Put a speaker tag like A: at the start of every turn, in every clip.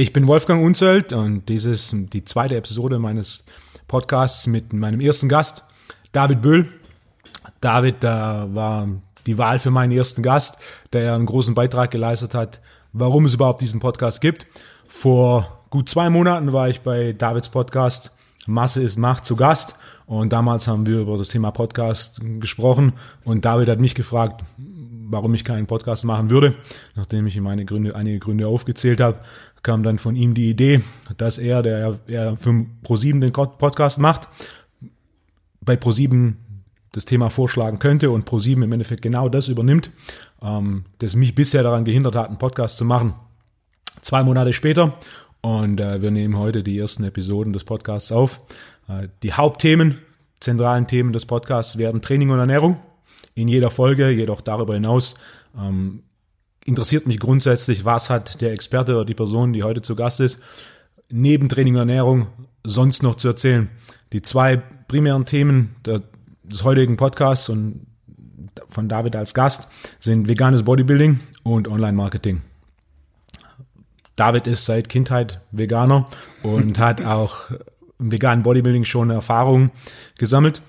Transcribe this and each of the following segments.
A: Ich bin Wolfgang Unzelt und dies ist die zweite Episode meines Podcasts mit meinem ersten Gast, David Böhl. David äh, war die Wahl für meinen ersten Gast, der einen großen Beitrag geleistet hat, warum es überhaupt diesen Podcast gibt. Vor gut zwei Monaten war ich bei Davids Podcast Masse ist Macht zu Gast und damals haben wir über das Thema Podcast gesprochen und David hat mich gefragt, warum ich keinen Podcast machen würde. Nachdem ich ihm Gründe, einige Gründe aufgezählt habe, kam dann von ihm die Idee, dass er, der er für ProSieben den Podcast macht, bei ProSieben das Thema vorschlagen könnte und ProSieben im Endeffekt genau das übernimmt, ähm, das mich bisher daran gehindert hat, einen Podcast zu machen. Zwei Monate später und äh, wir nehmen heute die ersten Episoden des Podcasts auf. Äh, die Hauptthemen, zentralen Themen des Podcasts werden Training und Ernährung in jeder Folge, jedoch darüber hinaus ähm, interessiert mich grundsätzlich, was hat der Experte oder die Person, die heute zu Gast ist, neben Training und Ernährung sonst noch zu erzählen. Die zwei primären Themen des heutigen Podcasts und von David als Gast sind veganes Bodybuilding und Online-Marketing. David ist seit Kindheit Veganer und hat auch im veganen Bodybuilding schon Erfahrung gesammelt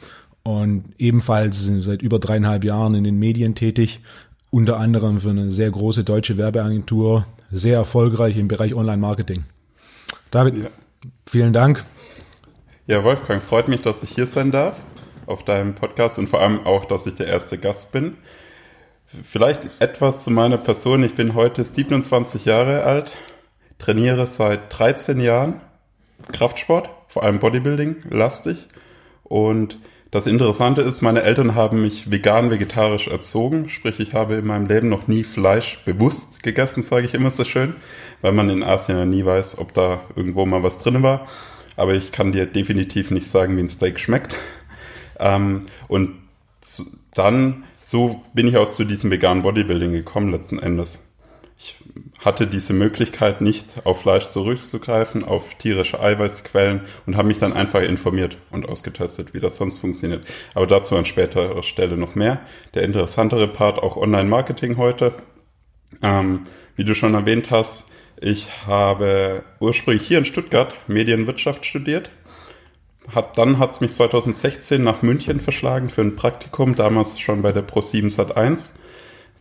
A: und ebenfalls seit über dreieinhalb Jahren in den Medien tätig, unter anderem für eine sehr große deutsche Werbeagentur, sehr erfolgreich im Bereich Online-Marketing. David, ja. vielen Dank.
B: Ja, Wolfgang, freut mich, dass ich hier sein darf auf deinem Podcast und vor allem auch, dass ich der erste Gast bin. Vielleicht etwas zu meiner Person. Ich bin heute 27 Jahre alt, trainiere seit 13 Jahren Kraftsport, vor allem Bodybuilding, lastig und das Interessante ist, meine Eltern haben mich vegan, vegetarisch erzogen. Sprich, ich habe in meinem Leben noch nie Fleisch bewusst gegessen, sage ich immer so schön, weil man in Asien ja nie weiß, ob da irgendwo mal was drin war. Aber ich kann dir definitiv nicht sagen, wie ein Steak schmeckt. Ähm, und dann, so bin ich auch zu diesem veganen Bodybuilding gekommen letzten Endes hatte diese Möglichkeit nicht auf Fleisch zurückzugreifen, auf tierische Eiweißquellen und habe mich dann einfach informiert und ausgetestet, wie das sonst funktioniert. Aber dazu an späterer Stelle noch mehr. Der interessantere Part auch Online-Marketing heute. Ähm, wie du schon erwähnt hast, ich habe ursprünglich hier in Stuttgart Medienwirtschaft studiert. Hat, dann hat es mich 2016 nach München verschlagen für ein Praktikum, damals schon bei der Pro7 Sat1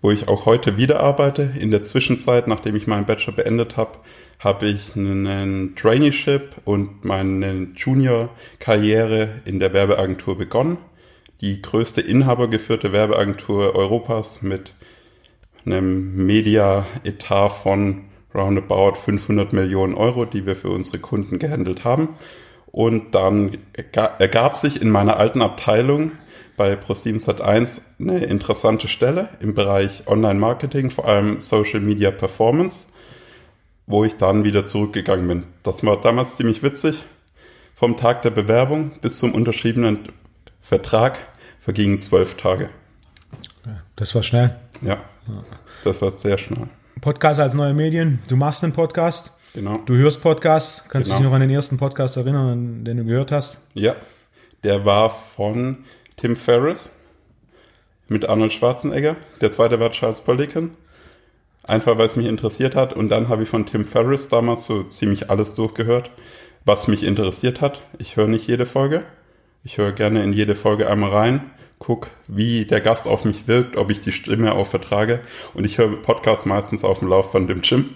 B: wo ich auch heute wieder arbeite. In der Zwischenzeit, nachdem ich meinen Bachelor beendet habe, habe ich einen Traineeship und meine Junior-Karriere in der Werbeagentur begonnen. Die größte inhabergeführte Werbeagentur Europas mit einem Media-Etat von roundabout 500 Millionen Euro, die wir für unsere Kunden gehandelt haben. Und dann ergab sich in meiner alten Abteilung bei ProSieben Sat1 eine interessante Stelle im Bereich Online-Marketing, vor allem Social Media Performance, wo ich dann wieder zurückgegangen bin. Das war damals ziemlich witzig. Vom Tag der Bewerbung bis zum unterschriebenen Vertrag vergingen zwölf Tage.
A: Das war schnell.
B: Ja, das war sehr schnell.
A: Podcast als neue Medien. Du machst einen Podcast.
B: Genau.
A: Du hörst Podcasts. Kannst genau. dich noch an den ersten Podcast erinnern, den du gehört hast?
B: Ja, der war von Tim Ferriss mit Arnold Schwarzenegger. Der zweite war Charles Poliquin. Einfach weil es mich interessiert hat. Und dann habe ich von Tim Ferriss damals so ziemlich alles durchgehört, was mich interessiert hat. Ich höre nicht jede Folge. Ich höre gerne in jede Folge einmal rein, guck, wie der Gast auf mich wirkt, ob ich die Stimme auch vertrage. Und ich höre Podcasts meistens auf dem Laufband im Gym.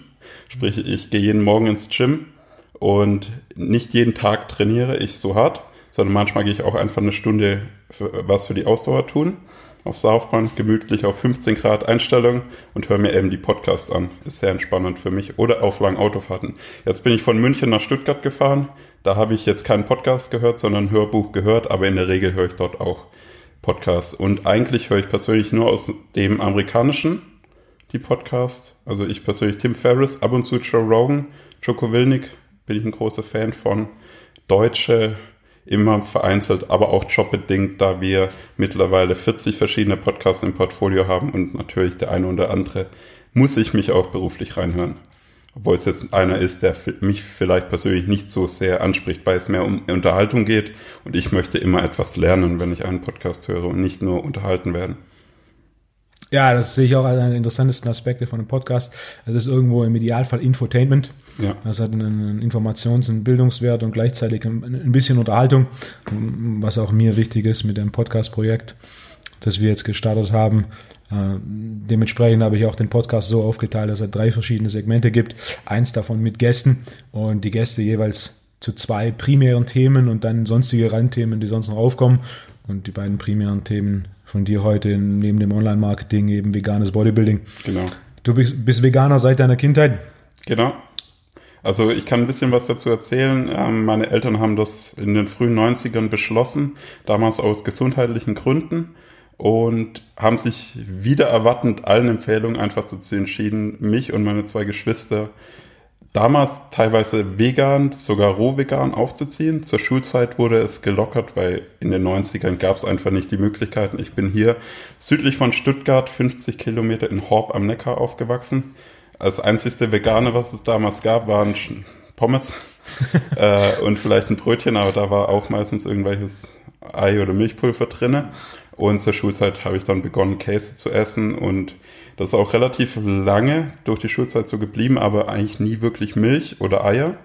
B: Sprich, ich gehe jeden Morgen ins Gym und nicht jeden Tag trainiere ich so hart, sondern manchmal gehe ich auch einfach eine Stunde für, was für die Ausdauer tun. Auf Laufband, gemütlich auf 15 Grad Einstellung und höre mir eben die Podcast an. Ist sehr entspannend für mich. Oder auf langen Autofahrten. Jetzt bin ich von München nach Stuttgart gefahren. Da habe ich jetzt keinen Podcast gehört, sondern ein Hörbuch gehört, aber in der Regel höre ich dort auch Podcasts. Und eigentlich höre ich persönlich nur aus dem amerikanischen die Podcasts. Also ich persönlich Tim Ferriss, ab und zu Joe Rogan, Joko Wilnick bin ich ein großer Fan von. Deutsche immer vereinzelt, aber auch jobbedingt, da wir mittlerweile 40 verschiedene Podcasts im Portfolio haben und natürlich der eine oder andere muss ich mich auch beruflich reinhören. Obwohl es jetzt einer ist, der mich vielleicht persönlich nicht so sehr anspricht, weil es mehr um Unterhaltung geht und ich möchte immer etwas lernen, wenn ich einen Podcast höre und nicht nur unterhalten werden.
A: Ja, das sehe ich auch als einen interessantesten Aspekte von einem Podcast. Das ist irgendwo im Idealfall Infotainment. Ja. Das hat einen Informations- und Bildungswert und gleichzeitig ein bisschen Unterhaltung, was auch mir wichtig ist mit dem Podcast-Projekt, das wir jetzt gestartet haben. Äh, dementsprechend habe ich auch den Podcast so aufgeteilt, dass es drei verschiedene Segmente gibt. Eins davon mit Gästen und die Gäste jeweils zu zwei primären Themen und dann sonstige Randthemen, die sonst noch aufkommen. Und die beiden primären Themen von dir heute neben dem Online-Marketing eben veganes Bodybuilding. Genau. Du bist, bist Veganer seit deiner Kindheit?
B: Genau. Also ich kann ein bisschen was dazu erzählen. Ähm, meine Eltern haben das in den frühen 90ern beschlossen, damals aus gesundheitlichen Gründen und haben sich wieder erwartend allen Empfehlungen einfach dazu entschieden, mich und meine zwei Geschwister damals teilweise vegan, sogar roh vegan aufzuziehen. Zur Schulzeit wurde es gelockert, weil in den 90ern gab es einfach nicht die Möglichkeiten. Ich bin hier südlich von Stuttgart, 50 Kilometer in Horb am Neckar aufgewachsen. Als einzigste Vegane, was es damals gab, waren Pommes äh, und vielleicht ein Brötchen, aber da war auch meistens irgendwelches Ei oder Milchpulver drinne. Und zur Schulzeit habe ich dann begonnen, Käse zu essen und das ist auch relativ lange durch die Schulzeit so geblieben, aber eigentlich nie wirklich Milch oder Eier,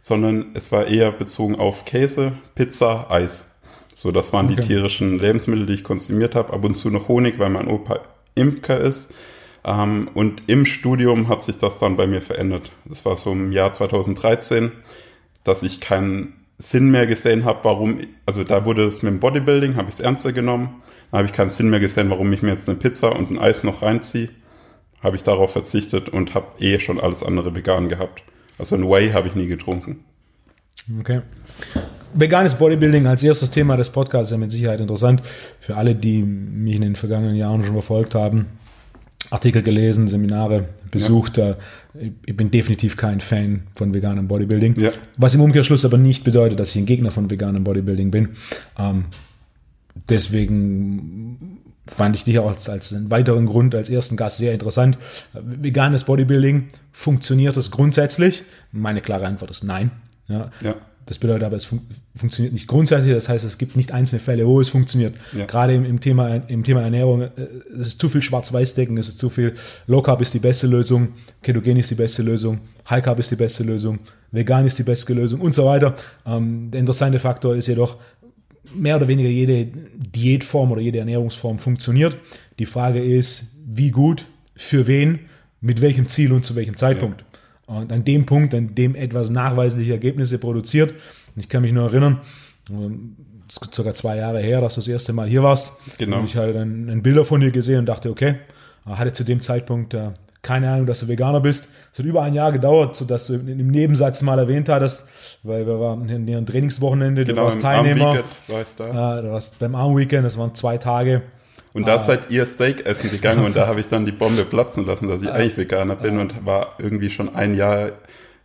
B: sondern es war eher bezogen auf Käse, Pizza, Eis. So, das waren okay. die tierischen Lebensmittel, die ich konsumiert habe. Ab und zu noch Honig, weil mein Opa Imker ist. Ähm, und im Studium hat sich das dann bei mir verändert. Das war so im Jahr 2013, dass ich keinen Sinn mehr gesehen habe, warum, also da wurde es mit dem Bodybuilding, habe ich es ernster genommen da habe ich keinen Sinn mehr gesehen, warum ich mir jetzt eine Pizza und ein Eis noch reinziehe. Habe ich darauf verzichtet und habe eh schon alles andere vegan gehabt. Also ein Whey habe ich nie getrunken.
A: Okay. Veganes Bodybuilding als erstes Thema des Podcasts ist ja mit Sicherheit interessant. Für alle, die mich in den vergangenen Jahren schon verfolgt haben, Artikel gelesen, Seminare besucht. Ja. Ich bin definitiv kein Fan von veganem Bodybuilding. Ja. Was im Umkehrschluss aber nicht bedeutet, dass ich ein Gegner von veganem Bodybuilding bin. Ähm, deswegen fand ich dich auch als, als einen weiteren Grund, als ersten Gast sehr interessant. Veganes Bodybuilding, funktioniert das grundsätzlich? Meine klare Antwort ist nein. Ja. ja. Das bedeutet aber, es fun funktioniert nicht grundsätzlich. Das heißt, es gibt nicht einzelne Fälle, wo es funktioniert. Ja. Gerade im, im, Thema, im Thema Ernährung, äh, es ist zu viel Schwarz-Weiß-Decken, es ist zu viel Low Carb ist die beste Lösung, Ketogen ist die beste Lösung, High Carb ist die beste Lösung, Vegan ist die beste Lösung und so weiter. Ähm, der interessante Faktor ist jedoch, mehr oder weniger jede Diätform oder jede Ernährungsform funktioniert. Die Frage ist, wie gut, für wen, mit welchem Ziel und zu welchem Zeitpunkt. Ja. Und an dem Punkt, an dem etwas nachweisliche Ergebnisse produziert, ich kann mich nur erinnern, es ist sogar zwei Jahre her, dass du das erste Mal hier warst. Genau. Und ich hatte dann ein Bilder von dir gesehen und dachte, okay, hatte zu dem Zeitpunkt äh, keine Ahnung, dass du Veganer bist. Es hat über ein Jahr gedauert, sodass du im Nebensatz mal erwähnt hattest, weil wir waren in ihrem Trainingswochenende,
B: genau, du warst Teilnehmer. War ich da.
A: Du warst beim Arm-Weekend, das waren zwei Tage.
B: Und da ah. seid ihr Steak essen gegangen und da habe ich dann die Bombe platzen lassen, dass ich ah. eigentlich Veganer bin ah. und war irgendwie schon ein Jahr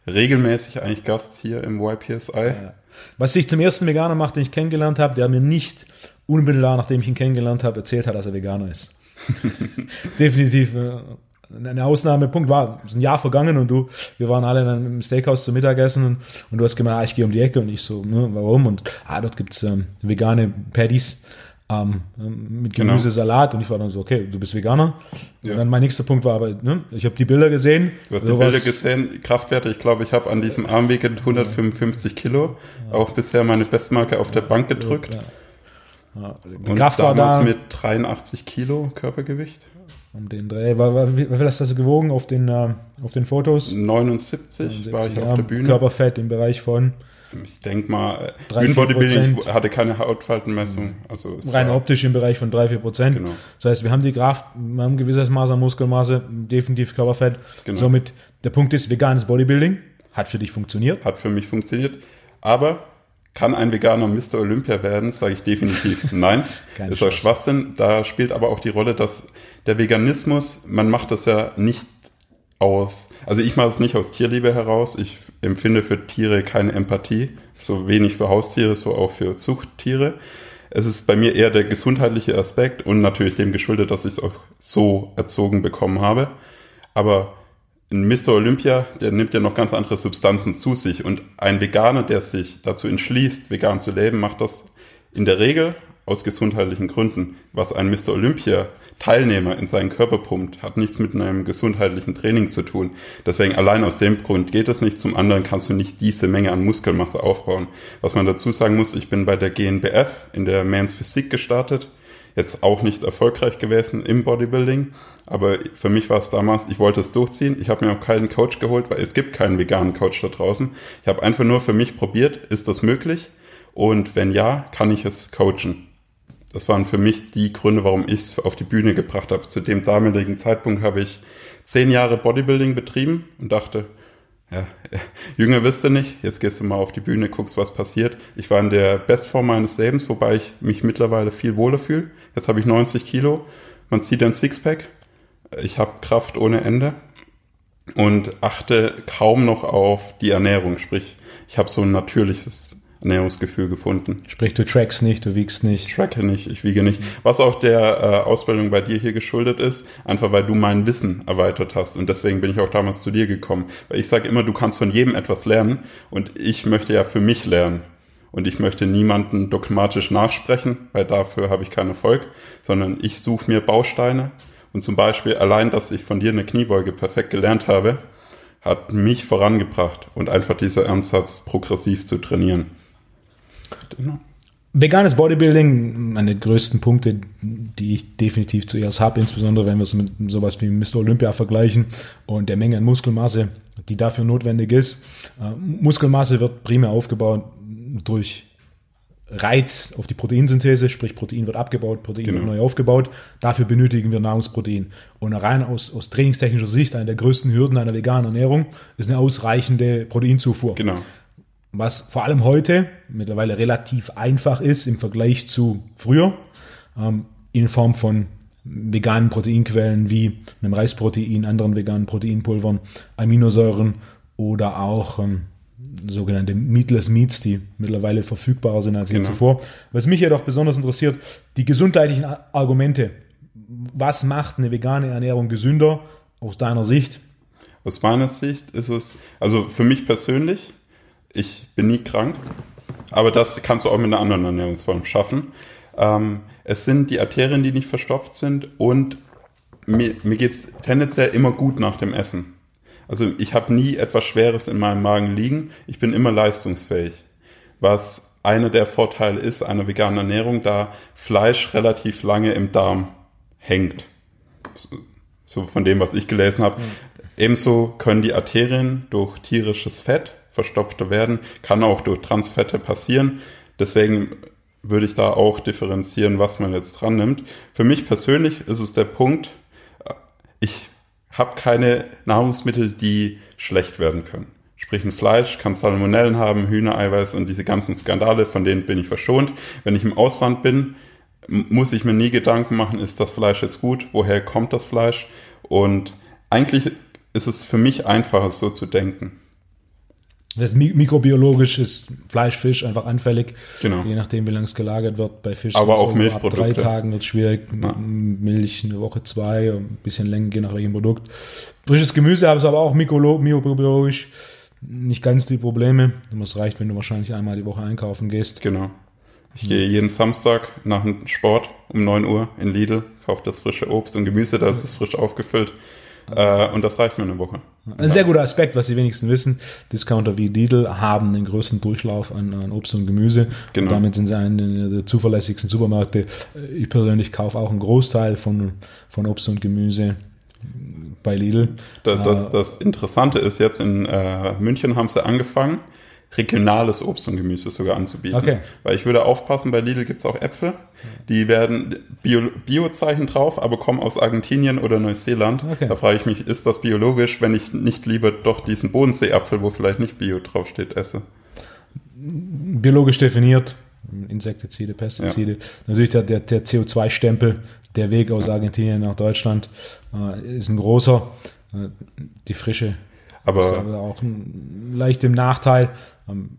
B: regelmäßig eigentlich Gast hier im YPSI.
A: Was ich zum ersten Veganer macht, den ich kennengelernt habe, der mir nicht unmittelbar, nachdem ich ihn kennengelernt habe, erzählt hat, dass er Veganer ist. Definitiv äh, eine Ausnahmepunkt war, ist ein Jahr vergangen und du, wir waren alle in einem Steakhouse zum Mittagessen und, und du hast gemeint, ah, ich gehe um die Ecke und ich so, ne, warum? Und ah, dort gibt's ähm, vegane Patties ähm, mit genau. Gemüsesalat und ich war dann so, okay, du bist Veganer. Ja. Und dann mein nächster Punkt war aber, ne, ich habe die Bilder gesehen.
B: Du hast die Bilder gesehen, Kraftwerte, ich glaube, ich habe an diesem Armweekend 155 Kilo, ja. auch bisher meine Bestmarke auf der Bank gedrückt. Ja. Und Kraft damals war da, mit 83 Kilo Körpergewicht.
A: Um den Dreh. Wie viel hast du gewogen auf den, äh, auf den Fotos?
B: 79, 79 war ich auf der Bühne.
A: Körperfett im Bereich von.
B: Ich denke mal, Bühnenbodybuilding hatte keine Hautfaltenmessung. Also
A: Rein optisch im Bereich von 3-4 Prozent. Genau. Das heißt, wir haben die Kraft, wir haben ein gewisses Maß an Muskelmasse, definitiv Körperfett. Genau. Somit, der Punkt ist, veganes Bodybuilding hat für dich funktioniert.
B: Hat für mich funktioniert. Aber kann ein Veganer Mr. Olympia werden? Sage ich definitiv nein. ist auch Schwachsinn. Da spielt aber auch die Rolle, dass der Veganismus, man macht das ja nicht aus, also ich mache es nicht aus Tierliebe heraus. Ich empfinde für Tiere keine Empathie, so wenig für Haustiere, so auch für Zuchttiere. Es ist bei mir eher der gesundheitliche Aspekt und natürlich dem geschuldet, dass ich es auch so erzogen bekommen habe. Aber ein Mr. Olympia, der nimmt ja noch ganz andere Substanzen zu sich und ein Veganer, der sich dazu entschließt, vegan zu leben, macht das in der Regel aus gesundheitlichen Gründen. Was ein Mr. Olympia Teilnehmer in seinen Körper pumpt, hat nichts mit einem gesundheitlichen Training zu tun. Deswegen allein aus dem Grund geht es nicht. Zum anderen kannst du nicht diese Menge an Muskelmasse aufbauen. Was man dazu sagen muss, ich bin bei der GNBF in der Mans Physik gestartet. Jetzt auch nicht erfolgreich gewesen im Bodybuilding. Aber für mich war es damals, ich wollte es durchziehen. Ich habe mir auch keinen Coach geholt, weil es gibt keinen veganen Coach da draußen. Ich habe einfach nur für mich probiert, ist das möglich? Und wenn ja, kann ich es coachen. Das waren für mich die Gründe, warum ich es auf die Bühne gebracht habe. Zu dem damaligen Zeitpunkt habe ich zehn Jahre Bodybuilding betrieben und dachte, ja, jünger wirst du nicht, jetzt gehst du mal auf die Bühne, guckst, was passiert. Ich war in der Bestform meines Lebens, wobei ich mich mittlerweile viel wohler fühle. Jetzt habe ich 90 Kilo, man sieht ein Sixpack, ich habe Kraft ohne Ende und achte kaum noch auf die Ernährung. Sprich, ich habe so ein natürliches Ernährungsgefühl gefunden.
A: Sprich, du trackst nicht, du wiegst nicht.
B: Ich tracke nicht, ich wiege nicht. Was auch der äh, Ausbildung bei dir hier geschuldet ist, einfach weil du mein Wissen erweitert hast. Und deswegen bin ich auch damals zu dir gekommen. Weil ich sage immer, du kannst von jedem etwas lernen und ich möchte ja für mich lernen. Und ich möchte niemanden dogmatisch nachsprechen, weil dafür habe ich keinen Erfolg, sondern ich suche mir Bausteine. Und zum Beispiel allein, dass ich von dir eine Kniebeuge perfekt gelernt habe, hat mich vorangebracht und einfach dieser Ansatz progressiv zu trainieren.
A: Veganes Bodybuilding, meine größten Punkte, die ich definitiv zuerst habe, insbesondere wenn wir es mit sowas wie Mr. Olympia vergleichen und der Menge an Muskelmasse, die dafür notwendig ist. Äh, Muskelmasse wird primär aufgebaut durch Reiz auf die Proteinsynthese, sprich Protein wird abgebaut, Protein genau. wird neu aufgebaut. Dafür benötigen wir Nahrungsprotein. Und rein aus, aus trainingstechnischer Sicht, eine der größten Hürden einer veganen Ernährung ist eine ausreichende Proteinzufuhr.
B: Genau
A: was vor allem heute mittlerweile relativ einfach ist im Vergleich zu früher, ähm, in Form von veganen Proteinquellen wie einem Reisprotein, anderen veganen Proteinpulvern, Aminosäuren oder auch ähm, sogenannte Meatless Meats, die mittlerweile verfügbarer sind als je genau. zuvor. Was mich jedoch besonders interessiert, die gesundheitlichen Argumente. Was macht eine vegane Ernährung gesünder aus deiner Sicht?
B: Aus meiner Sicht ist es, also für mich persönlich, ich bin nie krank, aber das kannst du auch mit einer anderen Ernährungsform schaffen. Ähm, es sind die Arterien, die nicht verstopft sind und mir, mir geht es tendenziell immer gut nach dem Essen. Also ich habe nie etwas Schweres in meinem Magen liegen. Ich bin immer leistungsfähig. Was einer der Vorteile ist einer veganen Ernährung, da Fleisch relativ lange im Darm hängt. So von dem, was ich gelesen habe. Mhm. Ebenso können die Arterien durch tierisches Fett verstopfter werden. Kann auch durch Transfette passieren. Deswegen würde ich da auch differenzieren, was man jetzt dran nimmt. Für mich persönlich ist es der Punkt, ich habe keine Nahrungsmittel, die schlecht werden können. Sprich, ein Fleisch kann Salmonellen haben, Hühnereiweiß und diese ganzen Skandale, von denen bin ich verschont. Wenn ich im Ausland bin, muss ich mir nie Gedanken machen, ist das Fleisch jetzt gut? Woher kommt das Fleisch? Und eigentlich ist es für mich einfacher, so zu denken.
A: Das mikrobiologisch ist Fleisch, Fisch einfach anfällig.
B: Genau.
A: Je nachdem, wie lange es gelagert wird. Bei Fisch
B: aber auch
A: so
B: Milchprodukte.
A: Ab drei Tagen wird es schwierig. Ja. Milch eine Woche, zwei, ein bisschen länger, je nach welchem Produkt. Frisches Gemüse habe es aber auch mikrobiologisch nicht ganz die Probleme. Es reicht, wenn du wahrscheinlich einmal die Woche einkaufen gehst.
B: Genau. Ich gehe jeden Samstag nach dem Sport um 9 Uhr in Lidl, kaufe das frische Obst und Gemüse, da ist es frisch aufgefüllt. Äh, und das reicht mir eine Woche.
A: Ein sehr guter Aspekt, was die wenigsten wissen. Discounter wie Lidl haben den größten Durchlauf an, an Obst und Gemüse. Genau. Und damit sind sie einer der zuverlässigsten Supermärkte. Ich persönlich kaufe auch einen Großteil von, von Obst und Gemüse bei Lidl.
B: Das, das, das Interessante ist jetzt in äh, München haben sie angefangen, regionales Obst und Gemüse sogar anzubieten.
A: Okay.
B: Weil ich würde aufpassen, bei Lidl gibt's auch Äpfel. Die werden Bio-Zeichen drauf, aber kommen aus Argentinien oder Neuseeland. Okay. Da frage ich mich, ist das biologisch, wenn ich nicht lieber doch diesen Bodensee-Apfel, wo vielleicht nicht Bio draufsteht, esse?
A: Biologisch definiert, Insektizide, Pestizide. Ja. Natürlich der, der, der CO2-Stempel, der Weg aus Argentinien nach Deutschland äh, ist ein großer. Äh, die frische
B: aber,
A: ist aber auch ein, leicht im Nachteil. Ähm,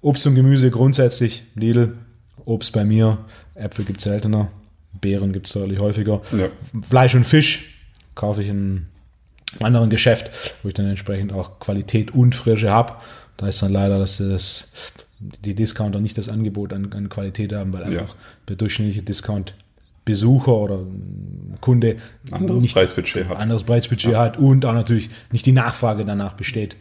A: Obst und Gemüse grundsätzlich, Lidl, Obst bei mir, Äpfel gibt es seltener, Beeren gibt es deutlich häufiger.
B: Ja.
A: Fleisch und Fisch kaufe ich in einem anderen Geschäft, wo ich dann entsprechend auch Qualität und Frische habe. Da ist dann leider, dass das die Discounter nicht das Angebot an, an Qualität haben, weil einfach ja. der durchschnittliche Discount Besucher oder Kunde
B: anderes nicht, Preisbudget
A: hat. Anderes Preisbudget ja. hat und auch natürlich nicht die Nachfrage danach besteht.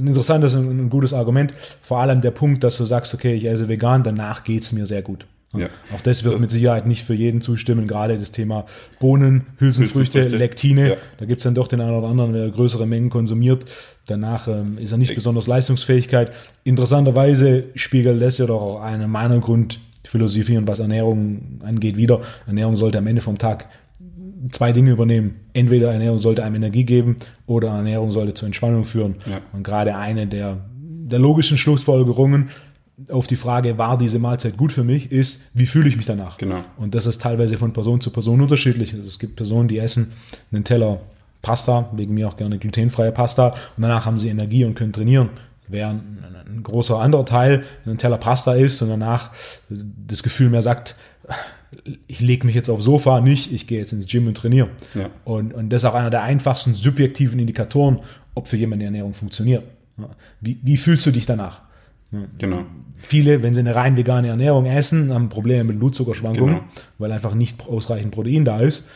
A: Ein interessantes und ein gutes Argument. Vor allem der Punkt, dass du sagst, okay, ich esse vegan, danach geht's mir sehr gut. Ja. Auch das wird das mit Sicherheit nicht für jeden zustimmen, gerade das Thema Bohnen, Hülsenfrüchte, Hülsenfrüchte. Lektine. Ja. Da gibt's dann doch den einen oder anderen, der größere Mengen konsumiert. Danach ähm, ist er nicht ich besonders Leistungsfähigkeit. Interessanterweise spiegelt das ja doch auch eine meiner Grundphilosophien, was Ernährung angeht, wieder. Ernährung sollte am Ende vom Tag zwei Dinge übernehmen. Entweder Ernährung sollte einem Energie geben oder Ernährung sollte zur Entspannung führen. Ja. Und gerade eine der, der logischen Schlussfolgerungen, auf die Frage, war diese Mahlzeit gut für mich, ist, wie fühle ich mich danach?
B: Genau.
A: Und das ist teilweise von Person zu Person unterschiedlich. Also es gibt Personen, die essen einen Teller Pasta, wegen mir auch gerne glutenfreie Pasta, und danach haben sie Energie und können trainieren. Während ein großer anderer Teil ein Teller Pasta ist und danach das Gefühl mehr sagt, ich lege mich jetzt aufs Sofa, nicht, ich gehe jetzt ins Gym und trainiere. Ja. Und, und das ist auch einer der einfachsten subjektiven Indikatoren, ob für jemanden die Ernährung funktioniert. Wie, wie fühlst du dich danach?
B: Genau.
A: Viele, wenn sie eine rein vegane Ernährung essen, haben Probleme mit Blutzuckerschwankungen, genau. weil einfach nicht ausreichend Protein da ist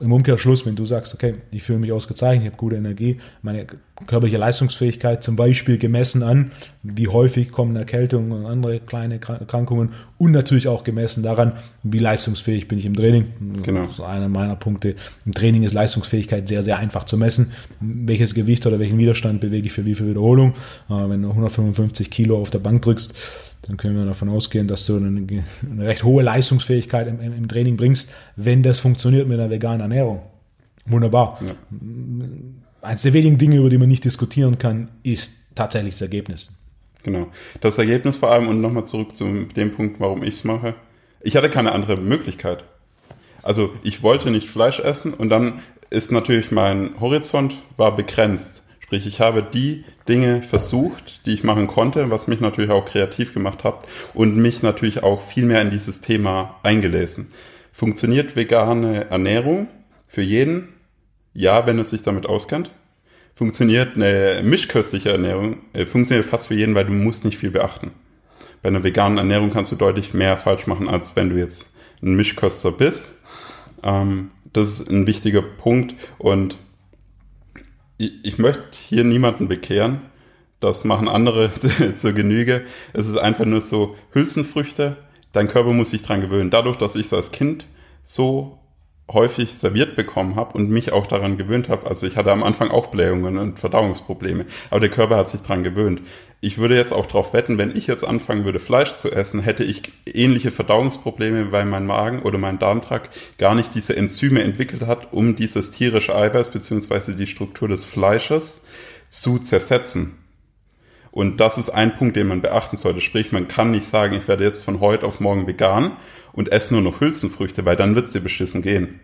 A: im Umkehrschluss, wenn du sagst, okay, ich fühle mich ausgezeichnet, ich habe gute Energie, meine körperliche Leistungsfähigkeit zum Beispiel gemessen an, wie häufig kommen Erkältungen und andere kleine Erkrankungen und natürlich auch gemessen daran, wie leistungsfähig bin ich im Training.
B: Genau.
A: Das ist einer meiner Punkte. Im Training ist Leistungsfähigkeit sehr, sehr einfach zu messen. Welches Gewicht oder welchen Widerstand bewege ich für wie viel Wiederholung. Äh, wenn du 155 Kilo auf der Bank drückst, dann können wir davon ausgehen, dass du eine, eine recht hohe Leistungsfähigkeit im, im, Training bringst, wenn das funktioniert mit einer veganen Ernährung. Wunderbar. Ja. Eines der wenigen Dinge, über die man nicht diskutieren kann, ist tatsächlich das Ergebnis.
B: Genau. Das Ergebnis vor allem, und nochmal zurück zu dem Punkt, warum ich es mache. Ich hatte keine andere Möglichkeit. Also ich wollte nicht Fleisch essen und dann ist natürlich mein Horizont war begrenzt. Sprich, ich habe die Dinge versucht, die ich machen konnte, was mich natürlich auch kreativ gemacht hat und mich natürlich auch viel mehr in dieses Thema eingelesen. Funktioniert vegane Ernährung für jeden? Ja, wenn es sich damit auskennt. Funktioniert eine mischköstliche Ernährung? Äh, funktioniert fast für jeden, weil du musst nicht viel beachten. Bei einer veganen Ernährung kannst du deutlich mehr falsch machen, als wenn du jetzt ein Mischköster bist. Ähm, das ist ein wichtiger Punkt und ich, ich möchte hier niemanden bekehren. Das machen andere zur Genüge. Es ist einfach nur so Hülsenfrüchte. Dein Körper muss sich dran gewöhnen. Dadurch, dass ich es als Kind so häufig serviert bekommen habe und mich auch daran gewöhnt habe. Also ich hatte am Anfang auch Blähungen und Verdauungsprobleme, aber der Körper hat sich dran gewöhnt. Ich würde jetzt auch darauf wetten, wenn ich jetzt anfangen würde, Fleisch zu essen, hätte ich ähnliche Verdauungsprobleme, weil mein Magen oder mein Darmtrakt gar nicht diese Enzyme entwickelt hat, um dieses tierische Eiweiß beziehungsweise die Struktur des Fleisches zu zersetzen. Und das ist ein Punkt, den man beachten sollte. Sprich, man kann nicht sagen, ich werde jetzt von heute auf morgen vegan und esse nur noch Hülsenfrüchte, weil dann wird es dir beschissen gehen.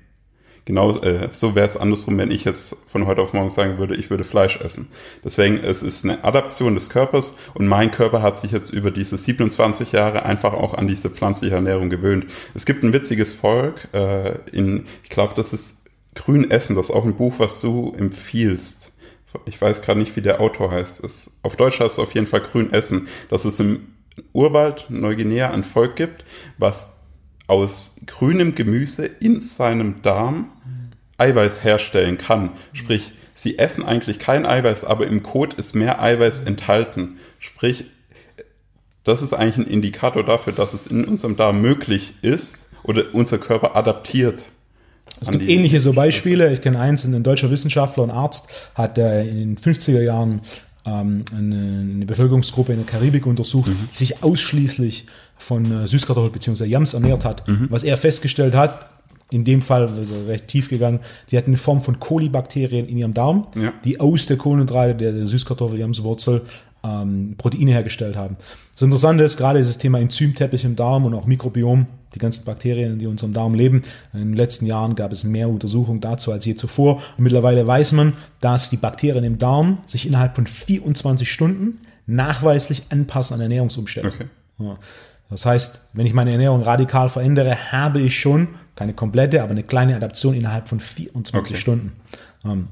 B: Genau äh, so wäre es andersrum, wenn ich jetzt von heute auf morgen sagen würde, ich würde Fleisch essen. Deswegen, es ist eine Adaption des Körpers und mein Körper hat sich jetzt über diese 27 Jahre einfach auch an diese pflanzliche Ernährung gewöhnt. Es gibt ein witziges Volk äh, in, ich glaube, das ist Grün Essen, das ist auch ein Buch, was du empfiehlst. Ich weiß gerade nicht, wie der Autor heißt. Das, auf Deutsch heißt es auf jeden Fall Grün Essen, dass es im Urwald Neuguinea ein Volk gibt, was aus grünem Gemüse in seinem Darm Eiweiß herstellen kann. Sprich, sie essen eigentlich kein Eiweiß, aber im Kot ist mehr Eiweiß enthalten. Sprich, das ist eigentlich ein Indikator dafür, dass es in unserem Darm möglich ist oder unser Körper adaptiert.
A: Es gibt ähnliche so Beispiele. Ich kenne eins, ein deutscher Wissenschaftler und Arzt hat in den 50er Jahren ähm, eine, Bevölkerungsgruppe in der Karibik untersucht, mhm. die sich ausschließlich von äh, Süßkartoffel bzw. Yams ernährt hat. Mhm. Was er festgestellt hat, in dem Fall also recht tief gegangen, die hatten eine Form von Kolibakterien in ihrem Darm, ja. die aus der Kohlenhydrate der, der Süßkartoffel-Yamswurzel ähm, Proteine hergestellt haben. Das Interessante ist gerade dieses Thema Enzymteppich im Darm und auch Mikrobiom, die ganzen Bakterien, die in unserem Darm leben. In den letzten Jahren gab es mehr Untersuchungen dazu als je zuvor. Und mittlerweile weiß man, dass die Bakterien im Darm sich innerhalb von 24 Stunden nachweislich anpassen an Ernährungsumstände. Okay. Ja. Das heißt, wenn ich meine Ernährung radikal verändere, habe ich schon keine komplette, aber eine kleine Adaption innerhalb von 24 okay. Stunden. Ähm,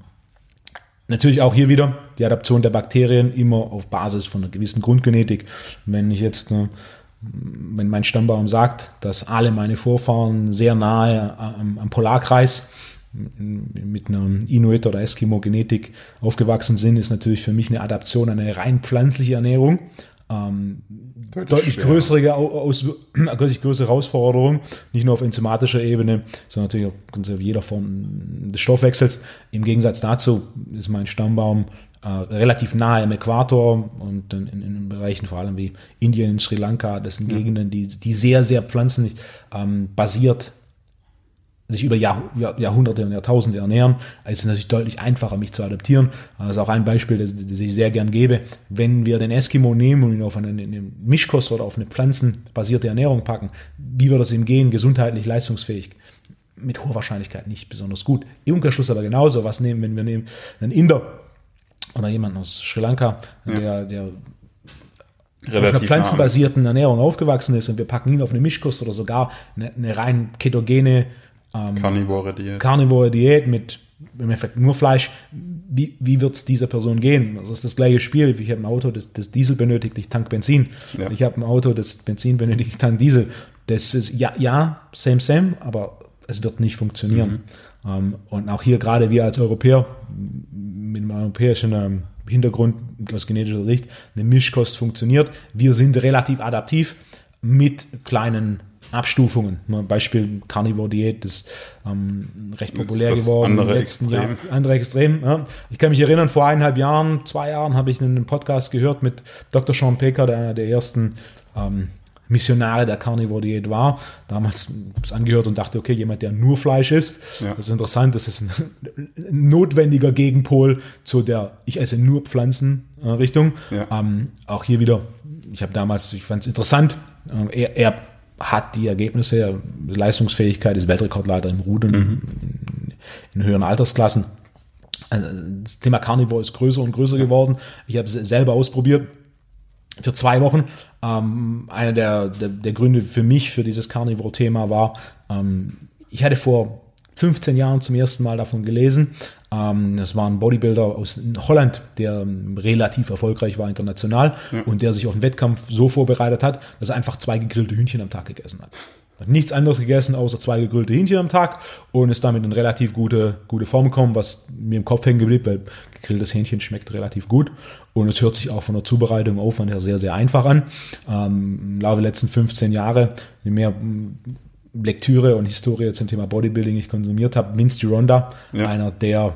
A: Natürlich auch hier wieder die Adaption der Bakterien immer auf Basis von einer gewissen Grundgenetik. Wenn ich jetzt, äh, wenn mein Stammbaum sagt, dass alle meine Vorfahren sehr nahe am, am Polarkreis mit einer Inuit- oder Eskimo-Genetik aufgewachsen sind, ist natürlich für mich eine Adaption eine rein pflanzliche Ernährung. Ähm, deutlich, deutlich größere, aus, deutlich größere Herausforderung, nicht nur auf enzymatischer Ebene, sondern natürlich auch auf jeder Form des Stoffwechsels. Im Gegensatz dazu ist mein Stammbaum äh, relativ nahe am Äquator und in, in, in, Bereichen vor allem wie Indien, Sri Lanka, das sind ja. Gegenden, die, die sehr, sehr pflanzlich ähm, basiert sich über Jahr, Jahr, Jahrhunderte und Jahrtausende ernähren, also ist es natürlich deutlich einfacher, mich zu adaptieren. Das ist auch ein Beispiel, das, das ich sehr gern gebe. Wenn wir den Eskimo nehmen und ihn auf eine, eine Mischkost oder auf eine pflanzenbasierte Ernährung packen, wie wird es ihm gehen, gesundheitlich, leistungsfähig? Mit hoher Wahrscheinlichkeit nicht besonders gut. Im Umkehrschluss aber genauso. Was nehmen, wenn wir nehmen einen Inder oder jemanden aus Sri Lanka, ja. der, der Relativ auf einer pflanzenbasierten Ernährung aufgewachsen ist und wir packen ihn auf eine Mischkost oder sogar eine, eine rein ketogene
B: ähm, Carnivore Diät.
A: Carnivore Diät mit im Endeffekt nur Fleisch. Wie, wie wird es dieser Person gehen? Das ist das gleiche Spiel. Ich habe ein Auto, das, das Diesel benötigt, ich tank Benzin. Ja. Ich habe ein Auto, das Benzin benötigt, ich tank Diesel. Das ist ja, ja, same, same, aber es wird nicht funktionieren. Mhm. Ähm, und auch hier gerade wir als Europäer mit einem europäischen ähm, Hintergrund aus genetischer Sicht, eine Mischkost funktioniert. Wir sind relativ adaptiv mit kleinen Abstufungen. Beispiel Carnivore Diät ist ähm, recht populär das geworden
B: andere in den letzten Extrem. Jahren.
A: Andere Extrem. Ja. Ich kann mich erinnern, vor eineinhalb Jahren, zwei Jahren habe ich einen Podcast gehört mit Dr. Sean Pecker, der einer der ersten ähm, Missionare der Carnivore Diät war. Damals es angehört und dachte, okay, jemand, der nur Fleisch isst. Ja. Das ist interessant, das ist ein, notwendiger Gegenpol zu der ich esse nur Pflanzen äh, Richtung. Ja. Ähm, auch hier wieder, ich habe damals, ich fand es interessant, äh, er, er hat die Ergebnisse, Leistungsfähigkeit, ist Weltrekordleiter im Rudern mhm. in, in, höheren Altersklassen. Also das Thema Carnivore ist größer und größer geworden. Ich habe es selber ausprobiert für zwei Wochen. Ähm, einer der, der, der, Gründe für mich für dieses Carnivore-Thema war, ähm, ich hatte vor 15 Jahren zum ersten Mal davon gelesen. Ähm, das war ein Bodybuilder aus Holland, der ähm, relativ erfolgreich war international ja. und der sich auf den Wettkampf so vorbereitet hat, dass er einfach zwei gegrillte Hühnchen am Tag gegessen hat. Hat nichts anderes gegessen, außer zwei gegrillte Hähnchen am Tag und ist damit in relativ gute, gute Form gekommen, was mir im Kopf hängen geblieben, weil gegrilltes Hähnchen schmeckt relativ gut und es hört sich auch von der Zubereitung Aufwand her sehr, sehr einfach an. Ähm, Im Laufe der letzten 15 Jahre, je mehr Lektüre und Historie zum Thema Bodybuilding ich konsumiert habe. Vince Gironda, ja. einer der,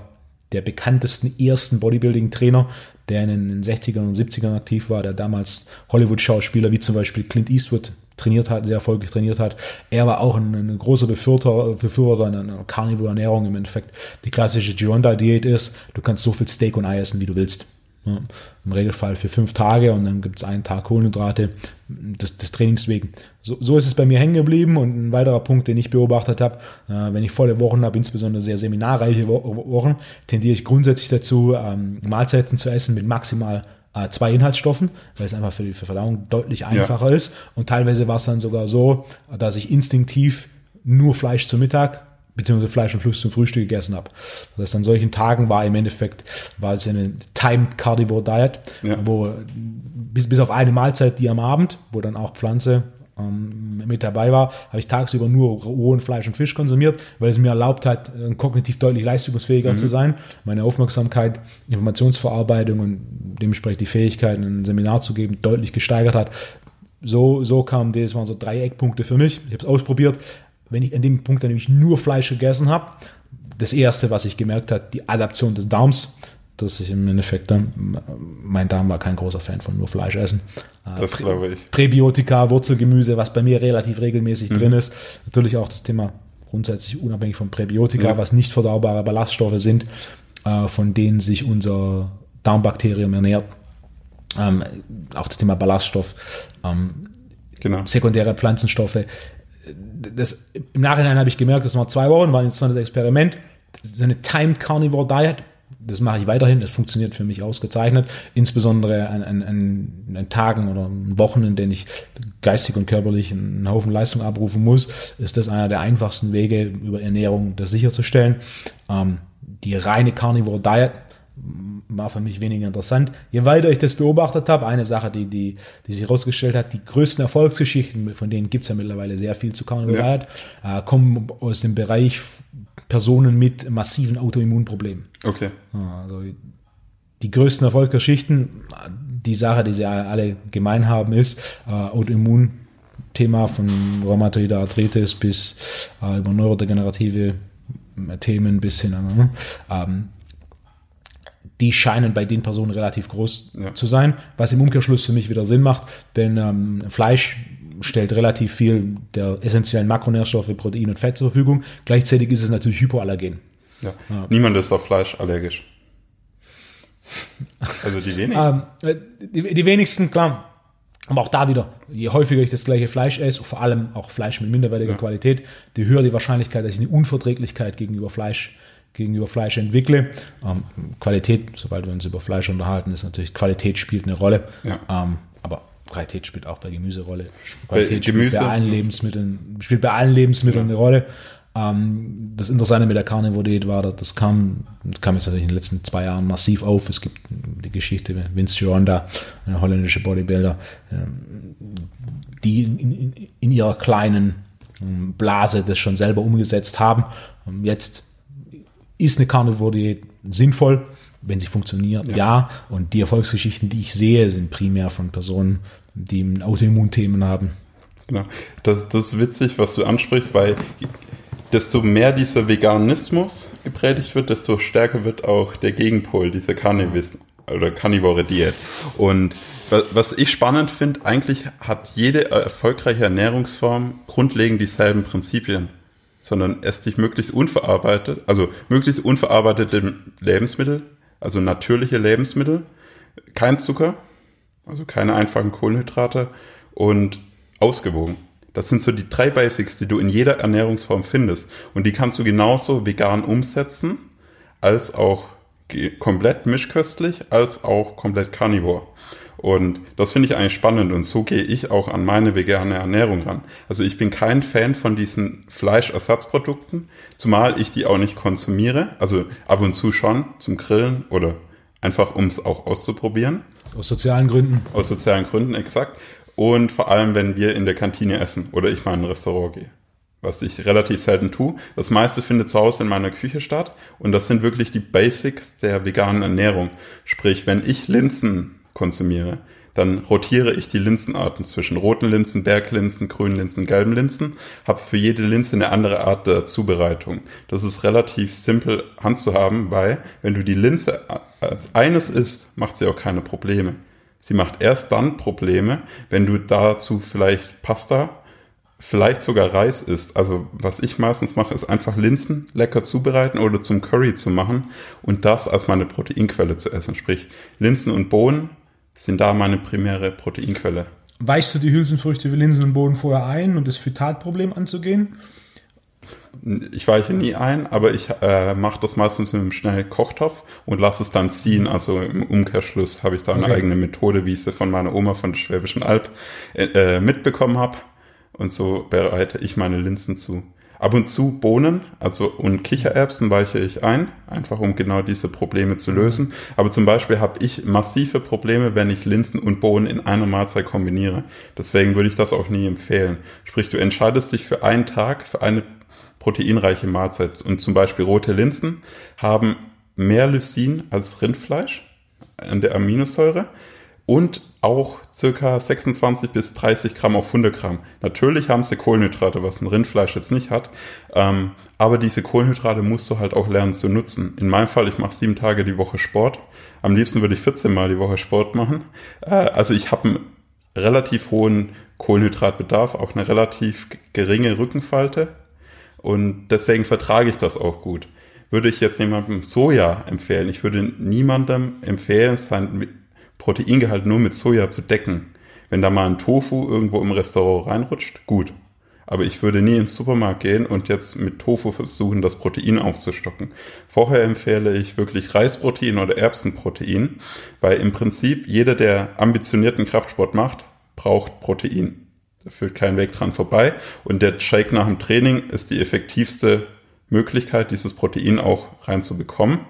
A: der bekanntesten ersten Bodybuilding-Trainer, der in den 60ern und 70ern aktiv war, der damals Hollywood-Schauspieler wie zum Beispiel Clint Eastwood trainiert hat, sehr erfolgreich trainiert hat. Er war auch ein, ein großer Befürworter, Befürworter einer Carnivore-Ernährung im Endeffekt. Die klassische Gironda-Diät ist, du kannst so viel Steak und Ei essen, wie du willst. Ja, Im Regelfall für fünf Tage und dann gibt es einen Tag Kohlenhydrate des, des Trainings wegen. So, so ist es bei mir hängen geblieben und ein weiterer Punkt, den ich beobachtet habe, äh, wenn ich volle Wochen habe, insbesondere sehr seminarreiche Wochen, tendiere ich grundsätzlich dazu, ähm, Mahlzeiten zu essen mit maximal äh, zwei Inhaltsstoffen, weil es einfach für die Verdauung deutlich einfacher ja. ist. Und teilweise war es dann sogar so, dass ich instinktiv nur Fleisch zu Mittag beziehungsweise Fleisch und Fluss zum Frühstück gegessen habe. Das heißt, an solchen Tagen war im Endeffekt, war es eine Timed Carnivore Diet, ja. wo bis, bis auf eine Mahlzeit, die am Abend, wo dann auch Pflanze ähm, mit dabei war, habe ich tagsüber nur rohen Fleisch und Fisch konsumiert, weil es mir erlaubt hat, äh, kognitiv deutlich leistungsfähiger mhm. zu sein, meine Aufmerksamkeit, Informationsverarbeitung und dementsprechend die Fähigkeiten, ein Seminar zu geben, deutlich gesteigert hat. So, so kam das waren so drei Eckpunkte für mich. Ich habe es ausprobiert, wenn ich an dem Punkt dann nämlich nur Fleisch gegessen habe, das erste, was ich gemerkt habe, die Adaption des Darms, dass ich im Endeffekt dann, mein Darm war kein großer Fan von nur Fleisch essen.
B: Äh, das glaube ich.
A: Präbiotika, Wurzelgemüse, was bei mir relativ regelmäßig mhm. drin ist. Natürlich auch das Thema grundsätzlich unabhängig von Präbiotika, ja. was nicht verdaubare Ballaststoffe sind, äh, von denen sich unser Darmbakterium ernährt. Ähm, auch das Thema Ballaststoff, ähm, genau. sekundäre Pflanzenstoffe das, im Nachhinein habe ich gemerkt, das waren zwei Wochen, war ein interessantes Experiment. So eine Timed Carnivore Diet, das mache ich weiterhin, das funktioniert für mich ausgezeichnet, insbesondere an, an, an, an Tagen oder Wochen, in denen ich geistig und körperlich einen Haufen Leistung abrufen muss, ist das einer der einfachsten Wege, über Ernährung das sicherzustellen. Ähm, die reine Carnivore Diet war für mich weniger interessant. Je weiter ich das beobachtet habe, eine Sache, die, die, die sich herausgestellt hat, die größten Erfolgsgeschichten, von denen gibt es ja mittlerweile sehr viel zu Carnival ja. äh, kommen aus dem Bereich Personen mit massiven Autoimmunproblemen.
B: Okay.
A: Also die größten Erfolgsgeschichten, die Sache, die sie alle gemein haben, ist äh, Autoimmun. Thema von Rheumatoide Arthritis bis äh, über neurodegenerative Themen bis hin. Ähm, die scheinen bei den Personen relativ groß ja. zu sein, was im Umkehrschluss für mich wieder Sinn macht, denn ähm, Fleisch stellt relativ viel der essentiellen Makronährstoffe, Protein und Fett zur Verfügung. Gleichzeitig ist es natürlich hypoallergen.
B: Ja. ja. Niemand ist auf Fleisch allergisch. Also die wenigsten.
A: ähm, die, die wenigsten, klar. Aber auch da wieder, je häufiger ich das gleiche Fleisch esse, vor allem auch Fleisch mit minderwertiger ja. Qualität, die höher die Wahrscheinlichkeit, dass ich eine Unverträglichkeit gegenüber Fleisch gegenüber Fleisch entwickle. Ähm, Qualität, sobald wir uns über Fleisch unterhalten, ist natürlich Qualität spielt eine Rolle. Ja. Ähm, aber Qualität spielt auch bei Gemüse eine Rolle. Qualität bei Gemüse. spielt bei allen Lebensmitteln, spielt bei allen Lebensmitteln ja. eine Rolle. Ähm, das Interessante mit der Carnivore-Diät war, das kam, das kam jetzt natürlich in den letzten zwei Jahren massiv auf. Es gibt die Geschichte mit Vince Gironda, ein holländischer Bodybuilder, ähm, die in, in, in ihrer kleinen ähm, Blase das schon selber umgesetzt haben. Jetzt ist eine Carnivore-Diät sinnvoll, wenn sie funktioniert? Ja. ja. Und die Erfolgsgeschichten, die ich sehe, sind primär von Personen, die Autoimmunthemen haben.
B: Genau. Das, das ist witzig, was du ansprichst, weil desto mehr dieser Veganismus gepredigt wird, desto stärker wird auch der Gegenpol, diese Carnivis oder Carnivore Diät. Und was ich spannend finde, eigentlich hat jede erfolgreiche Ernährungsform grundlegend dieselben Prinzipien sondern ess dich möglichst unverarbeitet, also möglichst unverarbeitete Lebensmittel, also natürliche Lebensmittel, kein Zucker, also keine einfachen Kohlenhydrate und ausgewogen. Das sind so die drei Basics, die du in jeder Ernährungsform findest. Und die kannst du genauso vegan umsetzen, als auch komplett mischköstlich, als auch komplett carnivore. Und das finde ich eigentlich spannend und so gehe ich auch an meine vegane Ernährung ran. Also ich bin kein Fan von diesen Fleischersatzprodukten, zumal ich die auch nicht konsumiere. Also ab und zu schon zum Grillen oder einfach um es auch auszuprobieren.
A: Aus sozialen Gründen.
B: Aus sozialen Gründen, exakt. Und vor allem, wenn wir in der Kantine essen oder ich mal in ein Restaurant gehe. Was ich relativ selten tue. Das meiste findet zu Hause in meiner Küche statt. Und das sind wirklich die Basics der veganen Ernährung. Sprich, wenn ich Linsen konsumiere, dann rotiere ich die Linsenarten zwischen roten Linsen, Berglinsen, grünen Linsen, gelben Linsen, habe für jede Linse eine andere Art der Zubereitung. Das ist relativ simpel handzuhaben, weil wenn du die Linse als eines isst, macht sie auch keine Probleme. Sie macht erst dann Probleme, wenn du dazu vielleicht Pasta, vielleicht sogar Reis isst. Also was ich meistens mache, ist einfach Linsen lecker zubereiten oder zum Curry zu machen und das als meine Proteinquelle zu essen. Sprich Linsen und Bohnen sind da meine primäre Proteinquelle.
A: Weichst du die Hülsenfrüchte wie Linsen und Boden vorher ein, um das Phytatproblem anzugehen?
B: Ich weiche nie ein, aber ich äh, mache das meistens mit einem schnellen Kochtopf und lasse es dann ziehen. Also im Umkehrschluss habe ich da eine okay. eigene Methode, wie ich sie von meiner Oma von der Schwäbischen Alb äh, äh mitbekommen habe. Und so bereite ich meine Linsen zu. Ab und zu Bohnen, also und Kichererbsen weiche ich ein, einfach um genau diese Probleme zu lösen. Aber zum Beispiel habe ich massive Probleme, wenn ich Linsen und Bohnen in einer Mahlzeit kombiniere. Deswegen würde ich das auch nie empfehlen. Sprich, du entscheidest dich für einen Tag, für eine proteinreiche Mahlzeit. Und zum Beispiel rote Linsen haben mehr Lysin als Rindfleisch an der Aminosäure und auch circa 26 bis 30 Gramm auf 100 Gramm. Natürlich haben sie Kohlenhydrate, was ein Rindfleisch jetzt nicht hat. Ähm, aber diese Kohlenhydrate musst du halt auch lernen zu nutzen. In meinem Fall, ich mache sieben Tage die Woche Sport. Am liebsten würde ich 14 Mal die Woche Sport machen. Äh, also ich habe einen relativ hohen Kohlenhydratbedarf, auch eine relativ geringe Rückenfalte. Und deswegen vertrage ich das auch gut. Würde ich jetzt jemandem Soja empfehlen? Ich würde niemandem empfehlen, sein Proteingehalt nur mit Soja zu decken. Wenn da mal ein Tofu irgendwo im Restaurant reinrutscht, gut. Aber ich würde nie ins Supermarkt gehen und jetzt mit Tofu versuchen, das Protein aufzustocken. Vorher empfehle ich wirklich Reisprotein oder Erbsenprotein, weil im Prinzip jeder, der ambitionierten Kraftsport macht, braucht Protein. Da führt kein Weg dran vorbei. Und der Shake nach dem Training ist die effektivste Möglichkeit, dieses Protein auch reinzubekommen.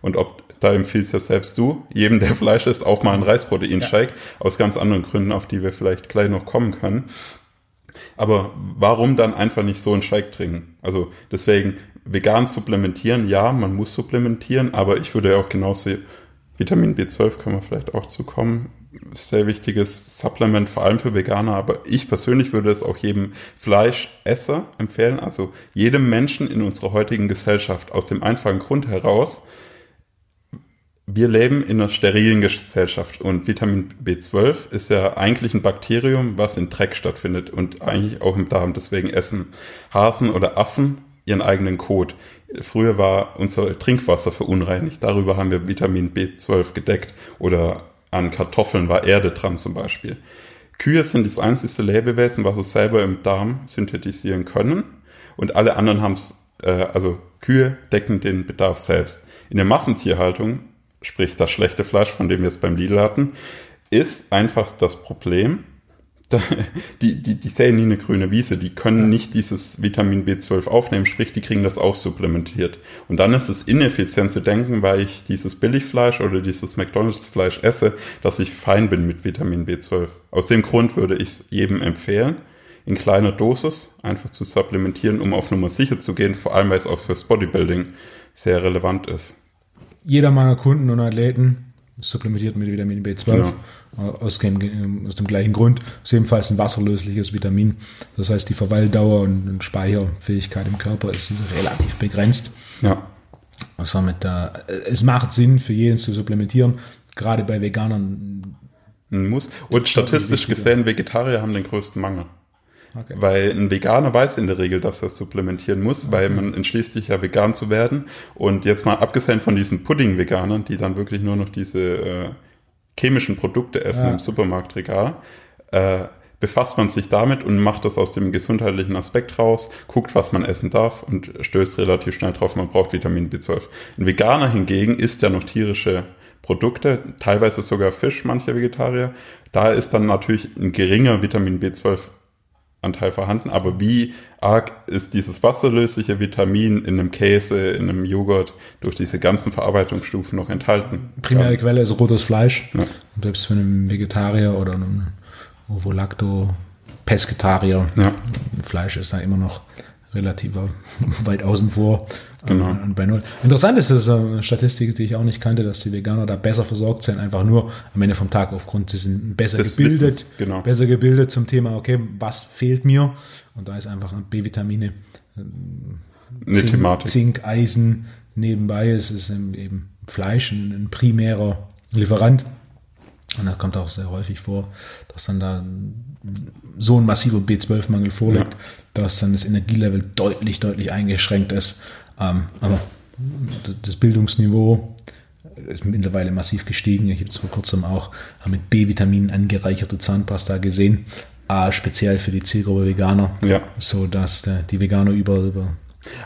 B: Und ob da empfiehlst ja selbst du, jedem, der Fleisch isst, auch mal einen Reisproteinshake, ja. aus ganz anderen Gründen, auf die wir vielleicht gleich noch kommen können. Aber warum dann einfach nicht so einen Shake trinken? Also deswegen vegan supplementieren, ja, man muss supplementieren, aber ich würde ja auch genauso Vitamin B12 können wir vielleicht auch zukommen. Sehr wichtiges Supplement, vor allem für Veganer, aber ich persönlich würde es auch jedem Fleischesser empfehlen, also jedem Menschen in unserer heutigen Gesellschaft, aus dem einfachen Grund heraus, wir leben in einer sterilen Gesellschaft und Vitamin B12 ist ja eigentlich ein Bakterium, was in Dreck stattfindet und eigentlich auch im Darm. Deswegen essen Hasen oder Affen ihren eigenen Kot. Früher war unser Trinkwasser verunreinigt. Darüber haben wir Vitamin B12 gedeckt oder an Kartoffeln war Erde dran zum Beispiel. Kühe sind das einzige Lebewesen, was es selber im Darm synthetisieren können und alle anderen haben es, äh, also Kühe decken den Bedarf selbst. In der Massentierhaltung sprich das schlechte Fleisch, von dem wir es beim Lidl hatten, ist einfach das Problem. Die, die, die säen nie eine grüne Wiese, die können nicht dieses Vitamin B12 aufnehmen, sprich, die kriegen das auch supplementiert. Und dann ist es ineffizient zu denken, weil ich dieses Billigfleisch oder dieses McDonalds-Fleisch esse, dass ich fein bin mit Vitamin B12. Aus dem Grund würde ich es jedem empfehlen, in kleiner Dosis einfach zu supplementieren, um auf Nummer sicher zu gehen, vor allem weil es auch fürs Bodybuilding sehr relevant ist
A: jeder meiner Kunden und Athleten supplementiert mit Vitamin B12 genau. aus, dem, aus dem gleichen Grund. ist ebenfalls ein wasserlösliches Vitamin. Das heißt, die Verweildauer und, Speicherfähigkeit im Körper ist relativ begrenzt.
B: Ja.
A: Also mit, äh, es macht Sinn für jeden zu supplementieren, gerade bei Veganern.
B: Muss. Und statistisch gesehen, Vegetarier haben den größten Mangel. Okay. Weil ein Veganer weiß in der Regel, dass er supplementieren muss, okay. weil man entschließt sich ja vegan zu werden. Und jetzt mal abgesehen von diesen Pudding-Veganern, die dann wirklich nur noch diese äh, chemischen Produkte essen ja. im Supermarktregal, äh, befasst man sich damit und macht das aus dem gesundheitlichen Aspekt raus, guckt, was man essen darf und stößt relativ schnell drauf, man braucht Vitamin B12. Ein Veganer hingegen isst ja noch tierische Produkte, teilweise sogar Fisch, manche Vegetarier. Da ist dann natürlich ein geringer Vitamin B12 Anteil vorhanden, aber wie arg ist dieses wasserlösliche Vitamin in einem Käse, in einem Joghurt durch diese ganzen Verarbeitungsstufen noch enthalten?
A: Primäre ja. Quelle ist rotes Fleisch. Ja. Selbst für einen Vegetarier oder einen Ovolacto Pesketarier. Ja. Fleisch ist da immer noch relativ weit außen vor genau. und bei Null. Interessant ist es, eine Statistik, die ich auch nicht kannte, dass die Veganer da besser versorgt sind, einfach nur am Ende vom Tag aufgrund, sie sind besser das gebildet, Wissens, genau. besser gebildet zum Thema, okay, was fehlt mir? Und da ist einfach B-Vitamine,
B: eine Zink, Thematik.
A: Zink, Eisen nebenbei, es ist eben Fleisch ein, ein primärer Lieferant. Und das kommt auch sehr häufig vor, dass dann da so ein massiver B12-Mangel vorliegt, ja. dass dann das Energielevel deutlich, deutlich eingeschränkt ist. Ähm, aber das Bildungsniveau ist mittlerweile massiv gestiegen. Ich habe jetzt vor kurzem auch mit B-Vitaminen angereicherte Zahnpasta gesehen, äh, speziell für die Zielgruppe Veganer,
B: ja.
A: so dass die Veganer über, über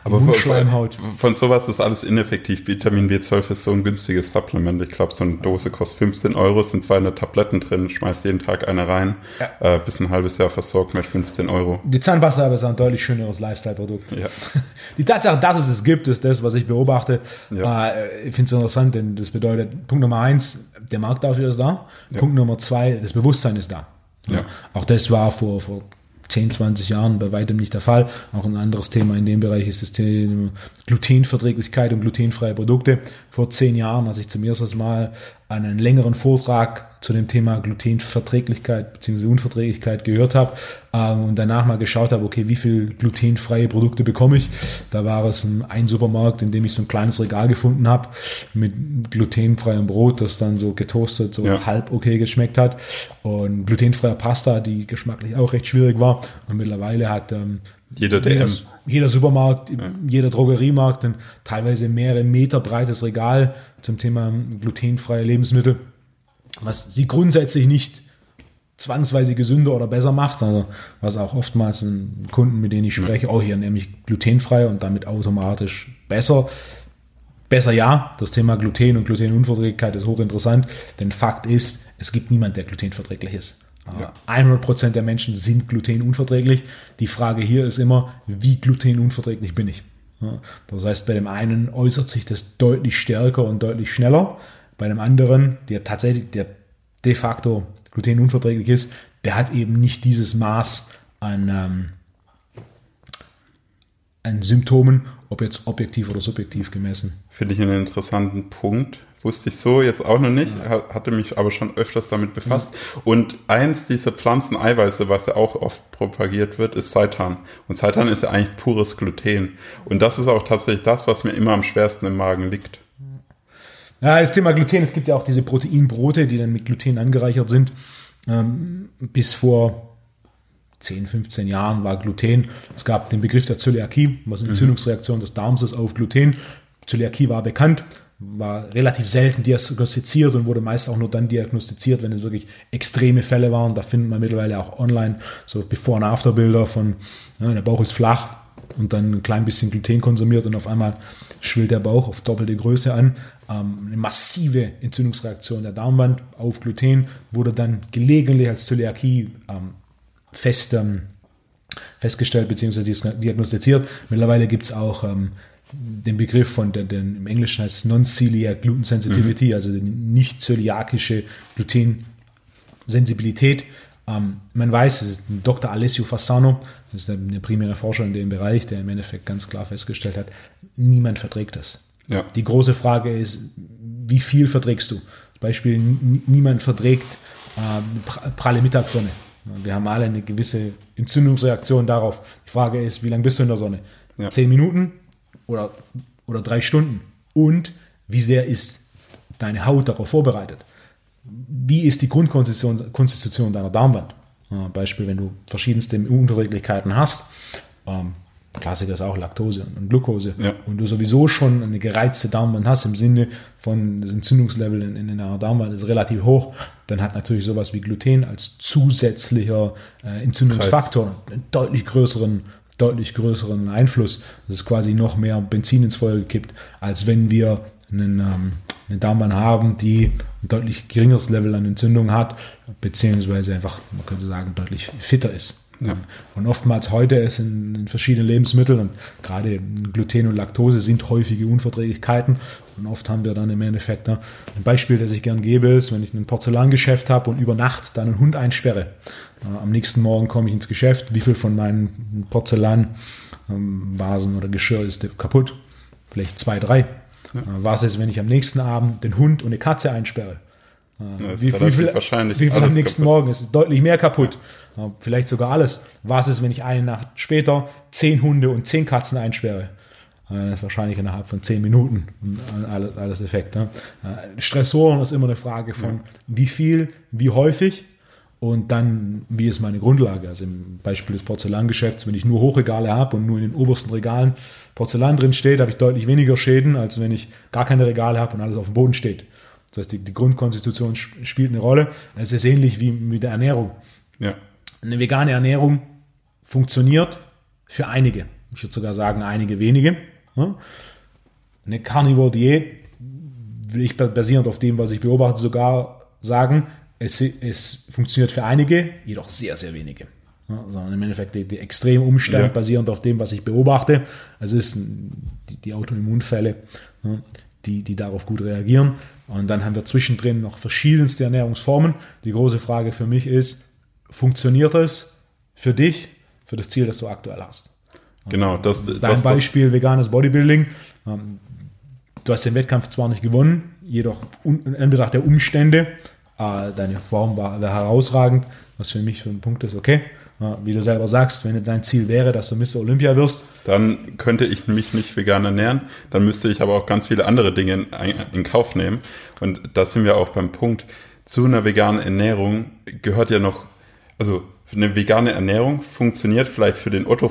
B: aber von, von sowas ist alles ineffektiv. Vitamin B12 ist so ein günstiges Supplement. Ich glaube, so eine Dose kostet 15 Euro, sind 200 Tabletten drin, schmeißt jeden Tag eine rein, ja. äh, bis ein halbes Jahr versorgt mit 15 Euro.
A: Die Zahnpasta ist ein deutlich schöneres Lifestyle-Produkt.
B: Ja.
A: Die Tatsache, dass es es gibt, ist das, was ich beobachte. Ja. Äh, ich finde es interessant, denn das bedeutet, Punkt Nummer eins, der Markt dafür ist da. Punkt Nummer zwei, das Bewusstsein ist da. Auch das war vor, vor 10, 20 Jahren bei weitem nicht der Fall. Auch ein anderes Thema in dem Bereich ist das Thema Glutenverträglichkeit und glutenfreie Produkte. Vor zehn Jahren, als ich zum ersten Mal einen längeren Vortrag zu dem Thema Glutenverträglichkeit bzw. Unverträglichkeit gehört habe ähm, und danach mal geschaut habe, okay, wie viel glutenfreie Produkte bekomme ich? Da war es ein, ein Supermarkt, in dem ich so ein kleines Regal gefunden habe mit glutenfreiem Brot, das dann so getoastet, so ja. halb okay geschmeckt hat und glutenfreier Pasta, die geschmacklich auch recht schwierig war und mittlerweile hat ähm,
B: jeder DM.
A: Jeder, Supermarkt, ja. jeder Drogeriemarkt ein teilweise mehrere Meter breites Regal zum Thema glutenfreie Lebensmittel, was sie grundsätzlich nicht zwangsweise gesünder oder besser macht, also was auch oftmals Kunden, mit denen ich spreche, auch hier nämlich glutenfrei und damit automatisch besser. Besser ja, das Thema Gluten und Glutenunverträglichkeit ist hochinteressant, denn Fakt ist, es gibt niemand, der glutenverträglich ist. Ja. 100% der Menschen sind glutenunverträglich. Die Frage hier ist immer, wie glutenunverträglich bin ich? Das heißt, bei dem einen äußert sich das deutlich stärker und deutlich schneller. Bei dem anderen, der tatsächlich, der de facto glutenunverträglich ist, der hat eben nicht dieses Maß an, ähm, an Symptomen, ob jetzt objektiv oder subjektiv gemessen.
B: Finde ich einen interessanten Punkt. Wusste ich so jetzt auch noch nicht, hatte mich aber schon öfters damit befasst. Und eins dieser Pflanzeneiweiße, was ja auch oft propagiert wird, ist Seitan. Und Seitan ist ja eigentlich pures Gluten. Und das ist auch tatsächlich das, was mir immer am schwersten im Magen liegt.
A: Ja, das Thema Gluten, es gibt ja auch diese Proteinbrote, die dann mit Gluten angereichert sind. Ähm, bis vor 10, 15 Jahren war Gluten. Es gab den Begriff der Zöliakie, was eine Entzündungsreaktion des Darms ist auf Gluten. Zöliakie war bekannt, war relativ selten diagnostiziert und wurde meist auch nur dann diagnostiziert, wenn es wirklich extreme Fälle waren. Da findet man mittlerweile auch online so Before- und After-Bilder von, ja, der Bauch ist flach und dann ein klein bisschen Gluten konsumiert und auf einmal schwillt der Bauch auf doppelte Größe an. Ähm, eine massive Entzündungsreaktion der Darmwand auf Gluten wurde dann gelegentlich als Zöliakie ähm, fest, ähm, festgestellt bzw. diagnostiziert. Mittlerweile gibt es auch ähm, den Begriff von den, den im Englischen heißt es Non-Celiac Gluten Sensitivity, mhm. also die nicht zöliakische Glutensensibilität. Ähm, man weiß, es ist Dr. Alessio Fassano, das ist der, der primäre Forscher in dem Bereich, der im Endeffekt ganz klar festgestellt hat, niemand verträgt das. Ja. Die große Frage ist, wie viel verträgst du? Beispiel, niemand verträgt äh, pralle Mittagssonne. Wir haben alle eine gewisse Entzündungsreaktion darauf. Die Frage ist, wie lange bist du in der Sonne? Ja. Zehn Minuten oder, oder drei Stunden? Und wie sehr ist deine Haut darauf vorbereitet? Wie ist die Grundkonstitution deiner Darmwand? Äh, Beispiel, wenn du verschiedenste Unverträglichkeiten hast, ähm, Klassiker ist auch Laktose und Glucose. Ja. Und du sowieso schon eine gereizte Darmwand hast im Sinne von das Entzündungslevel in, in einer Darmwand ist relativ hoch, dann hat natürlich sowas wie Gluten als zusätzlicher äh, Entzündungsfaktor einen deutlich größeren deutlich größeren Einfluss. Das ist quasi noch mehr Benzin ins Feuer gekippt, als wenn wir einen, ähm, eine Darmwand haben, die ein deutlich geringeres Level an Entzündung hat, beziehungsweise einfach, man könnte sagen, deutlich fitter ist. Ja. Und oftmals heute ist in, in, verschiedenen Lebensmitteln und gerade Gluten und Laktose sind häufige Unverträglichkeiten. Und oft haben wir dann im Endeffekt ne, ein Beispiel, das ich gern gebe, ist, wenn ich ein Porzellangeschäft habe und über Nacht dann einen Hund einsperre. Am nächsten Morgen komme ich ins Geschäft, wie viel von meinen Porzellanvasen oder Geschirr ist kaputt? Vielleicht zwei, drei. Ja. Äh, was ist, wenn ich am nächsten Abend den Hund und eine Katze einsperre?
B: Ja, wie, wie, viel,
A: wahrscheinlich wie viel am nächsten kaputt. Morgen? Es ist deutlich mehr kaputt. Ja. Vielleicht sogar alles. Was ist, wenn ich eine Nacht später zehn Hunde und zehn Katzen einsperre? Das ist wahrscheinlich innerhalb von zehn Minuten alles, alles Effekt. Ne? Stressoren ist immer eine Frage von ja. wie viel, wie häufig und dann, wie ist meine Grundlage? Also im Beispiel des Porzellangeschäfts, wenn ich nur Hochregale habe und nur in den obersten Regalen Porzellan drin steht, habe ich deutlich weniger Schäden, als wenn ich gar keine Regale habe und alles auf dem Boden steht. Das heißt, die, die Grundkonstitution spielt eine Rolle. Es ist ähnlich wie mit der Ernährung. Ja. Eine vegane Ernährung funktioniert für einige. Ich würde sogar sagen, einige wenige. Eine Carnivore-Diät will ich basierend auf dem, was ich beobachte, sogar sagen, es, es funktioniert für einige, jedoch sehr, sehr wenige. Sondern im Endeffekt die, die extreme Umstände ja. basierend auf dem, was ich beobachte. Also es sind die, die Autoimmunfälle, die, die darauf gut reagieren. Und dann haben wir zwischendrin noch verschiedenste Ernährungsformen. Die große Frage für mich ist, funktioniert es für dich, für das Ziel, das du aktuell hast?
B: Genau, das,
A: Dein das, Beispiel das, veganes Bodybuilding. Ähm, du hast den Wettkampf zwar nicht gewonnen, jedoch in Anbetracht der Umstände, äh, deine Form war, herausragend, was für mich so ein Punkt ist, okay, wie du selber sagst, wenn dein Ziel wäre, dass du Mr. Olympia wirst.
B: Dann könnte ich mich nicht vegan ernähren. Dann müsste ich aber auch ganz viele andere Dinge in, in Kauf nehmen. Und da sind wir auch beim Punkt. Zu einer veganen Ernährung gehört ja noch, also eine vegane Ernährung funktioniert vielleicht für den Otto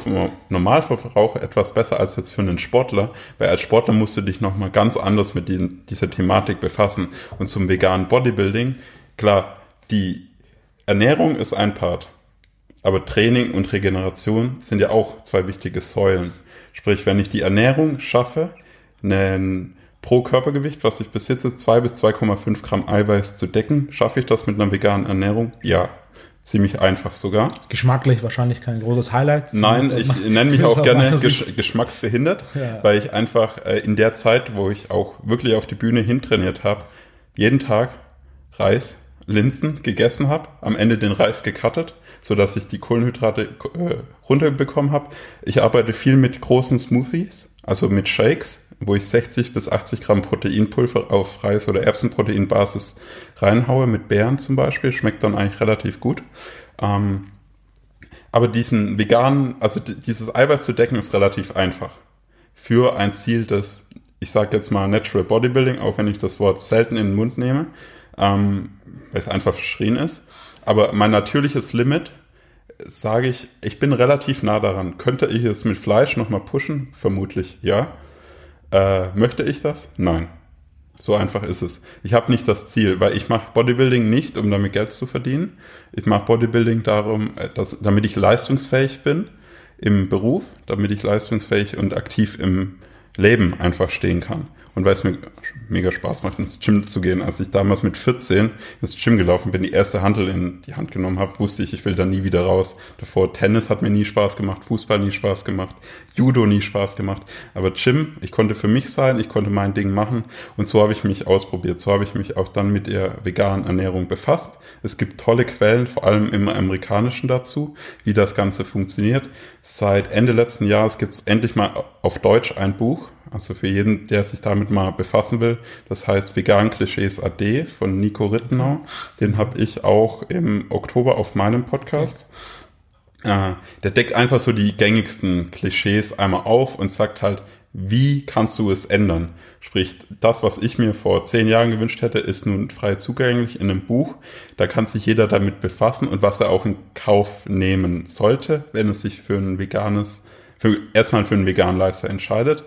B: Normalverbraucher etwas besser als jetzt für einen Sportler, weil als Sportler musst du dich nochmal ganz anders mit diesen, dieser Thematik befassen. Und zum veganen Bodybuilding, klar, die Ernährung ist ein Part. Aber Training und Regeneration sind ja auch zwei wichtige Säulen. Sprich, wenn ich die Ernährung schaffe, einen pro Körpergewicht, was ich besitze, 2 bis 2,5 Gramm Eiweiß zu decken, schaffe ich das mit einer veganen Ernährung? Ja. Ziemlich einfach sogar.
A: Geschmacklich wahrscheinlich kein großes Highlight.
B: Nein, ich nenne mich auch gerne gesch geschmacksbehindert, ja. weil ich einfach äh, in der Zeit, wo ich auch wirklich auf die Bühne hintrainiert habe, jeden Tag Reis, Linsen gegessen habe, am Ende den Reis gecuttet, so dass ich die Kohlenhydrate äh, runterbekommen habe. Ich arbeite viel mit großen Smoothies, also mit Shakes, wo ich 60 bis 80 Gramm Proteinpulver auf Reis- oder Erbsenproteinbasis reinhaue, mit Beeren zum Beispiel. Schmeckt dann eigentlich relativ gut. Ähm, aber diesen veganen, also dieses Eiweiß zu decken, ist relativ einfach. Für ein Ziel des, ich sage jetzt mal Natural Bodybuilding, auch wenn ich das Wort selten in den Mund nehme, ähm, weil es einfach verschrien ist. Aber mein natürliches Limit, sage ich, ich bin relativ nah daran. Könnte ich es mit Fleisch nochmal pushen? Vermutlich, ja. Äh, möchte ich das? Nein. So einfach ist es. Ich habe nicht das Ziel, weil ich mache Bodybuilding nicht, um damit Geld zu verdienen. Ich mache Bodybuilding darum, äh, dass, damit ich leistungsfähig bin im Beruf, damit ich leistungsfähig und aktiv im Leben einfach stehen kann und weil es mir mega Spaß macht, ins Gym zu gehen. Als ich damals mit 14 ins Gym gelaufen bin, die erste Handel in die Hand genommen habe, wusste ich, ich will da nie wieder raus. Davor Tennis hat mir nie Spaß gemacht, Fußball nie Spaß gemacht, Judo nie Spaß gemacht. Aber Gym, ich konnte für mich sein, ich konnte mein Ding machen und so habe ich mich ausprobiert. So habe ich mich auch dann mit der veganen Ernährung befasst. Es gibt tolle Quellen, vor allem im amerikanischen dazu, wie das Ganze funktioniert. Seit Ende letzten Jahres gibt es endlich mal auf Deutsch ein Buch, also für jeden, der sich damit mal befassen will. Das heißt Vegan Klischees AD von Nico Rittenau. Den habe ich auch im Oktober auf meinem Podcast. Äh, der deckt einfach so die gängigsten Klischees einmal auf und sagt halt, wie kannst du es ändern? Sprich, das, was ich mir vor zehn Jahren gewünscht hätte, ist nun frei zugänglich in einem Buch. Da kann sich jeder damit befassen und was er auch in Kauf nehmen sollte, wenn es sich für ein veganes, für, erstmal für einen veganen Lifestyle entscheidet.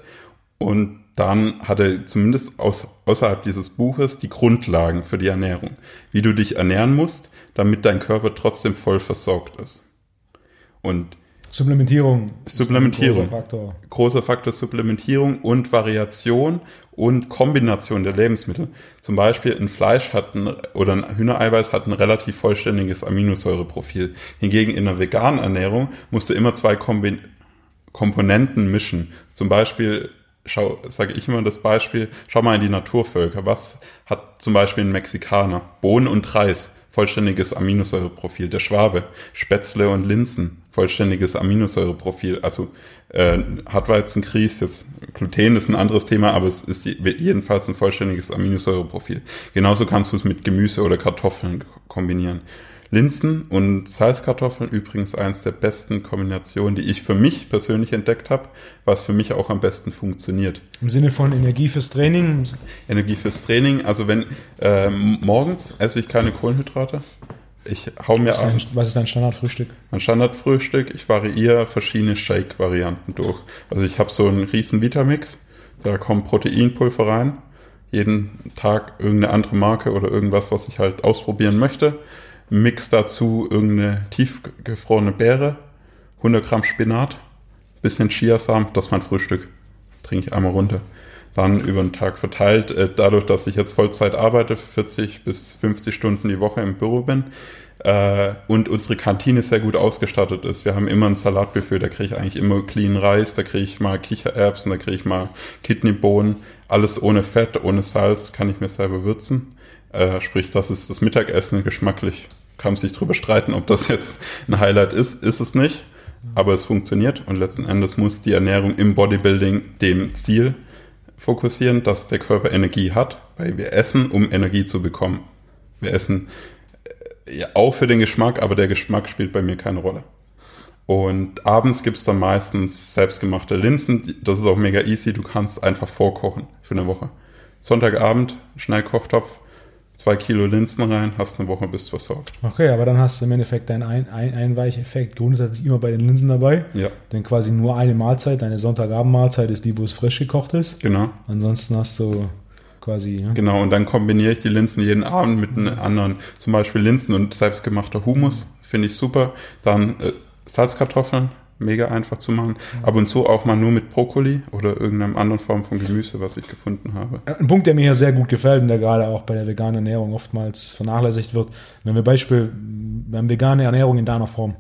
B: Und dann hat er zumindest aus, außerhalb dieses Buches die Grundlagen für die Ernährung. Wie du dich ernähren musst, damit dein Körper trotzdem voll versorgt ist. Und
A: Supplementierung.
B: Supplementierung. Großer Faktor. großer Faktor Supplementierung und Variation und Kombination der Lebensmittel. Zum Beispiel ein Fleisch hat ein, oder ein Hühnereiweiß hat ein relativ vollständiges Aminosäureprofil. Hingegen in einer veganen Ernährung musst du immer zwei Kombi Komponenten mischen. Zum Beispiel schau, sage ich immer das Beispiel, schau mal in die Naturvölker. Was hat zum Beispiel ein Mexikaner? Bohnen und Reis, vollständiges Aminosäureprofil. Der Schwabe, Spätzle und Linsen, vollständiges Aminosäureprofil. Also äh, Hartweizen, Grieß, jetzt Gluten ist ein anderes Thema, aber es ist jedenfalls ein vollständiges Aminosäureprofil. Genauso kannst du es mit Gemüse oder Kartoffeln kombinieren. Linsen und Salzkartoffeln übrigens eins der besten Kombinationen, die ich für mich persönlich entdeckt habe, was für mich auch am besten funktioniert.
A: Im Sinne von Energie fürs Training?
B: Energie fürs Training. Also wenn äh, morgens esse ich keine Kohlenhydrate. Ich hau mir
A: was, dein, was ist dein Standardfrühstück?
B: Mein Standardfrühstück, ich variiere verschiedene Shake-Varianten durch. Also ich habe so einen riesen Vitamix, da kommt Proteinpulver rein, jeden Tag irgendeine andere Marke oder irgendwas, was ich halt ausprobieren möchte. Mix dazu irgendeine tiefgefrorene Beere, 100 Gramm Spinat, bisschen Chiasamen, das ist mein Frühstück. Trinke ich einmal runter. Dann über den Tag verteilt, äh, dadurch, dass ich jetzt Vollzeit arbeite, 40 bis 50 Stunden die Woche im Büro bin äh, und unsere Kantine sehr gut ausgestattet ist. Wir haben immer ein Salatbuffet, da kriege ich eigentlich immer clean Reis, da kriege ich mal Kichererbsen, da kriege ich mal Kidneybohnen, alles ohne Fett, ohne Salz, kann ich mir selber würzen. Äh, sprich, das ist das Mittagessen geschmacklich. Kann sich drüber streiten, ob das jetzt ein Highlight ist. Ist es nicht. Aber es funktioniert und letzten Endes muss die Ernährung im Bodybuilding dem Ziel fokussieren, dass der Körper Energie hat, weil wir essen, um Energie zu bekommen. Wir essen äh, ja, auch für den Geschmack, aber der Geschmack spielt bei mir keine Rolle. Und abends gibt's dann meistens selbstgemachte Linsen. Das ist auch mega easy. Du kannst einfach vorkochen für eine Woche. Sonntagabend, Schnellkochtopf, zwei Kilo Linsen rein, hast eine Woche bist versorgt.
A: Okay, aber dann hast du im Endeffekt deinen ein ein Einweicheffekt grundsätzlich immer bei den Linsen dabei.
B: Ja.
A: Denn quasi nur eine Mahlzeit, deine Sonntagabendmahlzeit ist die, wo es frisch gekocht ist.
B: Genau.
A: Ansonsten hast du quasi.
B: Ja. Genau, und dann kombiniere ich die Linsen jeden Abend mit einem anderen, zum Beispiel Linsen und selbstgemachter Humus, finde ich super. Dann äh, Salzkartoffeln mega einfach zu machen. Ab und zu auch mal nur mit Brokkoli oder irgendeiner anderen Form von Gemüse, was ich gefunden habe.
A: Ein Punkt, der mir hier sehr gut gefällt und der gerade auch bei der veganen Ernährung oftmals vernachlässigt wird, wenn wir Beispiel, wir haben vegane Ernährung in deiner Form,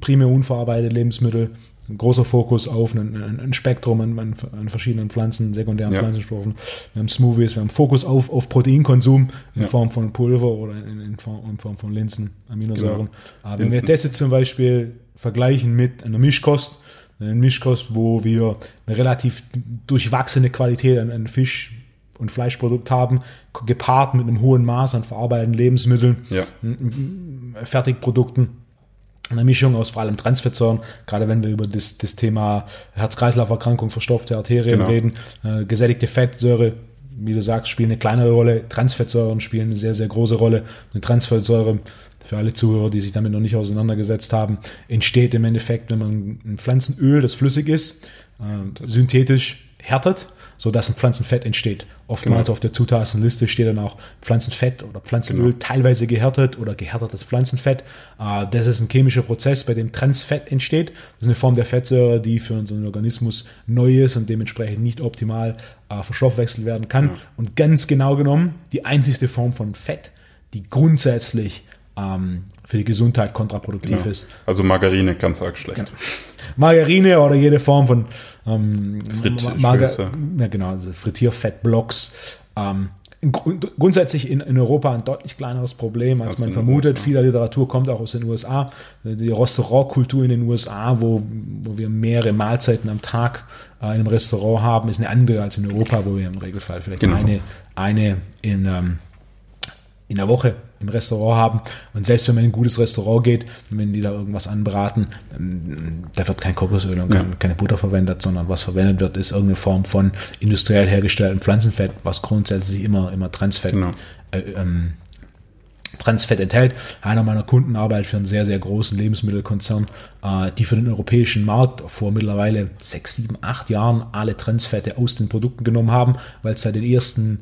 A: primär unverarbeitete Lebensmittel, ein großer Fokus auf ein, ein Spektrum an, an, verschiedenen Pflanzen, sekundären ja. Pflanzenstoffen. Wir haben Smoothies, wir haben Fokus auf, auf Proteinkonsum in ja. Form von Pulver oder in, in, Form, in Form, von Linsen, Aminosäuren. Genau. Aber wenn wir das jetzt zum Beispiel vergleichen mit einer Mischkost, eine Mischkost, wo wir eine relativ durchwachsene Qualität an, an Fisch und Fleischprodukt haben, gepaart mit einem hohen Maß an verarbeiteten Lebensmitteln, ja. Fertigprodukten, eine Mischung aus vor allem Transfettsäuren, gerade wenn wir über das, das Thema Herz-Kreislauf-Erkrankung, verstopfte Arterien genau. reden, äh, gesättigte Fettsäure, wie du sagst, spielen eine kleinere Rolle, Transfettsäuren spielen eine sehr, sehr große Rolle. Eine Transfettsäure, für alle Zuhörer, die sich damit noch nicht auseinandergesetzt haben, entsteht im Endeffekt, wenn man ein Pflanzenöl, das flüssig ist, äh, synthetisch härtet so dass ein Pflanzenfett entsteht. Oftmals genau. auf der Zutatenliste steht dann auch Pflanzenfett oder Pflanzenöl, genau. teilweise gehärtet oder gehärtetes Pflanzenfett. Äh, das ist ein chemischer Prozess, bei dem Transfett entsteht. Das ist eine Form der Fettsäure, die für unseren Organismus neu ist und dementsprechend nicht optimal äh, verstoffwechselt werden kann. Ja. Und ganz genau genommen, die einzigste Form von Fett, die grundsätzlich ähm, für die Gesundheit kontraproduktiv genau. ist.
B: Also Margarine ganz arg schlecht. Genau.
A: Margarine oder jede Form von ähm, Margar ja, genau, also Frittierfettblocks. Ähm, grundsätzlich in, in, Europa ein deutlich kleineres Problem, als, als man vermutet. Viele Literatur kommt auch aus den USA. Die Restaurantkultur in den USA, wo, wo wir mehrere Mahlzeiten am Tag äh, in einem Restaurant haben, ist eine andere als in Europa, wo wir im Regelfall vielleicht genau. eine, eine in, ähm, in der Woche im Restaurant haben. Und selbst wenn man in ein gutes Restaurant geht, wenn die da irgendwas anbraten, da wird kein Kokosöl und ja. keine Butter verwendet, sondern was verwendet wird, ist irgendeine Form von industriell hergestelltem Pflanzenfett, was grundsätzlich immer, immer Transfett, genau. äh, ähm, Transfett enthält. Einer meiner Kunden arbeitet für einen sehr, sehr großen Lebensmittelkonzern, äh, die für den europäischen Markt vor mittlerweile sechs, sieben, acht Jahren alle Transfette aus den Produkten genommen haben, weil es seit den ersten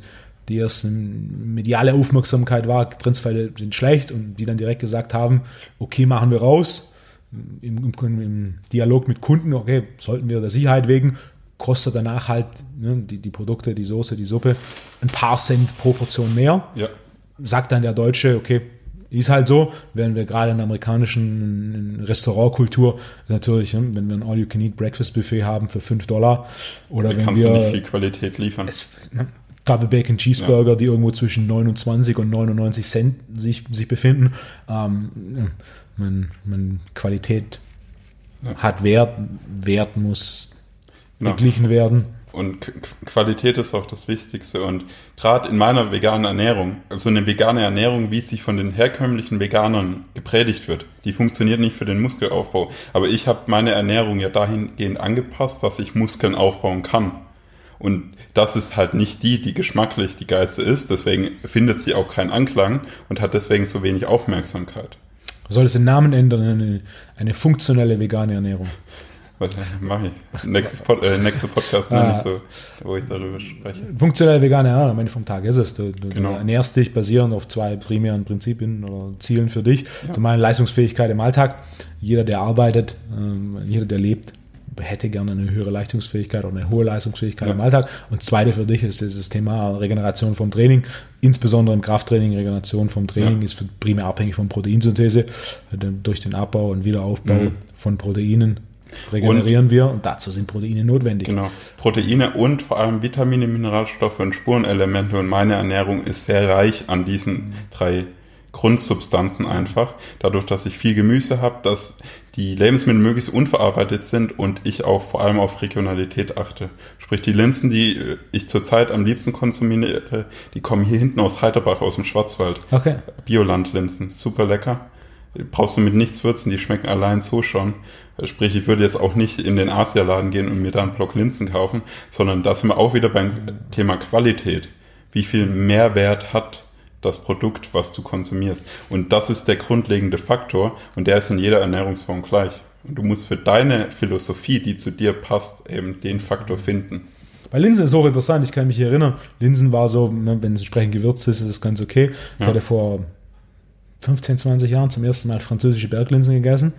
A: die erst mediale Aufmerksamkeit war, Transfälle sind schlecht und die dann direkt gesagt haben, okay, machen wir raus. Im, im, im Dialog mit Kunden, okay, sollten wir der Sicherheit wegen, kostet danach halt ne, die, die Produkte, die Soße, die Suppe ein paar Cent pro Portion mehr. Ja. Sagt dann der Deutsche, okay, ist halt so, während wir gerade in der amerikanischen Restaurantkultur natürlich, ne, wenn wir ein All-You-Can-Eat-Breakfast-Buffet haben für 5 Dollar oder da wenn kannst wir...
B: Du nicht viel Qualität liefern. Es,
A: ne, Double Bacon Cheeseburger, ja. die irgendwo zwischen 29 und 99 Cent sich, sich befinden. Ähm, man, man Qualität ja. hat Wert, Wert muss genau. beglichen werden.
B: Und Qualität ist auch das Wichtigste. Und gerade in meiner veganen Ernährung, also eine vegane Ernährung, wie es sich von den herkömmlichen Veganern gepredigt wird, die funktioniert nicht für den Muskelaufbau. Aber ich habe meine Ernährung ja dahingehend angepasst, dass ich Muskeln aufbauen kann. Und das ist halt nicht die, die geschmacklich die geilste ist. Deswegen findet sie auch keinen Anklang und hat deswegen so wenig Aufmerksamkeit.
A: Du solltest den Namen ändern, eine, eine funktionelle vegane Ernährung.
B: Warte, mach ich. Nächstes Pod, äh, nächste Podcast nenne ah, ich so, wo ich darüber spreche.
A: Funktionelle vegane Ernährung am Ende vom Tag ist es. Du, du, genau. du ernährst dich basierend auf zwei primären Prinzipien oder Zielen für dich. Ja. Zum einen Leistungsfähigkeit im Alltag. Jeder, der arbeitet, äh, jeder, der lebt, hätte gerne eine höhere Leistungsfähigkeit oder eine hohe Leistungsfähigkeit ja. im Alltag. Und zweite für dich ist dieses Thema Regeneration vom Training, insbesondere im Krafttraining. Regeneration vom Training ja. ist primär abhängig von Proteinsynthese. Durch den Abbau und Wiederaufbau mhm. von Proteinen regenerieren und, wir und dazu sind Proteine notwendig.
B: Genau. Proteine und vor allem Vitamine, Mineralstoffe und Spurenelemente und meine Ernährung ist sehr reich an diesen drei Grundsubstanzen einfach. Dadurch, dass ich viel Gemüse habe, dass die Lebensmittel möglichst unverarbeitet sind und ich auch vor allem auf Regionalität achte. Sprich, die Linsen, die äh, ich zurzeit am liebsten konsumiere, die kommen hier hinten aus Heiterbach, aus dem Schwarzwald. Okay. Bioland-Linsen, super lecker. Brauchst du mit nichts würzen, die schmecken allein so schon. Sprich, ich würde jetzt auch nicht in den Asialaden gehen und mir da einen Block Linsen kaufen, sondern da sind wir auch wieder beim Thema Qualität. Wie viel Mehrwert hat das Produkt, was du konsumierst. Und das ist der grundlegende Faktor und der ist in jeder Ernährungsform gleich. Und du musst für deine Philosophie, die zu dir passt, eben den Faktor finden.
A: Bei Linsen ist es auch interessant, ich kann mich erinnern, Linsen war so, ne, wenn es entsprechend gewürzt ist, ist es ganz okay. Ich ja. hatte vor 15, 20 Jahren zum ersten Mal französische Berglinsen gegessen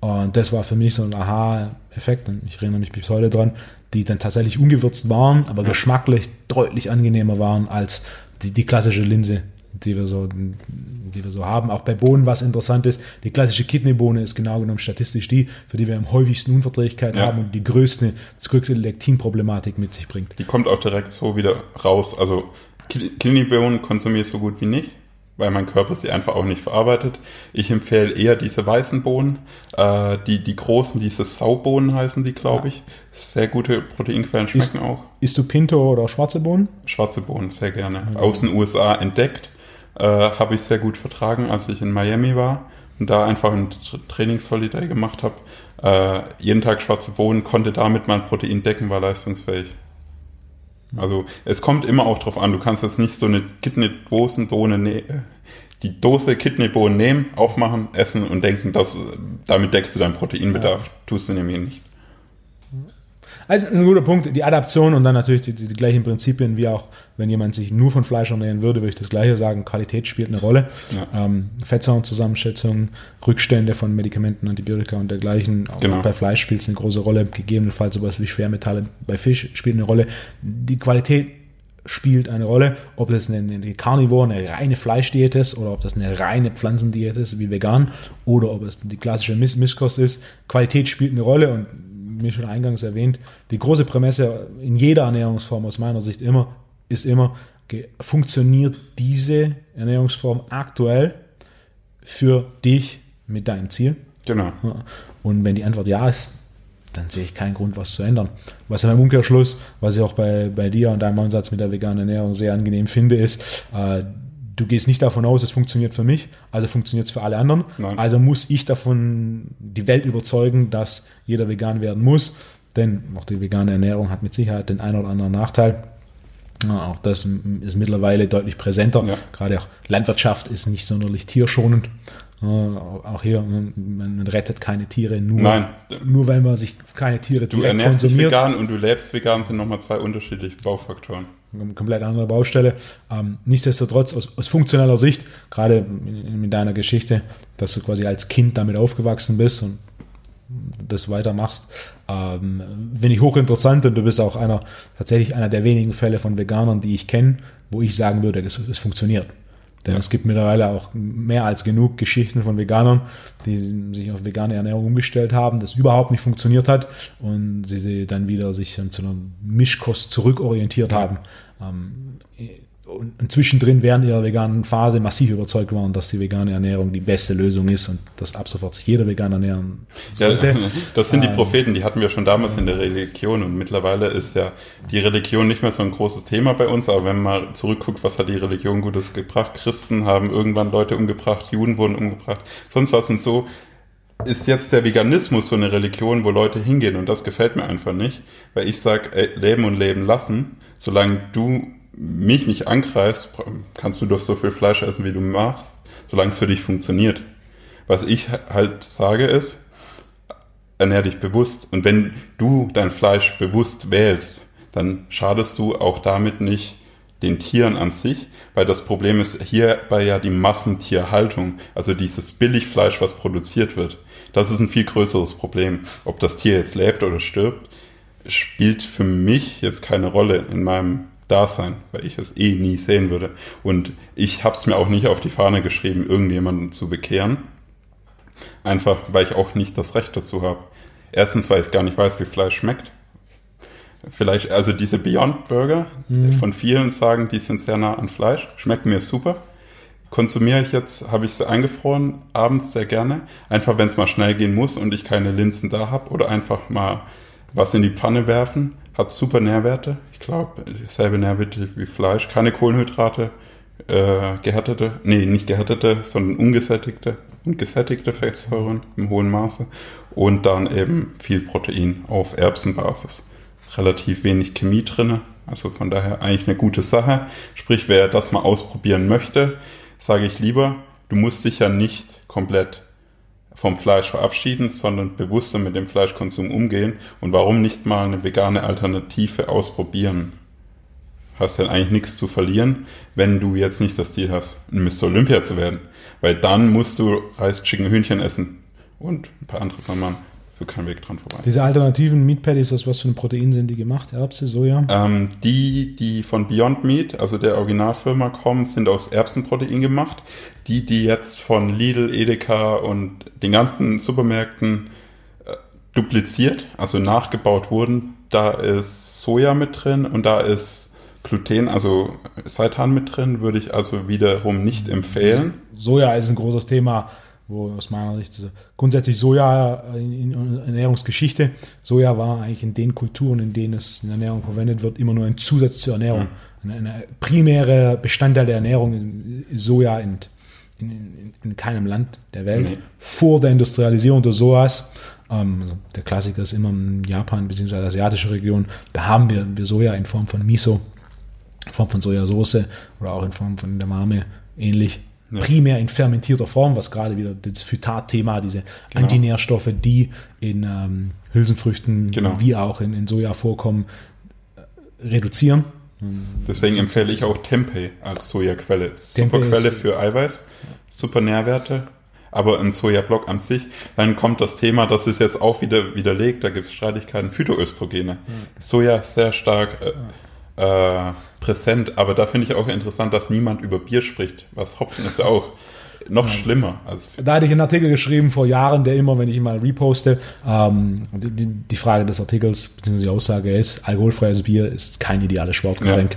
A: Und das war für mich so ein Aha-Effekt, und ich erinnere mich bis heute dran, die dann tatsächlich ungewürzt waren, aber ja. geschmacklich deutlich angenehmer waren als die, die klassische Linse, die wir, so, die wir so haben. Auch bei Bohnen, was interessant ist, die klassische Kidneybohne ist genau genommen statistisch die, für die wir am häufigsten Unverträglichkeit ja. haben und die größte, das größte Lektinproblematik mit sich bringt.
B: Die kommt auch direkt so wieder raus. Also Kidneybohnen konsumiere ich so gut wie nicht weil mein Körper sie einfach auch nicht verarbeitet. Ich empfehle eher diese weißen Bohnen, äh, die, die großen, diese Saubohnen heißen die, glaube ich. Sehr gute Proteinquellen schmecken
A: ist,
B: auch.
A: Isst du Pinto oder schwarze Bohnen?
B: Schwarze Bohnen, sehr gerne. Aus den USA entdeckt, äh, habe ich sehr gut vertragen, als ich in Miami war und da einfach ein Trainingsholiday gemacht habe. Äh, jeden Tag schwarze Bohnen, konnte damit mein Protein decken, war leistungsfähig. Also es kommt immer auch drauf an, du kannst jetzt nicht so eine Kidneydosenbohne ne die Dose Kidneybohnen nehmen, aufmachen, essen und denken, dass damit deckst du deinen Proteinbedarf. Ja. Tust du nämlich nicht.
A: Also das ist ein guter Punkt, die Adaption und dann natürlich die, die, die, gleichen Prinzipien wie auch, wenn jemand sich nur von Fleisch ernähren würde, würde ich das gleiche sagen, Qualität spielt eine Rolle. Ja. Ähm, Fettsäurenzusammensetzung, Rückstände von Medikamenten, Antibiotika und dergleichen, auch genau. bei Fleisch spielt es eine große Rolle, gegebenenfalls sowas wie Schwermetalle bei Fisch spielt eine Rolle. Die Qualität spielt eine Rolle, ob das eine, eine Carnivore, eine reine Fleischdiät ist oder ob das eine reine Pflanzendiät ist, wie vegan, oder ob es die klassische Misskost ist. Qualität spielt eine Rolle und mir schon eingangs erwähnt, die große Prämisse in jeder Ernährungsform aus meiner Sicht immer ist immer, okay, funktioniert diese Ernährungsform aktuell für dich mit deinem Ziel?
B: Genau.
A: Und wenn die Antwort ja ist, dann sehe ich keinen Grund, was zu ändern. Was im Umkehrschluss, was ich auch bei, bei dir und deinem Ansatz mit der veganen Ernährung sehr angenehm finde, ist, äh, du gehst nicht davon aus, es funktioniert für mich, also funktioniert es für alle anderen. Nein. Also muss ich davon die Welt überzeugen, dass jeder vegan werden muss. Denn auch die vegane Ernährung hat mit Sicherheit den einen oder anderen Nachteil. Ja, auch das ist mittlerweile deutlich präsenter. Ja. Gerade auch Landwirtschaft ist nicht sonderlich tierschonend. Auch hier, ne, man rettet keine Tiere nur,
B: Nein.
A: nur weil man sich keine Tiere
B: Du ernährst konsumiert. dich vegan und du lebst vegan sind nochmal zwei unterschiedliche Baufaktoren.
A: Komplett andere Baustelle. Ähm, nichtsdestotrotz aus, aus funktioneller Sicht, gerade mit deiner Geschichte, dass du quasi als Kind damit aufgewachsen bist und das weitermachst, ähm, finde ich hochinteressant und du bist auch einer, tatsächlich einer der wenigen Fälle von Veganern, die ich kenne, wo ich sagen würde, es, es funktioniert. Denn ja. es gibt mittlerweile auch mehr als genug Geschichten von Veganern, die sich auf vegane Ernährung umgestellt haben, das überhaupt nicht funktioniert hat und sie, sie dann wieder sich zu einer Mischkost zurückorientiert ja. haben. Ähm, und zwischendrin während ihrer veganen Phase massiv überzeugt waren, dass die vegane Ernährung die beste Lösung ist und dass ab sofort sich jeder vegan ernähren sollte. Ja,
B: das sind die ähm, Propheten, die hatten wir schon damals in der Religion und mittlerweile ist ja die Religion nicht mehr so ein großes Thema bei uns, aber wenn man mal zurückguckt, was hat die Religion Gutes gebracht? Christen haben irgendwann Leute umgebracht, Juden wurden umgebracht, sonst was und so ist jetzt der Veganismus so eine Religion, wo Leute hingehen und das gefällt mir einfach nicht, weil ich sage, leben und leben lassen, solange du mich nicht angreifst, kannst du doch so viel Fleisch essen, wie du machst, solange es für dich funktioniert. Was ich halt sage ist, ernähr dich bewusst. Und wenn du dein Fleisch bewusst wählst, dann schadest du auch damit nicht den Tieren an sich, weil das Problem ist hierbei ja die Massentierhaltung, also dieses Billigfleisch, was produziert wird. Das ist ein viel größeres Problem. Ob das Tier jetzt lebt oder stirbt, spielt für mich jetzt keine Rolle in meinem da sein, weil ich es eh nie sehen würde. Und ich habe es mir auch nicht auf die Fahne geschrieben, irgendjemanden zu bekehren. Einfach, weil ich auch nicht das Recht dazu habe. Erstens, weil ich gar nicht weiß, wie Fleisch schmeckt. Vielleicht, also diese Beyond Burger, mhm. von vielen sagen, die sind sehr nah an Fleisch, schmecken mir super. Konsumiere ich jetzt, habe ich sie eingefroren, abends sehr gerne. Einfach, wenn es mal schnell gehen muss und ich keine Linsen da habe oder einfach mal was in die Pfanne werfen hat super Nährwerte. Ich glaube, selbe Nährwerte wie Fleisch. Keine Kohlenhydrate, äh, gehärtete, nee, nicht gehärtete, sondern ungesättigte und gesättigte Fettsäuren im hohen Maße. Und dann eben viel Protein auf Erbsenbasis. Relativ wenig Chemie drinne. Also von daher eigentlich eine gute Sache. Sprich, wer das mal ausprobieren möchte, sage ich lieber, du musst dich ja nicht komplett vom Fleisch verabschieden, sondern bewusster mit dem Fleischkonsum umgehen und warum nicht mal eine vegane Alternative ausprobieren? Hast ja eigentlich nichts zu verlieren, wenn du jetzt nicht das Ziel hast, ein Mr. Olympia zu werden, weil dann musst du Reis, Chicken, Hühnchen essen Und ein paar andere Sachen man für keinen Weg dran vorbei.
A: Diese alternativen Meat Patties, aus was für ein Protein sind die gemacht? Erbse, Soja?
B: Ähm, die, die von Beyond Meat, also der Originalfirma kommen, sind aus Erbsenprotein gemacht. Die, die jetzt von Lidl, Edeka und den ganzen Supermärkten äh, dupliziert, also nachgebaut wurden, da ist Soja mit drin und da ist Gluten, also Seitan mit drin, würde ich also wiederum nicht empfehlen.
A: Soja ist ein großes Thema wo aus meiner Sicht also grundsätzlich Soja in, in Ernährungsgeschichte, Soja war eigentlich in den Kulturen, in denen es in Ernährung verwendet wird, immer nur ein Zusatz zur Ernährung. Mhm. Eine, eine primäre Bestandteil der Ernährung ist Soja in, in, in, keinem Land der Welt. Nee. Vor der Industrialisierung des Sojas, ähm, also der Klassiker ist immer in Japan bzw. asiatische Region, da haben wir, wir Soja in Form von Miso, in Form von Sojasauce oder auch in Form von Edamame ähnlich ja. primär in fermentierter Form, was gerade wieder das Phytat-Thema, diese genau. Antinährstoffe, die in ähm, Hülsenfrüchten genau. wie auch in, in Soja vorkommen, äh, reduzieren.
B: Deswegen empfehle ich auch Tempeh als Sojaquelle. Super Quelle für Eiweiß, super Nährwerte, aber ein Sojablock an sich. Dann kommt das Thema, das ist jetzt auch wieder widerlegt, da gibt es Streitigkeiten, Phytoöstrogene. Ja. Soja sehr stark äh, äh, präsent. Aber da finde ich auch interessant, dass niemand über Bier spricht. Was Hopfen ist ja auch noch schlimmer. Als
A: da hatte ich einen Artikel geschrieben vor Jahren, der immer, wenn ich ihn mal reposte, ähm, die, die, Frage des Artikels bzw. die Aussage ist, alkoholfreies Bier ist kein ideales Sportgetränk.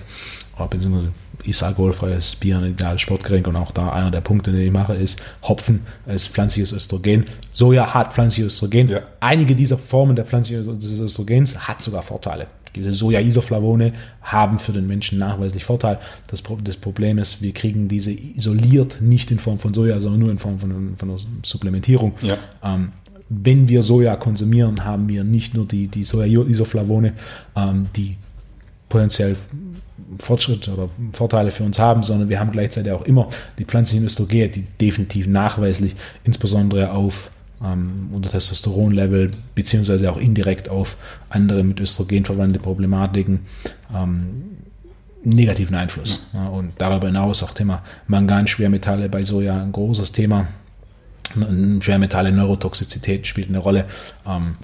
A: Ja. Beziehungsweise ist alkoholfreies Bier ein ideales Sportgetränk und auch da einer der Punkte, den ich mache, ist Hopfen ist pflanzliches Östrogen. Soja hat pflanzliches Östrogen. Ja. Einige dieser Formen der pflanzlichen Östrogens hat sogar Vorteile. Diese Soja-Isoflavone haben für den Menschen nachweislich Vorteil. Das, das, Problem ist, wir kriegen diese isoliert nicht in Form von Soja, sondern nur in Form von, von einer Supplementierung. Ja. Ähm, wenn wir Soja konsumieren, haben wir nicht nur die, die Soja-Isoflavone, ähm, die potenziell Fortschritt oder Vorteile für uns haben, sondern wir haben gleichzeitig auch immer die pflanzlichen Östrogene, die definitiv nachweislich insbesondere auf ähm, unter Testosteronlevel, beziehungsweise auch indirekt auf andere mit Östrogen verwandte Problematiken ähm, negativen Einfluss. Ja. Und darüber hinaus auch Thema Mangan, Schwermetalle bei Soja ein großes Thema. Schwermetalle, Neurotoxizität spielt eine Rolle. Ähm,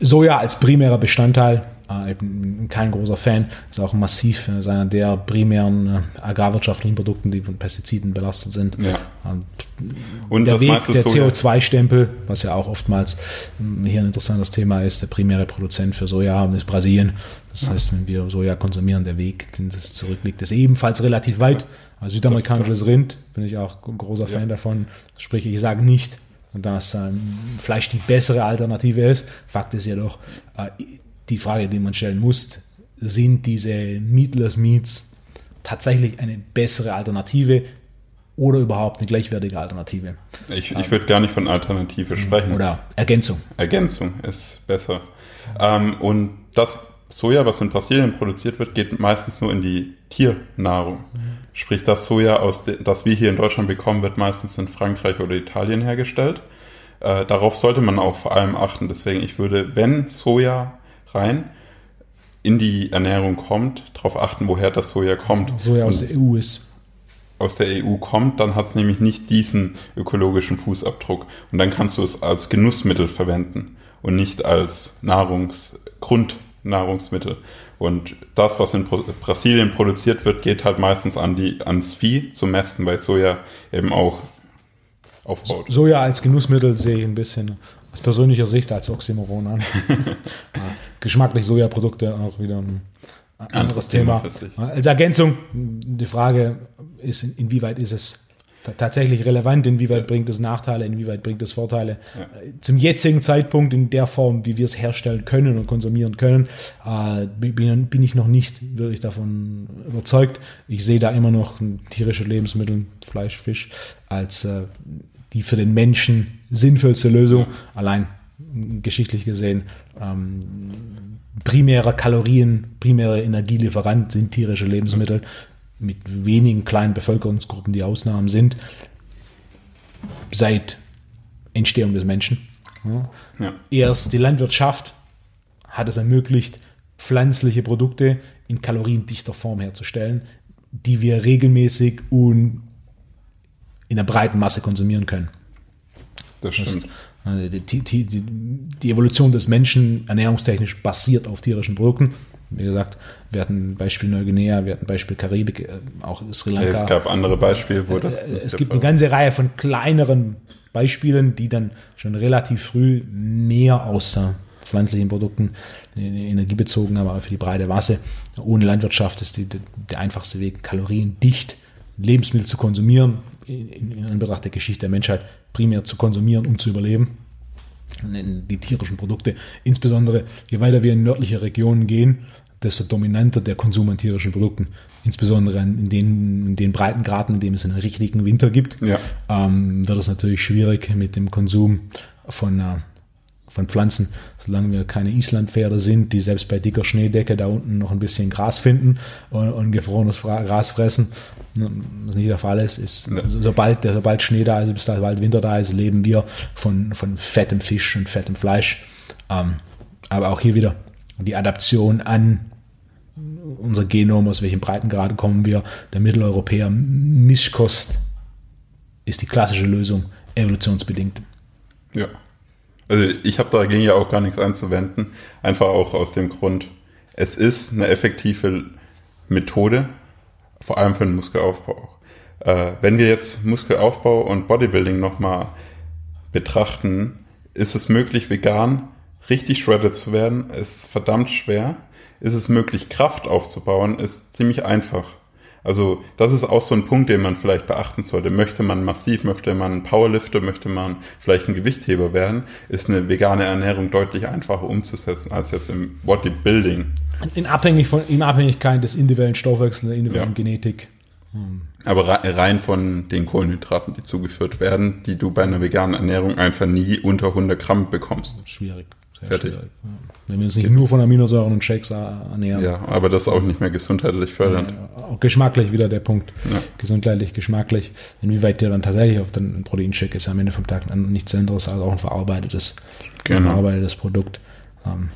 A: Soja als primärer Bestandteil äh, ich bin kein großer Fan. Ist auch massiv äh, einer der primären äh, agrarwirtschaftlichen Produkten, die von Pestiziden belastet sind. Ja. Und der Weg, der CO2-Stempel, was ja auch oftmals hm, hier ein interessantes Thema ist, der primäre Produzent für Soja ist Brasilien. Das ja. heißt, wenn wir Soja konsumieren, der Weg, den das zurückliegt, ist ebenfalls relativ weit. Also südamerikanisches Rind bin ich auch ein großer Fan davon. Sprich, ich sage nicht, dass ähm, Fleisch die bessere Alternative ist. Fakt ist jedoch, äh, die Frage, die man stellen muss, sind diese Meatless Meats tatsächlich eine bessere Alternative oder überhaupt eine gleichwertige Alternative?
B: Ich, ich würde gar nicht von Alternative sprechen.
A: Oder Ergänzung.
B: Ergänzung ist besser. Ähm, und das Soja, was in Brasilien produziert wird, geht meistens nur in die Tiernahrung. Mhm. Sprich, das Soja, aus das wir hier in Deutschland bekommen, wird meistens in Frankreich oder Italien hergestellt. Äh, darauf sollte man auch vor allem achten. Deswegen, ich würde, wenn Soja rein in die Ernährung kommt, darauf achten, woher das Soja kommt.
A: Soja aus der EU ist.
B: Aus der EU kommt, dann hat es nämlich nicht diesen ökologischen Fußabdruck. Und dann kannst du es als Genussmittel verwenden und nicht als Nahrungs Grundnahrungsmittel. Und das, was in Brasilien produziert wird, geht halt meistens an die, ans Vieh zum Mästen, weil Soja eben auch aufbaut.
A: Soja als Genussmittel sehe ich ein bisschen aus persönlicher Sicht als Oxymoron an. Geschmacklich Sojaprodukte auch wieder ein anderes, anderes Thema. Thema als Ergänzung, die Frage ist, inwieweit ist es tatsächlich relevant, inwieweit ja. bringt es Nachteile, inwieweit bringt es Vorteile. Ja. Zum jetzigen Zeitpunkt in der Form, wie wir es herstellen können und konsumieren können, äh, bin, bin, ich noch nicht wirklich davon überzeugt. Ich sehe da immer noch tierische Lebensmittel, Fleisch, Fisch, als äh, die für den Menschen sinnvollste Lösung. Ja. Allein geschichtlich gesehen, ähm, primärer Kalorien, primäre Energielieferant sind tierische Lebensmittel mit wenigen kleinen Bevölkerungsgruppen, die Ausnahmen sind, seit Entstehung des Menschen. Ja. Ja. Erst die Landwirtschaft hat es ermöglicht, pflanzliche Produkte in kaloriendichter Form herzustellen, die wir regelmäßig und in der breiten Masse konsumieren können.
B: Das stimmt.
A: Also die, die, die, die Evolution des Menschen ernährungstechnisch basiert auf tierischen Produkten. Wie gesagt, wir hatten Beispiel Neuguinea, wir hatten Beispiel Karibik, äh, auch Sri Lanka.
B: Es gab andere Beispiele, wo das.
A: Äh, es gibt eine ganze Reihe von kleineren Beispielen, die dann schon relativ früh mehr außer pflanzlichen Produkten energiebezogen, aber für die breite Masse. Ohne Landwirtschaft ist der einfachste Weg, kaloriendicht Lebensmittel zu konsumieren, in, in Anbetracht der Geschichte der Menschheit primär zu konsumieren, um zu überleben. Die tierischen Produkte, insbesondere je weiter wir in nördliche Regionen gehen, desto dominanter der Konsum an tierischen Produkten, insbesondere in den, in den Breitengraden, in denen es einen richtigen Winter gibt,
B: ja.
A: ähm, wird es natürlich schwierig mit dem Konsum von, äh, von Pflanzen, solange wir keine Islandpferde sind, die selbst bei dicker Schneedecke da unten noch ein bisschen Gras finden und, und gefrorenes Gras fressen. Ne, was nicht der Fall ist, ist ja. sobald, sobald Schnee da ist, bis bald Winter da ist, leben wir von, von fettem Fisch und fettem Fleisch. Ähm, aber auch hier wieder die Adaption an unser Genom, aus welchem Breitengrad kommen wir, der Mitteleuropäer, Mischkost ist die klassische Lösung, evolutionsbedingt.
B: Ja. Also ich habe dagegen ja auch gar nichts einzuwenden. Einfach auch aus dem Grund, es ist eine effektive Methode, vor allem für den Muskelaufbau. Äh, wenn wir jetzt Muskelaufbau und Bodybuilding nochmal betrachten, ist es möglich, vegan richtig shredded zu werden, ist verdammt schwer. Ist es möglich, Kraft aufzubauen, ist ziemlich einfach. Also das ist auch so ein Punkt, den man vielleicht beachten sollte. Möchte man massiv, möchte man Powerlifter, möchte man vielleicht ein Gewichtheber werden, ist eine vegane Ernährung deutlich einfacher umzusetzen als jetzt im Bodybuilding.
A: In, Abhängig von, in Abhängigkeit des individuellen Stoffwechsels, der individuellen ja. Genetik.
B: Hm. Aber rein von den Kohlenhydraten, die zugeführt werden, die du bei einer veganen Ernährung einfach nie unter 100 Gramm bekommst.
A: Schwierig. Sehr Fertig. schwierig. Wenn wir uns nicht nur von Aminosäuren und Shakes ernähren.
B: Ja, aber das ist auch nicht mehr gesundheitlich fördernd.
A: Ja, auch geschmacklich wieder der Punkt. Ja. Gesundheitlich, geschmacklich. Inwieweit der dann tatsächlich auf den Proteinshake ist am Ende vom Tag nichts anderes als auch ein verarbeitetes, genau. ein verarbeitetes Produkt. Ähm,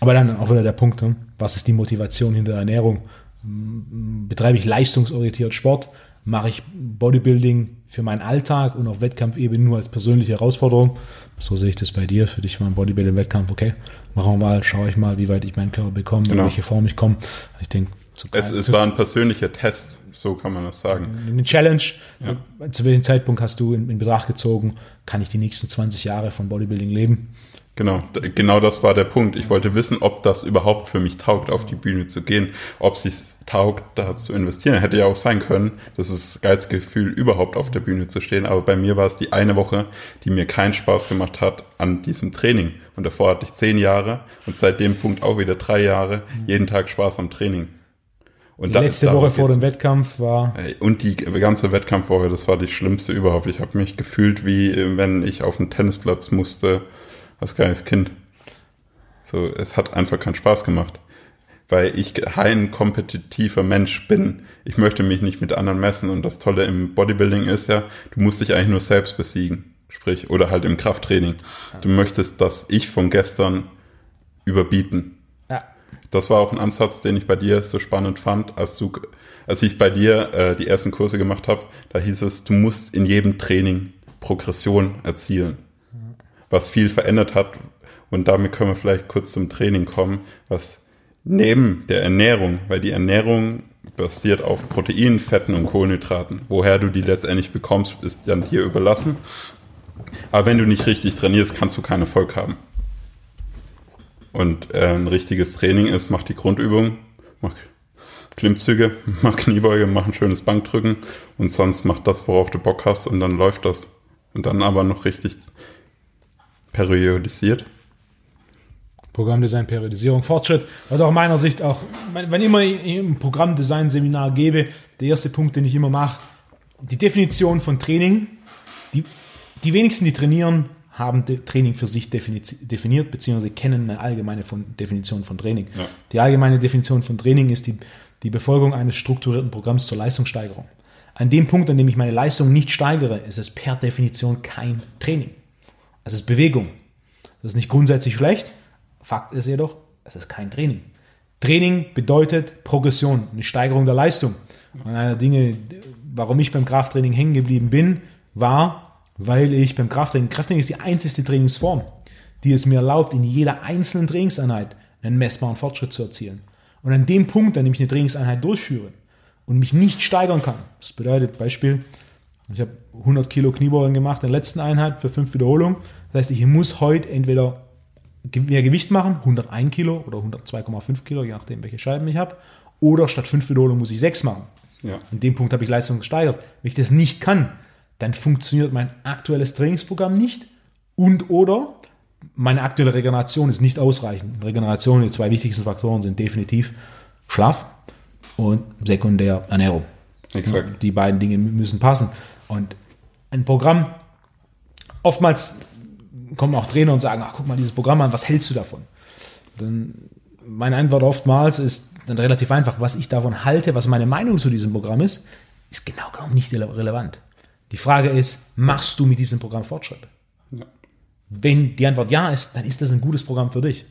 A: aber dann auch wieder der Punkt, ne? was ist die Motivation hinter der Ernährung? Betreibe ich leistungsorientiert Sport? Mache ich Bodybuilding für meinen Alltag und auf Wettkampfebene nur als persönliche Herausforderung? So sehe ich das bei dir. Für dich war ein Bodybuilding-Wettkampf, okay, machen wir mal, schaue ich mal, wie weit ich meinen Körper bekomme, genau. in welche Form ich komme. Ich denke,
B: es, es war ein persönlicher Test, so kann man das sagen.
A: Eine Challenge. Ja. Zu welchem Zeitpunkt hast du in, in Betracht gezogen, kann ich die nächsten 20 Jahre von Bodybuilding leben?
B: Genau, genau das war der Punkt. Ich wollte wissen, ob das überhaupt für mich taugt, auf die Bühne zu gehen, ob es sich taugt, da zu investieren. Hätte ja auch sein können. Das ist das geilste Gefühl, überhaupt auf der Bühne zu stehen. Aber bei mir war es die eine Woche, die mir keinen Spaß gemacht hat an diesem Training. Und davor hatte ich zehn Jahre und seit dem Punkt auch wieder drei Jahre jeden Tag Spaß am Training.
A: Und die letzte Woche vor dem Wettkampf war.
B: Und die ganze Wettkampfwoche, das war die schlimmste überhaupt. Ich habe mich gefühlt, wie wenn ich auf den Tennisplatz musste als kleines Kind. So, es hat einfach keinen Spaß gemacht. Weil ich kein kompetitiver Mensch bin. Ich möchte mich nicht mit anderen messen. Und das Tolle im Bodybuilding ist ja, du musst dich eigentlich nur selbst besiegen. Sprich, oder halt im Krafttraining. Du möchtest das Ich von gestern überbieten. Ja. Das war auch ein Ansatz, den ich bei dir so spannend fand, als du, als ich bei dir äh, die ersten Kurse gemacht habe, da hieß es, du musst in jedem Training Progression erzielen was viel verändert hat. Und damit können wir vielleicht kurz zum Training kommen, was neben der Ernährung, weil die Ernährung basiert auf Proteinen, Fetten und Kohlenhydraten. Woher du die letztendlich bekommst, ist dann dir überlassen. Aber wenn du nicht richtig trainierst, kannst du keinen Erfolg haben. Und äh, ein richtiges Training ist, mach die Grundübung, mach Klimmzüge, mach Kniebeuge, mach ein schönes Bankdrücken und sonst mach das, worauf du Bock hast und dann läuft das. Und dann aber noch richtig periodisiert.
A: Programmdesign, Periodisierung, Fortschritt. Was auch meiner Sicht auch, wenn immer ein Programmdesign-Seminar gebe, der erste Punkt, den ich immer mache, die Definition von Training. Die, die wenigsten, die trainieren, haben Training für sich definiert, beziehungsweise kennen eine allgemeine von Definition von Training. Ja. Die allgemeine Definition von Training ist die, die Befolgung eines strukturierten Programms zur Leistungssteigerung. An dem Punkt, an dem ich meine Leistung nicht steigere, ist es per Definition kein Training. Es ist Bewegung. Das ist nicht grundsätzlich schlecht. Fakt ist jedoch, es ist kein Training. Training bedeutet Progression, eine Steigerung der Leistung. Und einer der Dinge, warum ich beim Krafttraining hängen geblieben bin, war, weil ich beim Krafttraining, Krafttraining ist die einzigste Trainingsform, die es mir erlaubt, in jeder einzelnen Trainingseinheit einen messbaren Fortschritt zu erzielen. Und an dem Punkt, an dem ich eine Trainingseinheit durchführe und mich nicht steigern kann, das bedeutet Beispiel, ich habe 100 Kilo Kniebeugen gemacht in der letzten Einheit für fünf Wiederholungen. Das heißt, ich muss heute entweder mehr Gewicht machen, 101 Kilo oder 102,5 Kilo, je nachdem, welche Scheiben ich habe, oder statt fünf Wiederholungen muss ich sechs machen. Ja. An dem Punkt habe ich Leistung gesteigert. Wenn ich das nicht kann, dann funktioniert mein aktuelles Trainingsprogramm nicht und oder meine aktuelle Regeneration ist nicht ausreichend. Regeneration, die zwei wichtigsten Faktoren sind definitiv Schlaf und sekundär Ernährung. Exakt. Die beiden Dinge müssen passen. Und ein Programm, oftmals kommen auch Trainer und sagen, ach, guck mal dieses Programm an, was hältst du davon? Dann meine Antwort oftmals ist dann relativ einfach, was ich davon halte, was meine Meinung zu diesem Programm ist, ist genau genommen nicht relevant. Die Frage ist, machst du mit diesem Programm Fortschritt? Ja. Wenn die Antwort ja ist, dann ist das ein gutes Programm für dich.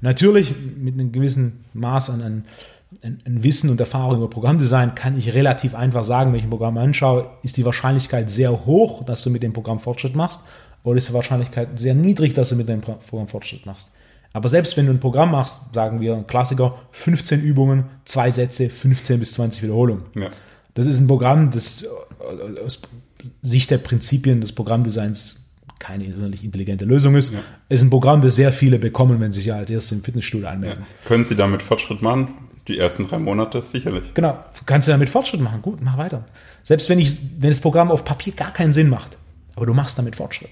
A: Natürlich mit einem gewissen Maß an, an, an Wissen und Erfahrung über Programmdesign kann ich relativ einfach sagen, wenn ich ein Programm anschaue, ist die Wahrscheinlichkeit sehr hoch, dass du mit dem Programm Fortschritt machst oder ist die Wahrscheinlichkeit sehr niedrig, dass du mit dem Programm Fortschritt machst. Aber selbst wenn du ein Programm machst, sagen wir ein Klassiker, 15 Übungen, zwei Sätze, 15 bis 20 Wiederholungen. Ja. Das ist ein Programm, das aus Sicht der Prinzipien des Programmdesigns keine innerlich intelligente Lösung ist. Ja. Ist ein Programm, das sehr viele bekommen, wenn sie sich ja als erstes im Fitnessstudio anmelden.
B: Ja. Können Sie damit Fortschritt machen? Die ersten drei Monate sicherlich.
A: Genau. Kannst du damit Fortschritt machen? Gut, mach weiter. Selbst wenn ich, wenn das Programm auf Papier gar keinen Sinn macht, aber du machst damit Fortschritt.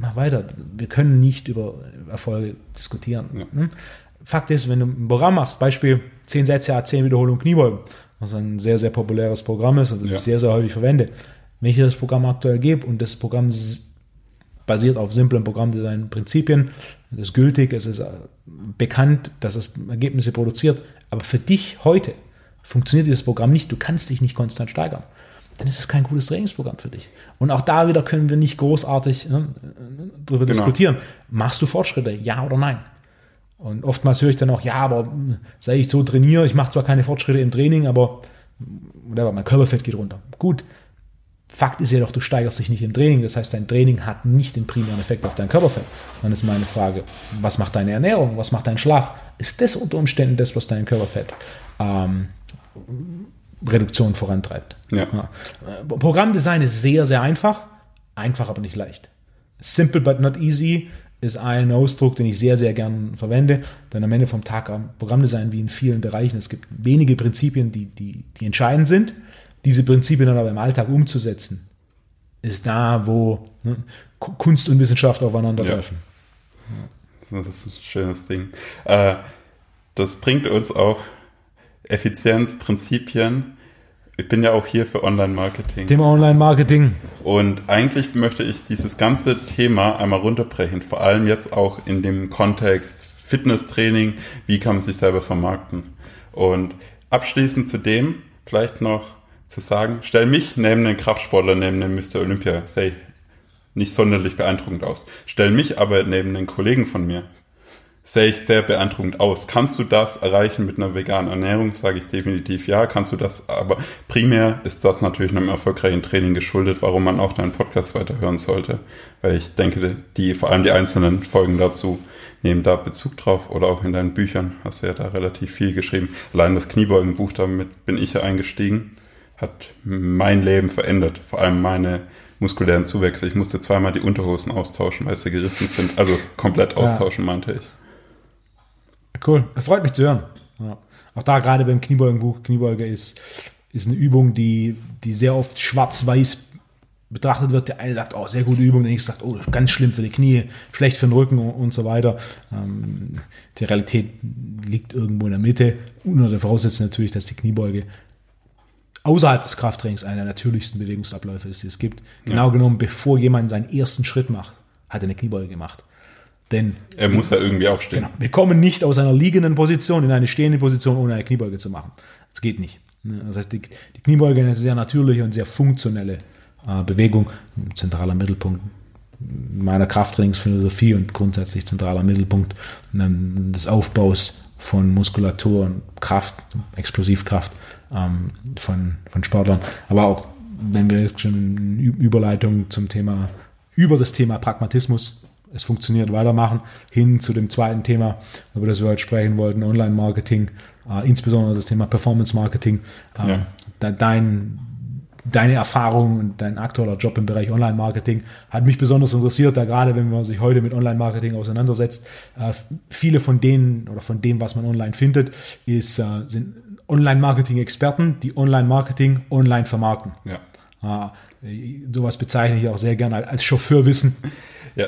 A: Mach weiter. Wir können nicht über Erfolge diskutieren. Ja. Hm? Fakt ist, wenn du ein Programm machst, Beispiel 10 Sätze, 10 Wiederholungen Kniebeugen, was ein sehr, sehr populäres Programm ist und das ja. ich sehr, sehr häufig verwende. Wenn ich dir das Programm aktuell gebe und das Programm basiert auf simplen Programmdesign-Prinzipien, es ist gültig, es ist äh, bekannt, dass es Ergebnisse produziert, aber für dich heute funktioniert dieses Programm nicht, du kannst dich nicht konstant steigern, dann ist es kein gutes Trainingsprogramm für dich. Und auch da wieder können wir nicht großartig ne, darüber genau. diskutieren. Machst du Fortschritte, ja oder nein? Und oftmals höre ich dann auch, ja, aber hm, sei ich so trainiere, ich mache zwar keine Fortschritte im Training, aber whatever, mein Körperfett geht runter. Gut. Fakt ist ja doch, du steigerst dich nicht im Training. Das heißt, dein Training hat nicht den primären Effekt auf dein Körperfett. Dann ist meine Frage, was macht deine Ernährung? Was macht dein Schlaf? Ist das unter Umständen das, was dein Körperfett ähm, Reduktion vorantreibt? Ja. ja. Programmdesign ist sehr, sehr einfach. Einfach, aber nicht leicht. Simple but not easy ist ein Ausdruck, den ich sehr, sehr gern verwende. Denn am Ende vom Tag am Programmdesign wie in vielen Bereichen, es gibt wenige Prinzipien, die, die, die entscheidend sind. Diese Prinzipien dann aber im Alltag umzusetzen, ist da, wo ne, Kunst und Wissenschaft aufeinandertreffen.
B: Ja. Das ist ein schönes Ding. Äh, das bringt uns auch Effizienz, Prinzipien ich bin ja auch hier für Online-Marketing.
A: Thema Online-Marketing.
B: Und eigentlich möchte ich dieses ganze Thema einmal runterbrechen, vor allem jetzt auch in dem Kontext Fitnesstraining, wie kann man sich selber vermarkten. Und abschließend zu dem vielleicht noch zu sagen, stell mich neben den Kraftsportler, neben den Mr. Olympia, say, nicht sonderlich beeindruckend aus. Stell mich aber neben den Kollegen von mir, sehe ich sehr beeindruckend aus. Kannst du das erreichen mit einer veganen Ernährung? Sage ich definitiv ja. Kannst du das, aber primär ist das natürlich einem erfolgreichen Training geschuldet, warum man auch deinen Podcast weiterhören sollte. Weil ich denke, die, vor allem die einzelnen Folgen dazu nehmen da Bezug drauf oder auch in deinen Büchern hast du ja da relativ viel geschrieben. Allein das Kniebeugenbuch, damit bin ich ja eingestiegen, hat mein Leben verändert. Vor allem meine muskulären Zuwächse. Ich musste zweimal die Unterhosen austauschen, weil sie gerissen sind. Also komplett austauschen, ja. meinte ich.
A: Cool, das freut mich zu hören. Ja. Auch da gerade beim Kniebeugenbuch, Kniebeuge ist, ist eine Übung, die, die sehr oft schwarz-weiß betrachtet wird. Der eine sagt, oh, sehr gute Übung, der nächste sagt, oh, ganz schlimm für die Knie, schlecht für den Rücken und so weiter. Ähm, die Realität liegt irgendwo in der Mitte. Unter der Voraussetzung natürlich, dass die Kniebeuge außerhalb des Krafttrainings einer der natürlichsten Bewegungsabläufe ist, die es gibt. Ja. Genau genommen, bevor jemand seinen ersten Schritt macht, hat er eine Kniebeuge gemacht. Denn
B: er muss ja irgendwie aufstehen. Genau,
A: wir kommen nicht aus einer liegenden Position in eine stehende Position, ohne eine Kniebeuge zu machen. Das geht nicht. Ne, das heißt, die, die Kniebeuge ist eine sehr natürliche und sehr funktionelle äh, Bewegung, zentraler Mittelpunkt meiner Krafttrainingsphilosophie und grundsätzlich zentraler Mittelpunkt ähm, des Aufbaus von Muskulatur und Kraft, Explosivkraft ähm, von, von Sportlern, aber auch wenn wir schon Überleitung zum Thema, über das Thema Pragmatismus, es funktioniert, weitermachen, hin zu dem zweiten Thema, über das wir heute sprechen wollten, Online-Marketing, äh, insbesondere das Thema Performance-Marketing. Äh, ja. Dein, deine Erfahrung und dein aktueller Job im Bereich Online-Marketing hat mich besonders interessiert, da gerade wenn man sich heute mit Online-Marketing auseinandersetzt, äh, viele von denen oder von dem, was man online findet, ist, äh, sind Online-Marketing-Experten, die Online-Marketing online vermarkten. Ja. Äh, sowas bezeichne ich auch sehr gerne als Chauffeurwissen.
B: Ja.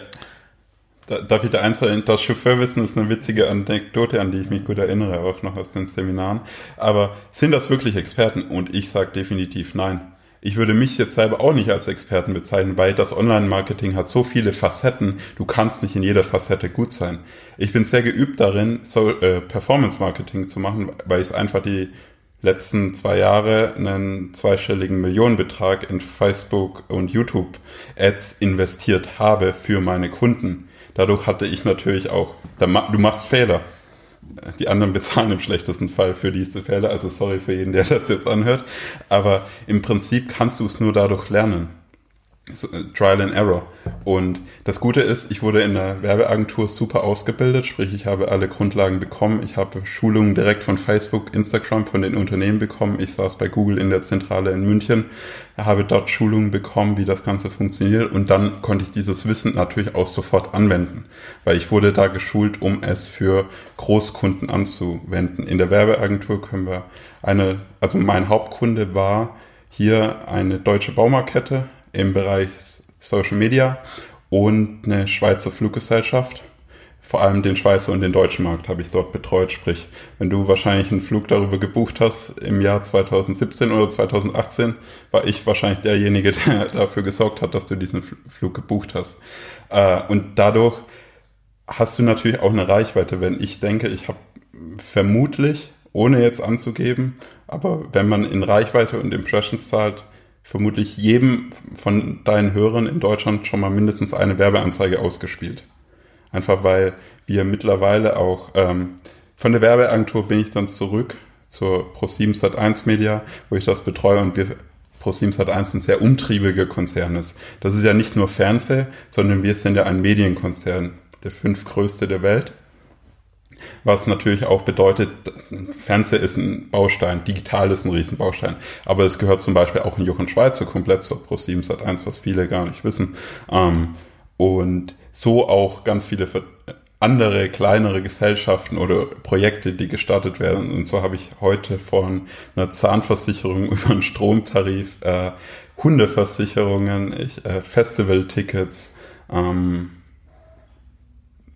B: Darf ich da eins sagen? Das Chauffeurwissen ist eine witzige Anekdote, an die ich mich gut erinnere, auch noch aus den Seminaren. Aber sind das wirklich Experten? Und ich sage definitiv nein. Ich würde mich jetzt selber auch nicht als Experten bezeichnen, weil das Online-Marketing hat so viele Facetten, du kannst nicht in jeder Facette gut sein. Ich bin sehr geübt darin, so, äh, Performance-Marketing zu machen, weil ich einfach die letzten zwei Jahre einen zweistelligen Millionenbetrag in Facebook und YouTube Ads investiert habe für meine Kunden. Dadurch hatte ich natürlich auch, du machst Fehler die anderen bezahlen im schlechtesten Fall für diese Fälle. Also sorry für jeden, der das jetzt anhört. Aber im Prinzip kannst du es nur dadurch lernen. So, äh, Trial and Error. Und das Gute ist, ich wurde in der Werbeagentur super ausgebildet, sprich ich habe alle Grundlagen bekommen. Ich habe Schulungen direkt von Facebook, Instagram, von den Unternehmen bekommen. Ich saß bei Google in der Zentrale in München, habe dort Schulungen bekommen, wie das Ganze funktioniert und dann konnte ich dieses Wissen natürlich auch sofort anwenden, weil ich wurde da geschult, um es für Großkunden anzuwenden. In der Werbeagentur können wir eine, also mein Hauptkunde war hier eine deutsche Baumarktkette, im Bereich Social Media und eine Schweizer Fluggesellschaft. Vor allem den Schweizer und den deutschen Markt habe ich dort betreut. Sprich, wenn du wahrscheinlich einen Flug darüber gebucht hast im Jahr 2017 oder 2018, war ich wahrscheinlich derjenige, der dafür gesorgt hat, dass du diesen Flug gebucht hast. Äh, und dadurch hast du natürlich auch eine Reichweite. Wenn ich denke, ich habe vermutlich, ohne jetzt anzugeben, aber wenn man in Reichweite und Impressions zahlt, vermutlich jedem von deinen Hörern in Deutschland schon mal mindestens eine Werbeanzeige ausgespielt. Einfach weil wir mittlerweile auch ähm, von der Werbeagentur bin ich dann zurück zur Pro7 Sat1 Media, wo ich das betreue und wir Pro7 Sat1 ein sehr umtriebiger Konzern ist. Das ist ja nicht nur Fernseh, sondern wir sind ja ein Medienkonzern, der fünftgrößte der Welt. Was natürlich auch bedeutet, Fernseher ist ein Baustein, digital ist ein Riesenbaustein. Aber es gehört zum Beispiel auch in Jochen Schweizer komplett zur Pro7 Sat1, was viele gar nicht wissen. Ähm, und so auch ganz viele andere kleinere Gesellschaften oder Projekte, die gestartet werden. Und so habe ich heute von einer Zahnversicherung über einen Stromtarif, äh, Hundeversicherungen, ich, äh, Festivaltickets, ähm,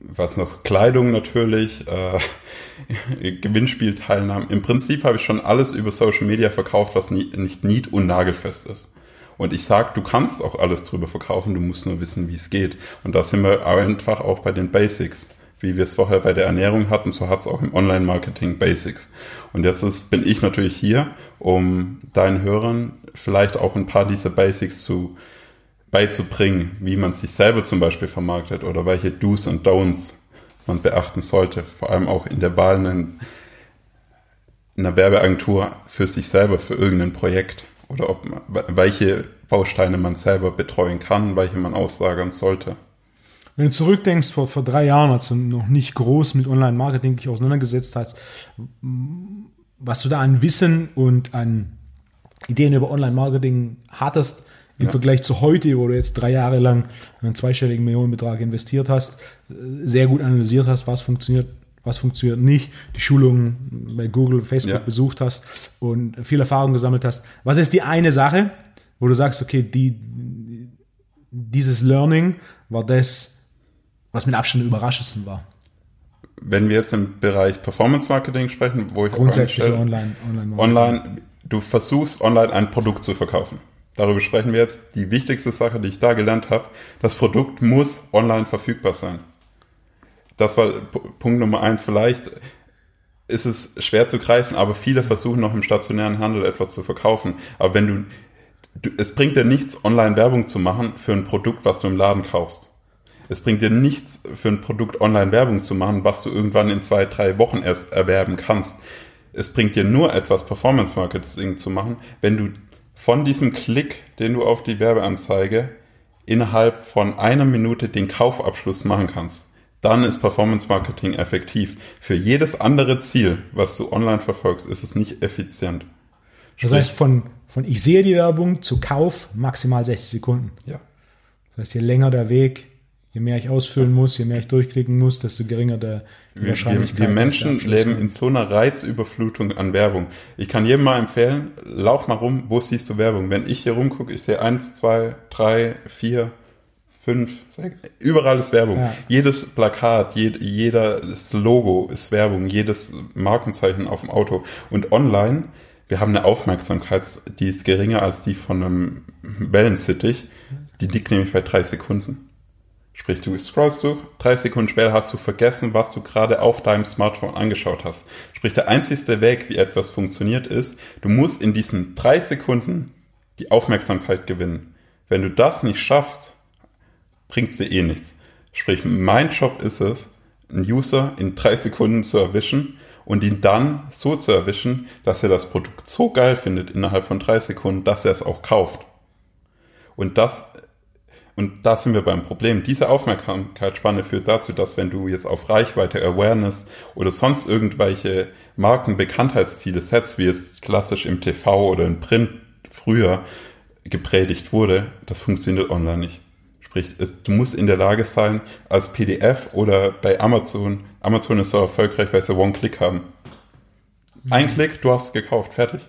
B: was noch, Kleidung natürlich, äh, Gewinnspielteilnahmen. Im Prinzip habe ich schon alles über Social Media verkauft, was nie, nicht nied- und nagelfest ist. Und ich sage, du kannst auch alles drüber verkaufen, du musst nur wissen, wie es geht. Und da sind wir einfach auch bei den Basics. Wie wir es vorher bei der Ernährung hatten, so hat es auch im Online-Marketing Basics. Und jetzt ist, bin ich natürlich hier, um deinen Hörern vielleicht auch ein paar dieser Basics zu beizubringen, wie man sich selber zum Beispiel vermarktet oder welche Do's und Don'ts man beachten sollte, vor allem auch in der Wahl einer, einer Werbeagentur für sich selber, für irgendein Projekt oder ob welche Bausteine man selber betreuen kann, welche man auslagern sollte.
A: Wenn du zurückdenkst, vor, vor drei Jahren, als du noch nicht groß mit Online-Marketing dich auseinandergesetzt hast, was du da an Wissen und an Ideen über Online-Marketing hattest, im ja. Vergleich zu heute, wo du jetzt drei Jahre lang einen zweistelligen Millionenbetrag investiert hast, sehr gut analysiert hast, was funktioniert, was funktioniert nicht, die Schulungen bei Google, Facebook ja. besucht hast und viel Erfahrung gesammelt hast. Was ist die eine Sache, wo du sagst, okay, die, dieses Learning war das, was mit Abstand überraschendsten war?
B: Wenn wir jetzt im Bereich Performance Marketing sprechen, wo ich
A: grundsätzlich online,
B: online, online, du versuchst online ein Produkt zu verkaufen darüber sprechen wir jetzt, die wichtigste Sache, die ich da gelernt habe, das Produkt muss online verfügbar sein. Das war Punkt Nummer eins. Vielleicht ist es schwer zu greifen, aber viele versuchen noch im stationären Handel etwas zu verkaufen. Aber wenn du, du es bringt dir nichts, online Werbung zu machen für ein Produkt, was du im Laden kaufst. Es bringt dir nichts, für ein Produkt online Werbung zu machen, was du irgendwann in zwei, drei Wochen erst erwerben kannst. Es bringt dir nur etwas, Performance Marketing zu machen, wenn du von diesem Klick, den du auf die Werbeanzeige innerhalb von einer Minute den Kaufabschluss machen kannst, dann ist Performance Marketing effektiv. Für jedes andere Ziel, was du online verfolgst, ist es nicht effizient.
A: Das heißt, von, von ich sehe die Werbung zu Kauf maximal 60 Sekunden.
B: Ja.
A: Das heißt, je länger der Weg, je mehr ich ausfüllen muss, je mehr ich durchklicken muss, desto geringer der
B: Wir,
A: Wahrscheinlichkeit.
B: wir, wir Menschen leben in so einer Reizüberflutung an Werbung. Ich kann jedem mal empfehlen, lauf mal rum, wo siehst du Werbung? Wenn ich hier rumgucke, ich sehe eins, zwei, drei, vier, fünf, sechs, überall ist Werbung.
A: Ja.
B: Jedes Plakat, jed, jedes Logo ist Werbung, jedes Markenzeichen auf dem Auto. Und online, wir haben eine Aufmerksamkeit, die ist geringer als die von einem Wellensittich. Die liegt nämlich bei drei Sekunden. Sprich, du scrollst durch, drei Sekunden später hast du vergessen, was du gerade auf deinem Smartphone angeschaut hast. Sprich, der einzigste Weg, wie etwas funktioniert, ist, du musst in diesen drei Sekunden die Aufmerksamkeit gewinnen. Wenn du das nicht schaffst, bringt's dir eh nichts. Sprich, mein Job ist es, einen User in drei Sekunden zu erwischen und ihn dann so zu erwischen, dass er das Produkt so geil findet innerhalb von drei Sekunden, dass er es auch kauft. Und das, und da sind wir beim Problem. Diese Aufmerksamkeitsspanne führt dazu, dass wenn du jetzt auf Reichweite, Awareness oder sonst irgendwelche Markenbekanntheitsziele setzt, wie es klassisch im TV oder im Print früher gepredigt wurde, das funktioniert online nicht. Sprich, es, du musst in der Lage sein, als PDF oder bei Amazon, Amazon ist so erfolgreich, weil sie One-Click haben. Ein Klick, du hast gekauft, fertig.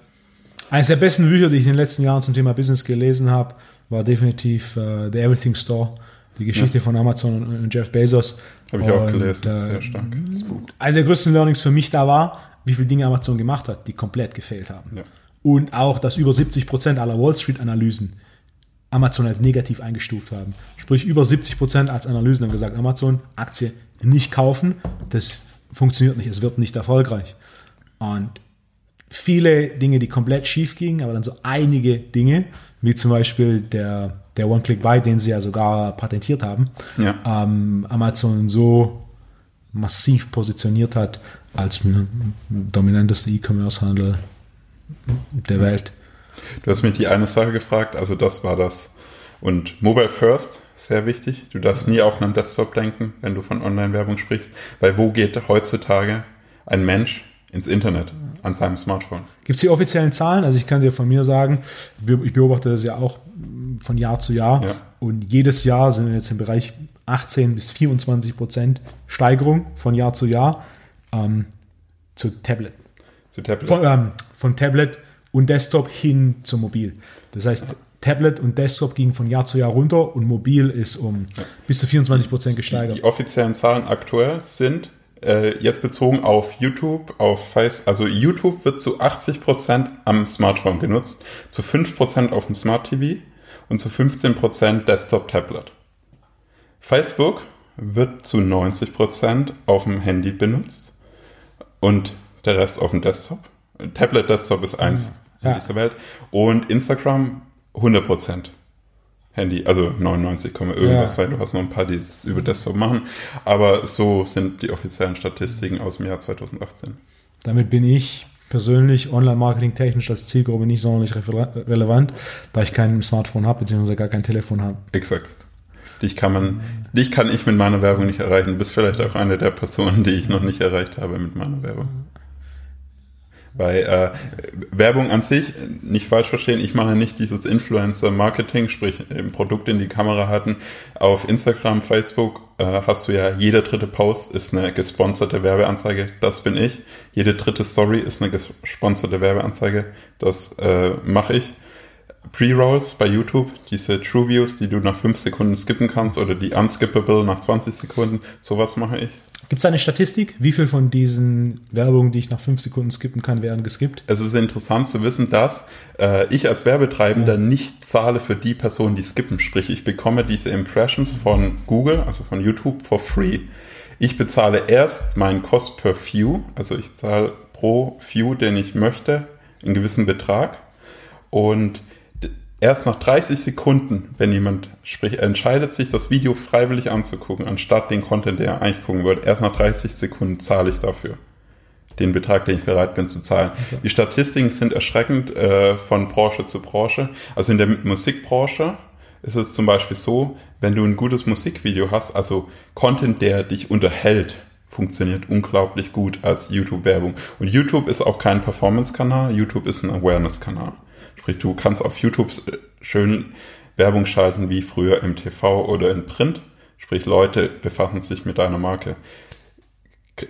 A: Eines der besten Bücher, die ich in den letzten Jahren zum Thema Business gelesen habe, war definitiv äh, The Everything Store, die Geschichte von Amazon und, und Jeff Bezos.
B: Habe ich auch
A: Und,
B: gelesen,
A: äh,
B: sehr stark.
A: Eines der größten Learnings für mich da war, wie viele Dinge Amazon gemacht hat, die komplett gefehlt haben.
B: Ja.
A: Und auch, dass über 70 Prozent aller Wall Street Analysen Amazon als negativ eingestuft haben. Sprich, über 70 Prozent als Analysen haben gesagt, Amazon, Aktie nicht kaufen, das funktioniert nicht, es wird nicht erfolgreich. Und viele Dinge, die komplett schief gingen, aber dann so einige Dinge, wie zum Beispiel der, der One-Click-Buy, den sie ja sogar patentiert haben,
B: Ja.
A: ähm, Amazon so massiv positioniert hat als dominanteste E-Commerce-Handel der Welt.
B: Du hast mich die eine Sache gefragt, also das war das. Und Mobile First, sehr wichtig. Du darfst nie auf einem Desktop denken, wenn du von Online-Werbung sprichst, weil wo geht heutzutage ein Mensch ins Internet an seinem Smartphone?
A: Gibt es die offiziellen Zahlen? Also ich kann dir von mir sagen, ich beobachte das ja auch von Jahr zu Jahr
B: Ja.
A: und jedes Jahr sind wir jetzt im Bereich 18 bis 24 Prozent Steigerung von Jahr zu Jahr ähm, zu Tablet.
B: Zu Tablet.
A: Von, ähm, von Tablet und Desktop hin zu Mobil. Das heißt, Tablet und Desktop gingen von Jahr zu Jahr runter und Mobil ist um bis zu 24 Prozent gesteigert.
B: Die offiziellen Zahlen aktuell sind äh, jetzt bezogen auf YouTube, auf Face, also YouTube wird zu 80% am Smartphone genutzt, zu 5% auf dem Smart TV und zu 15% Desktop-Tablet. Facebook wird zu 90% auf dem Handy benutzt und der Rest auf dem Desktop. Tablet, Desktop ist eins
A: Ja.
B: in dieser Welt. Und Instagram 100%. Handy, also 99, Komma irgendwas,
A: Ja.
B: weil du hast noch ein paar, die es über Desktop machen. Aber so sind die offiziellen Statistiken aus dem Jahr 2018.
A: Damit bin ich persönlich online-marketing technisch als Zielgruppe nicht sonderlich relevant, da ich kein Smartphone habe, beziehungsweise gar kein Telefon habe.
B: Exakt. Dich kann man, dich kann ich mit meiner Werbung nicht erreichen. Du bist vielleicht auch eine der Personen, die ich noch nicht erreicht habe mit meiner Werbung. Bei äh, Werbung an sich, nicht falsch verstehen, ich mache nicht dieses Influencer-Marketing, sprich ein Produkt in die Kamera halten. Auf Instagram, Facebook äh, hast du ja, jeder dritte Post ist eine gesponserte Werbeanzeige, das bin ich. Jede dritte Story ist eine gesponserte Werbeanzeige, das äh, mache ich. Pre-Rolls bei YouTube, diese True Views, die du nach 5 Sekunden skippen kannst oder die unskippable nach 20 Sekunden, sowas mache ich.
A: Gibt es eine Statistik? Wie viel von diesen Werbungen, die ich nach fünf Sekunden skippen kann, werden geskippt?
B: Es ist interessant zu wissen, dass äh, ich als Werbetreibender nicht zahle für die Personen, die skippen. Sprich, ich bekomme diese Impressions von Google, also von YouTube, for free. Ich bezahle erst meinen Cost per View, also ich zahle pro View, den ich möchte, einen gewissen Betrag. Und erst nach 30 Sekunden, wenn jemand, sprich, entscheidet sich, das Video freiwillig anzugucken, anstatt den Content, der er eigentlich gucken wollte, erst nach 30 Sekunden zahle ich dafür. den Betrag, den ich bereit bin zu zahlen. Okay. Die Statistiken sind erschreckend äh, von Branche zu Branche. Also in der Musikbranche ist es zum Beispiel so, wenn du ein gutes Musikvideo hast, also Content, der dich unterhält, funktioniert unglaublich gut als YouTube-Werbung. Und YouTube ist auch kein Performance-Kanal, YouTube ist ein Awareness-Kanal. Sprich, du kannst auf YouTube schön Werbung schalten wie früher im TV oder in Print. Sprich, Leute befassen sich mit deiner Marke.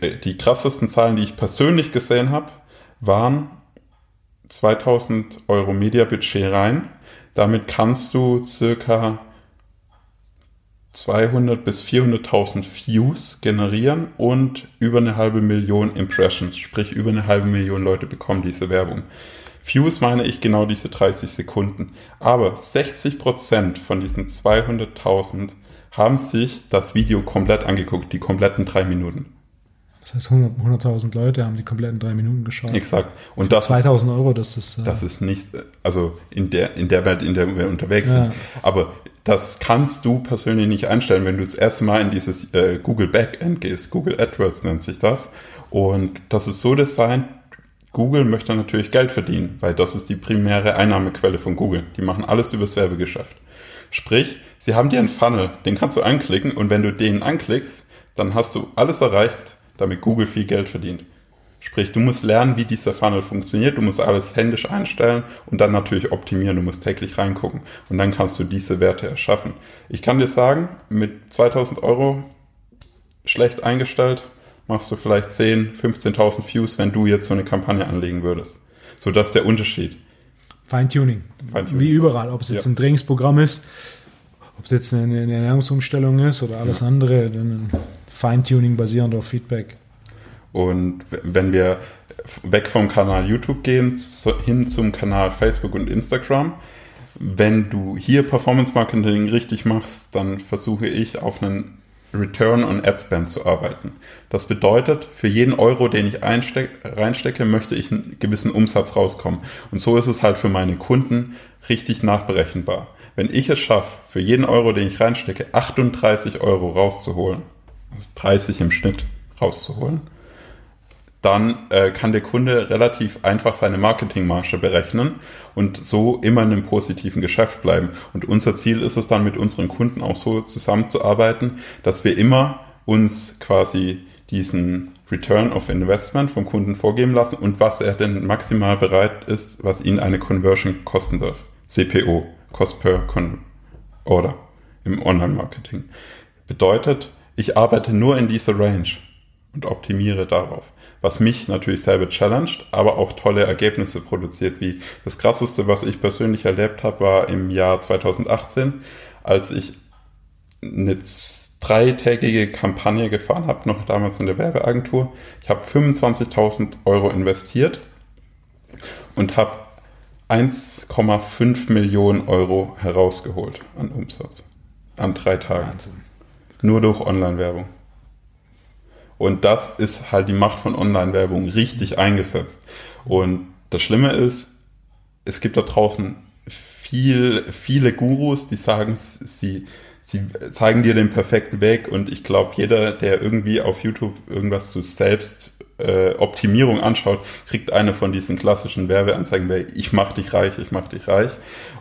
B: Äh, die krassesten Zahlen, die ich persönlich gesehen habe, waren 2000 Euro Media-Budget rein. Damit kannst du circa 200 bis 400.000 Views generieren und über eine halbe Million Impressions, sprich über eine halbe Million Leute bekommen diese Werbung. Views meine ich genau diese 30 Sekunden. Aber 60% von diesen 200.000 haben sich das Video komplett angeguckt, die kompletten drei Minuten.
A: Das heißt, 100.000 100 Leute haben die kompletten drei Minuten geschaut.
B: Exakt.
A: Und das 2000 Euro, das ist.
B: Äh das ist nicht, also in der, in der Welt, in der wir unterwegs ja. sind. Aber das kannst du persönlich nicht einstellen, wenn du das erste Mal in dieses äh, Google Backend gehst. Google AdWords nennt sich das. Und das ist so designt, Google möchte natürlich Geld verdienen, weil das ist die primäre Einnahmequelle von Google. Die machen alles übers Werbegeschäft. Sprich, sie haben dir einen Funnel, den kannst du anklicken und wenn du den anklickst, dann hast du alles erreicht, damit Google viel Geld verdient. Sprich, du musst lernen, wie dieser Funnel funktioniert, du musst alles händisch einstellen und dann natürlich optimieren, du musst täglich reingucken und dann kannst du diese Werte erschaffen. Ich kann dir sagen, mit 2000 Euro schlecht eingestellt, machst du vielleicht 10, 15.000 Views, wenn du jetzt so eine Kampagne anlegen würdest. So, das ist der Unterschied.
A: Feintuning. Feintuning. Wie überall, ob es jetzt ja. ein Trainingsprogramm ist, ob es jetzt eine, eine Ernährungsumstellung ist oder alles ja. andere, dann Feintuning basierend auf Feedback.
B: Und wenn wir weg vom Kanal YouTube gehen, hin zum Kanal Facebook und Instagram, wenn du hier Performance Marketing richtig machst, dann versuche ich auf einen Return on Ad Spend zu arbeiten. Das bedeutet, für jeden Euro, den ich reinstecke, möchte ich einen gewissen Umsatz rauskommen. Und so ist es halt für meine Kunden richtig nachberechenbar. Wenn ich es schaffe, für jeden Euro, den ich reinstecke, 38 Euro rauszuholen, 30 im Schnitt rauszuholen, dann äh, kann der Kunde relativ einfach seine Marketingmarge berechnen und so immer in einem positiven Geschäft bleiben. Und unser Ziel ist es dann mit unseren Kunden auch so zusammenzuarbeiten, dass wir immer uns quasi diesen Return of Investment vom Kunden vorgeben lassen und was er denn maximal bereit ist, was ihn eine Conversion kosten darf. CPO, Cost per Con Order im Online-Marketing. Bedeutet, ich arbeite nur in dieser Range und optimiere darauf. Was mich natürlich selber challenged, aber auch tolle Ergebnisse produziert, wie das krasseste, was ich persönlich erlebt habe, war im Jahr 2018, als ich eine dreitägige Kampagne gefahren habe, noch damals in der Werbeagentur. Ich habe 25.000 Euro investiert und habe 1,5 Millionen Euro herausgeholt an Umsatz. An drei Tagen. Wahnsinn. Nur durch Online-Werbung. Und das ist halt die Macht von Online-Werbung richtig eingesetzt. Und das Schlimme ist, es gibt da draußen viel, viele Gurus, die sagen, sie, sie zeigen dir den perfekten Weg. Und ich glaube, jeder, der irgendwie auf YouTube irgendwas zu Selbstoptimierung äh, anschaut, kriegt eine von diesen klassischen Werbeanzeigen, ich mach dich reich, ich mach dich reich.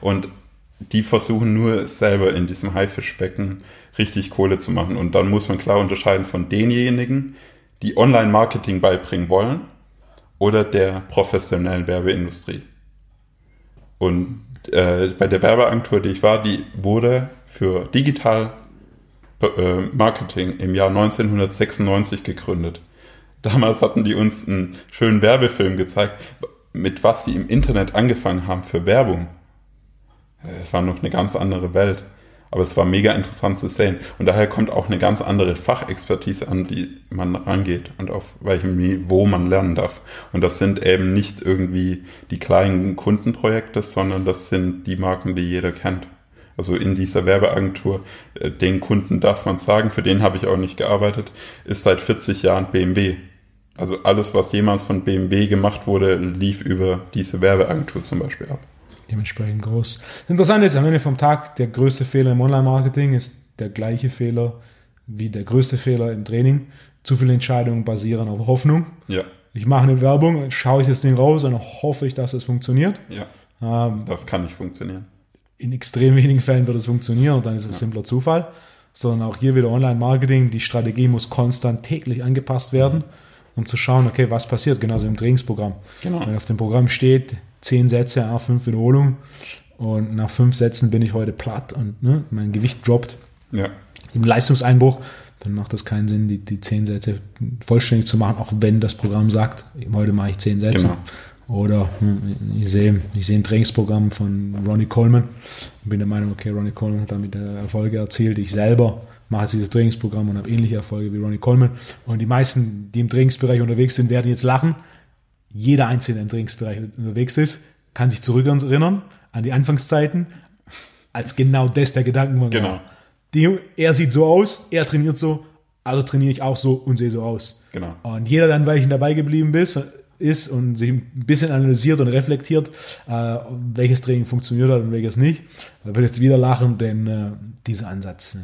B: Und die versuchen nur selber in diesem Haifischbecken richtig Kohle zu machen. Und dann muss man klar unterscheiden von denjenigen, die Online-Marketing beibringen wollen oder der professionellen Werbeindustrie. Und äh, bei der Werbeagentur, die ich war, die wurde für Digital äh, Marketing im Jahr 1996 gegründet. Damals hatten die uns einen schönen Werbefilm gezeigt, mit was sie im Internet angefangen haben für Werbung. Es war noch eine ganz andere Welt. Aber es war mega interessant zu sehen. Und daher kommt auch eine ganz andere Fachexpertise an, die man rangeht und auf welchem Niveau man lernen darf. Und das sind eben nicht irgendwie die kleinen Kundenprojekte, sondern das sind die Marken, die jeder kennt. Also in dieser Werbeagentur, äh, den Kunden darf man sagen, für den habe ich auch nicht gearbeitet, ist seit 40 Jahren BMW. Also alles, was jemals von BMW gemacht wurde, lief über diese Werbeagentur zum Beispiel ab
A: dementsprechend groß. Das Interessante ist, am Ende vom Tag, der größte Fehler im Online-Marketing ist der gleiche Fehler wie der größte Fehler im Training. Zu viele Entscheidungen basieren auf Hoffnung.
B: Ja.
A: ich mache eine Werbung, schaue ich das Ding raus und hoffe ich, dass es funktioniert.
B: Ja. Ähm, das kann nicht funktionieren.
A: In extrem wenigen Fällen wird es funktionieren und dann ist es ja. simpler Zufall. Sondern auch hier wieder Online-Marketing. Die Strategie muss konstant täglich angepasst werden, um zu schauen, okay, was passiert, genauso im Trainingsprogramm. Genau. Wenn auf dem Programm steht, zehn Sätze, a fünf Wiederholungen und nach fünf Sätzen bin ich heute platt und ne, mein Gewicht droppt. Ja. Im Leistungseinbruch, dann macht das keinen Sinn, die, die zehn Sätze vollständig zu machen, auch wenn das Programm sagt, heute mache ich zehn Sätze. Genau. Oder hm, ich sehe, ich sehe ein Trainingsprogramm von Ronnie Coleman und bin der Meinung, okay, Ronnie Coleman hat damit Erfolge erzielt. Ich selber mache jetzt dieses Trainingsprogramm und habe ähnliche Erfolge wie Ronnie Coleman. Und die meisten, die im Trainingsbereich unterwegs sind, werden jetzt lachen. Jeder Einzelne im Trainingsbereich unterwegs ist, kann sich zurückerinnern an die Anfangszeiten, als genau das der Gedanken war. Genau. Die, er sieht so aus, er trainiert so, also trainiere ich auch so und sehe so aus. Genau. Und jeder dann, weil ich dabei geblieben ist, ist und sich ein bisschen analysiert und reflektiert, äh, welches Training funktioniert hat und welches nicht, da wird jetzt wieder lachen, denn äh, dieser Ansatz äh,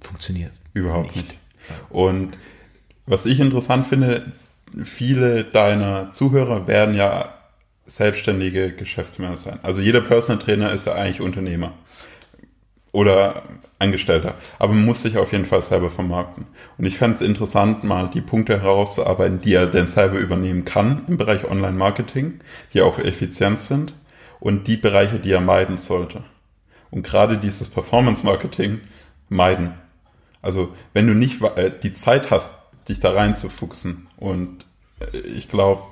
A: funktioniert.
B: Überhaupt nicht. nicht. Und was ich interessant finde, viele deiner Zuhörer werden ja selbstständige Geschäftsmänner sein. Also jeder Personal Trainer ist ja eigentlich Unternehmer oder Angestellter. Aber man muss sich auf jeden Fall selber vermarkten. Und ich fände es interessant, mal die Punkte herauszuarbeiten, die er denn selber übernehmen kann im Bereich Online-Marketing, die auch effizient sind und die Bereiche, die er meiden sollte. Und gerade dieses Performance-Marketing meiden. Also wenn du nicht äh, die Zeit hast, dich da reinzufuchsen und äh, ich glaube,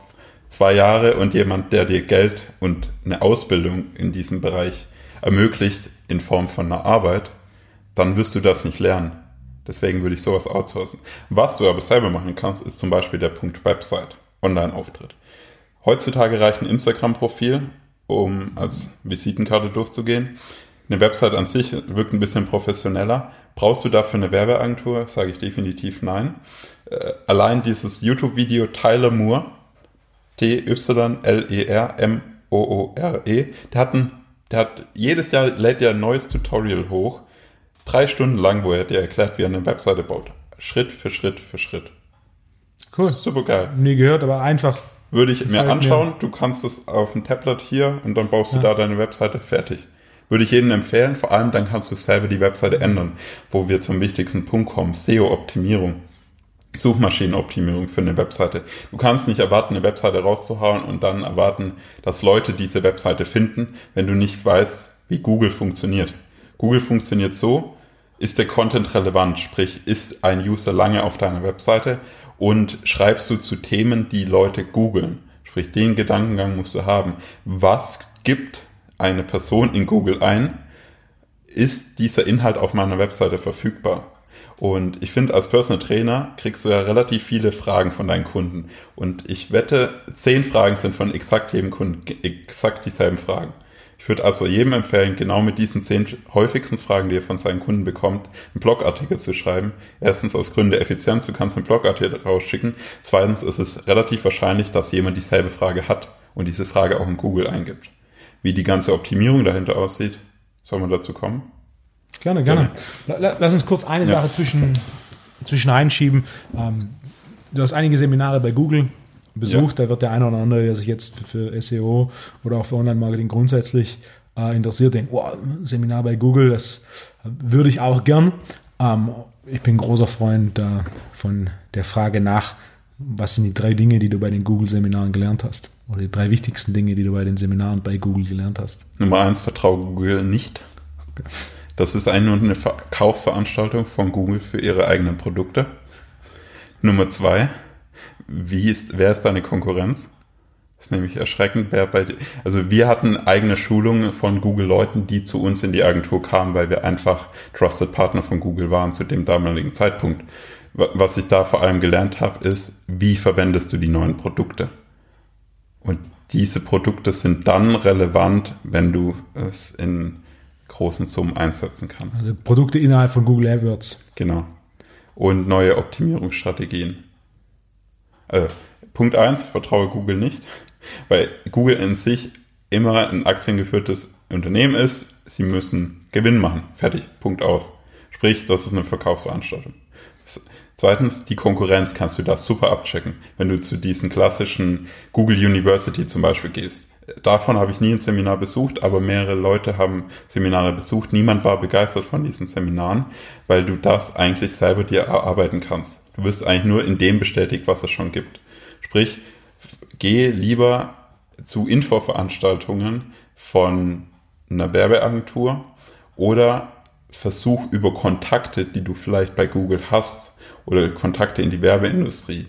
B: zwei Jahre und jemand, der dir Geld und eine Ausbildung in diesem Bereich ermöglicht in Form von einer Arbeit, dann wirst du das nicht lernen. Deswegen würde ich sowas outsourcen. Was du aber selber machen kannst, ist zum Beispiel der Punkt Website, Online-Auftritt. Heutzutage reicht ein Instagram-Profil, um als Visitenkarte durchzugehen. Eine Website an sich wirkt ein bisschen professioneller. Brauchst du dafür eine Werbeagentur? Sage ich definitiv nein. Äh, allein dieses YouTube-Video Tyler Moore T-Y-L-E-R-M-O-O-R-E. Der hat, ein, der hat jedes Jahr lädt er ein neues Tutorial hoch. Drei Stunden lang, wo er dir erklärt, wie er eine Webseite baut. Schritt für Schritt für Schritt.
A: Cool. Super geil. Nie gehört, aber einfach.
B: Würde ich mir anschauen. Mir. Du kannst es auf dem Tablet hier und dann baust ja. du da deine Webseite fertig. Würde ich jedem empfehlen. Vor allem dann kannst du selber die Webseite ändern, wo wir zum wichtigsten Punkt kommen. SEO-Optimierung. Suchmaschinenoptimierung für eine Webseite. Du kannst nicht erwarten, eine Webseite rauszuhauen und dann erwarten, dass Leute diese Webseite finden, wenn du nicht weißt, wie Google funktioniert. Google funktioniert so, ist der Content relevant, sprich, ist ein User lange auf deiner Webseite und schreibst du zu Themen, die Leute googeln. Sprich, den Gedankengang musst du haben. Was gibt eine Person in Google ein? Ist dieser Inhalt auf meiner Webseite verfügbar? Und ich finde, als Personal Trainer kriegst du ja relativ viele Fragen von deinen Kunden. Und ich wette, zehn Fragen sind von exakt jedem Kunden exakt dieselben Fragen. Ich würde also jedem empfehlen, genau mit diesen zehn häufigsten Fragen, die er von seinen Kunden bekommt, einen Blogartikel zu schreiben. Erstens aus Gründen der Effizienz, du kannst einen Blogartikel rausschicken. Zweitens ist es relativ wahrscheinlich, dass jemand dieselbe Frage hat und diese Frage auch in Google eingibt. Wie die ganze Optimierung dahinter aussieht, soll man dazu kommen?
A: Gerne, gerne. Lass uns kurz eine ja. Sache zwischen, zwischen einschieben. Ähm, du hast einige Seminare bei Google besucht. Ja. Da wird der eine oder andere, der sich jetzt für, für SEO oder auch für Online-Marketing grundsätzlich äh, interessiert, denkt, oh, Seminar bei Google, das würde ich auch gern. Ähm, ich bin großer Freund äh, von der Frage nach, was sind die drei Dinge, die du bei den Google-Seminaren gelernt hast? Oder die drei wichtigsten Dinge, die du bei den Seminaren bei Google gelernt hast?
B: Nummer eins, vertraue Google nicht. Okay. Das ist eine, eine Verkaufsveranstaltung von Google für ihre eigenen Produkte. Nummer zwei, wie ist, wer ist deine Konkurrenz? Das ist nämlich erschreckend, wer bei, also wir hatten eigene Schulungen von Google-Leuten, die zu uns in die Agentur kamen, weil wir einfach Trusted Partner von Google waren zu dem damaligen Zeitpunkt. Was ich da vor allem gelernt habe, ist, wie verwendest du die neuen Produkte? Und diese Produkte sind dann relevant, wenn du es in großen Summen einsetzen kannst.
A: Also Produkte innerhalb von Google AdWords.
B: Genau. Und neue Optimierungsstrategien. Also, Punkt 1, vertraue Google nicht, weil Google in sich immer ein aktiengeführtes Unternehmen ist. Sie müssen Gewinn machen. Fertig. Punkt aus. Sprich, das ist eine Verkaufsveranstaltung. Zweitens, die Konkurrenz kannst du da super abchecken, wenn du zu diesen klassischen Google University zum Beispiel gehst. Davon habe ich nie ein Seminar besucht, aber mehrere Leute haben Seminare besucht. Niemand war begeistert von diesen Seminaren, weil du das eigentlich selber dir erarbeiten kannst. Du wirst eigentlich nur in dem bestätigt, was es schon gibt. Sprich, geh lieber zu Infoveranstaltungen von einer Werbeagentur oder versuch über Kontakte, die du vielleicht bei Google hast oder Kontakte in die Werbeindustrie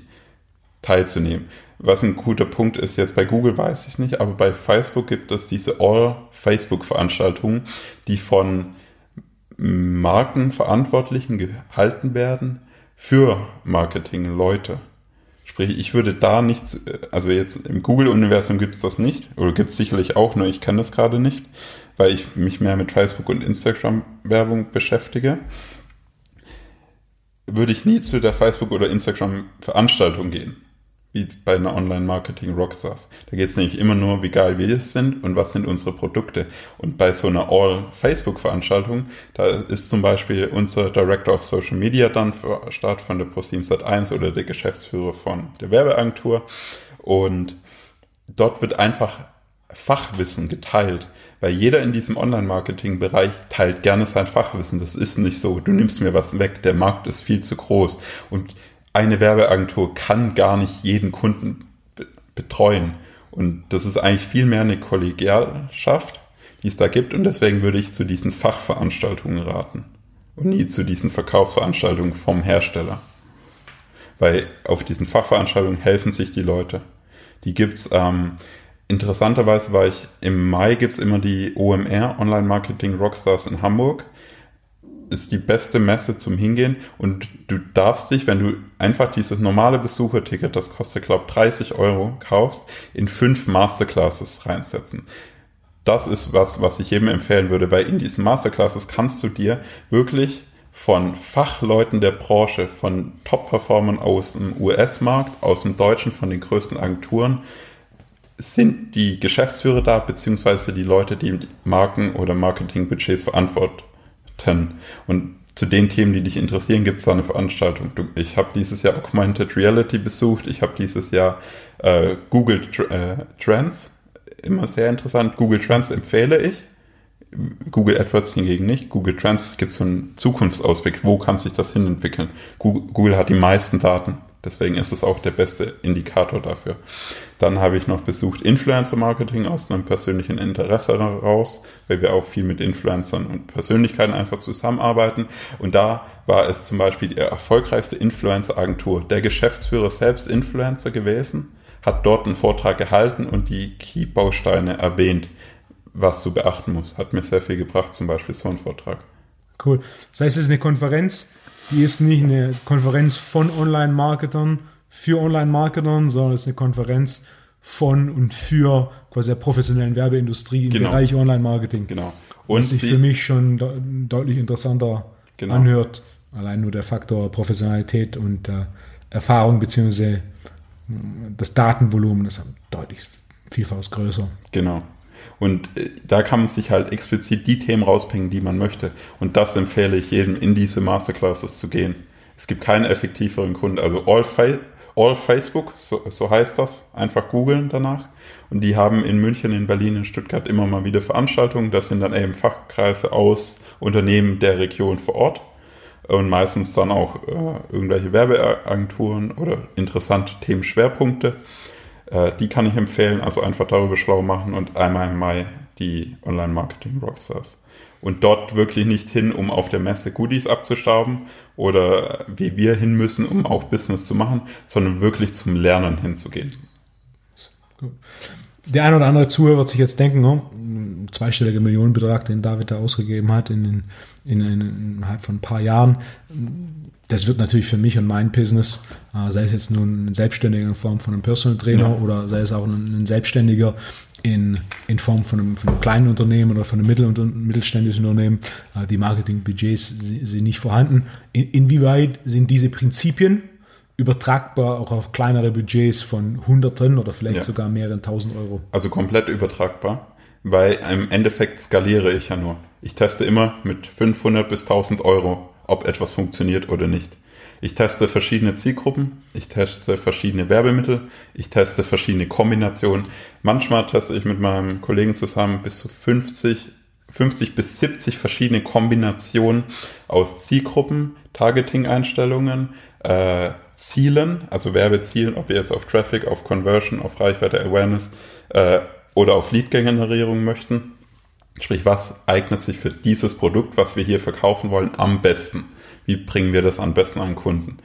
B: teilzunehmen. Was ein guter Punkt ist, jetzt bei Google weiß ich es nicht, aber bei Facebook gibt es diese All-Facebook-Veranstaltungen, die von Markenverantwortlichen gehalten werden für Marketing-Leute. Sprich, ich würde da nichts, also jetzt im Google-Universum gibt es das nicht, oder gibt es sicherlich auch, nur ich kenne das gerade nicht, weil ich mich mehr mit Facebook und Instagram-Werbung beschäftige. Würde ich nie zu der Facebook- oder Instagram-Veranstaltung gehen wie bei einer Online-Marketing-Rockstars. Da geht es nämlich immer nur, wie geil wir sind und was sind unsere Produkte. Und bei so einer All-Facebook-Veranstaltung, da ist zum Beispiel unser Director of Social Media dann Start von der ProSieben Sat1 oder der Geschäftsführer von der Werbeagentur. Und dort wird einfach Fachwissen geteilt, weil jeder in diesem Online-Marketing-Bereich teilt gerne sein Fachwissen. Das ist nicht so, du nimmst mir was weg, der Markt ist viel zu groß. Und eine Werbeagentur kann gar nicht jeden Kunden betreuen. Und das ist eigentlich viel mehr eine Kollegialschaft, die es da gibt. Und deswegen würde ich zu diesen Fachveranstaltungen raten und nie zu diesen Verkaufsveranstaltungen vom Hersteller. Weil auf diesen Fachveranstaltungen helfen sich die Leute. Die gibt's ähm, interessanterweise war ich im Mai gibt's immer die OMR Online Marketing Rockstars in Hamburg ist die beste Messe zum Hingehen und du darfst dich, wenn du einfach dieses normale Besucherticket, das kostet glaube 30 Euro, kaufst, in fünf Masterclasses reinsetzen. Das ist was, was ich jedem empfehlen würde, weil in diesen Masterclasses kannst du dir wirklich von Fachleuten der Branche, von Top-Performern aus dem US-Markt, aus dem Deutschen, von den größten Agenturen, sind die Geschäftsführer da, beziehungsweise die Leute, die Marken- oder Marketingbudgets verantworten und zu den Themen, die dich interessieren, gibt es da eine Veranstaltung. Ich habe dieses Jahr Augmented Reality besucht. Ich habe dieses Jahr äh, Google äh, Trends. Immer sehr interessant. Google Trends empfehle ich. Google AdWords hingegen nicht. Google Trends gibt so einen Zukunftsausblick. Wo kann sich das hin entwickeln? Google, Google hat die meisten Daten. Deswegen ist es auch der beste Indikator dafür. Dann habe ich noch besucht Influencer Marketing aus einem persönlichen Interesse heraus, weil wir auch viel mit Influencern und Persönlichkeiten einfach zusammenarbeiten. Und da war es zum Beispiel die erfolgreichste Influencer-Agentur. Der Geschäftsführer selbst Influencer gewesen, hat dort einen Vortrag gehalten und die Key-Bausteine erwähnt, was du beachten musst. Hat mir sehr viel gebracht, zum Beispiel so ein Vortrag.
A: Cool. Das heißt, es ist eine Konferenz, die ist nicht eine Konferenz von Online-Marketern für Online-Marketern, sondern es ist eine Konferenz von und für quasi der professionellen Werbeindustrie im genau. Bereich Online-Marketing.
B: Genau.
A: Und was sich für mich schon de deutlich interessanter genau. anhört. Allein nur der Faktor Professionalität und äh, Erfahrung beziehungsweise äh, das Datenvolumen ist deutlich vielfach größer.
B: Genau. Und äh, da kann man sich halt explizit die Themen rauspingen, die man möchte. Und das empfehle ich jedem, in diese Masterclasses zu gehen. Es gibt keinen effektiveren Kunden. Also All, Fa All Facebook, so, so heißt das. Einfach googeln danach. Und die haben in München, in Berlin, in Stuttgart immer mal wieder Veranstaltungen. Das sind dann eben Fachkreise aus Unternehmen der Region vor Ort. Und meistens dann auch äh, irgendwelche Werbeagenturen oder interessante Themenschwerpunkte. Äh, die kann ich empfehlen, also einfach darüber schlau machen und einmal im Mai die Online-Marketing-Rockstars. Und dort wirklich nicht hin, um auf der Messe Goodies abzustauben oder wie wir hin müssen, um auch Business zu machen, sondern wirklich zum Lernen hinzugehen.
A: Der ein oder andere Zuhörer wird sich jetzt denken, oh, zweistelliger Millionenbetrag, den David da ausgegeben hat in, in, in, innerhalb von ein paar Jahren, das wird natürlich für mich und mein Business, äh, sei es jetzt nun ein Selbstständiger in Form von einem Personal Trainer ja. oder sei es auch ein, Selbstständiger in, in Form von einem, von einem kleinen Unternehmen oder von einem mittel- und mittelständischen Unternehmen, äh, die Marketingbudgets sind nicht vorhanden. In, inwieweit sind diese Prinzipien übertragbar auch auf kleinere Budgets von Hunderten oder vielleicht ja. sogar mehreren tausend Euro?
B: Also komplett übertragbar, weil im Endeffekt skaliere ich ja nur. Ich teste immer mit 500 bis 1000 Euro ob etwas funktioniert oder nicht. Ich teste verschiedene Zielgruppen, ich teste verschiedene Werbemittel, ich teste verschiedene Kombinationen. Manchmal teste ich mit meinem Kollegen zusammen bis zu 50, 50 bis 70 verschiedene Kombinationen aus Zielgruppen, Targeting-Einstellungen, äh, Zielen, also Werbezielen, ob wir jetzt auf Traffic, auf Conversion, auf Reichweite, Awareness äh, oder auf Lead-Generierung möchten. Sprich, was eignet sich für dieses Produkt, was wir hier verkaufen wollen, am besten? Wie bringen wir das am besten an Kunden?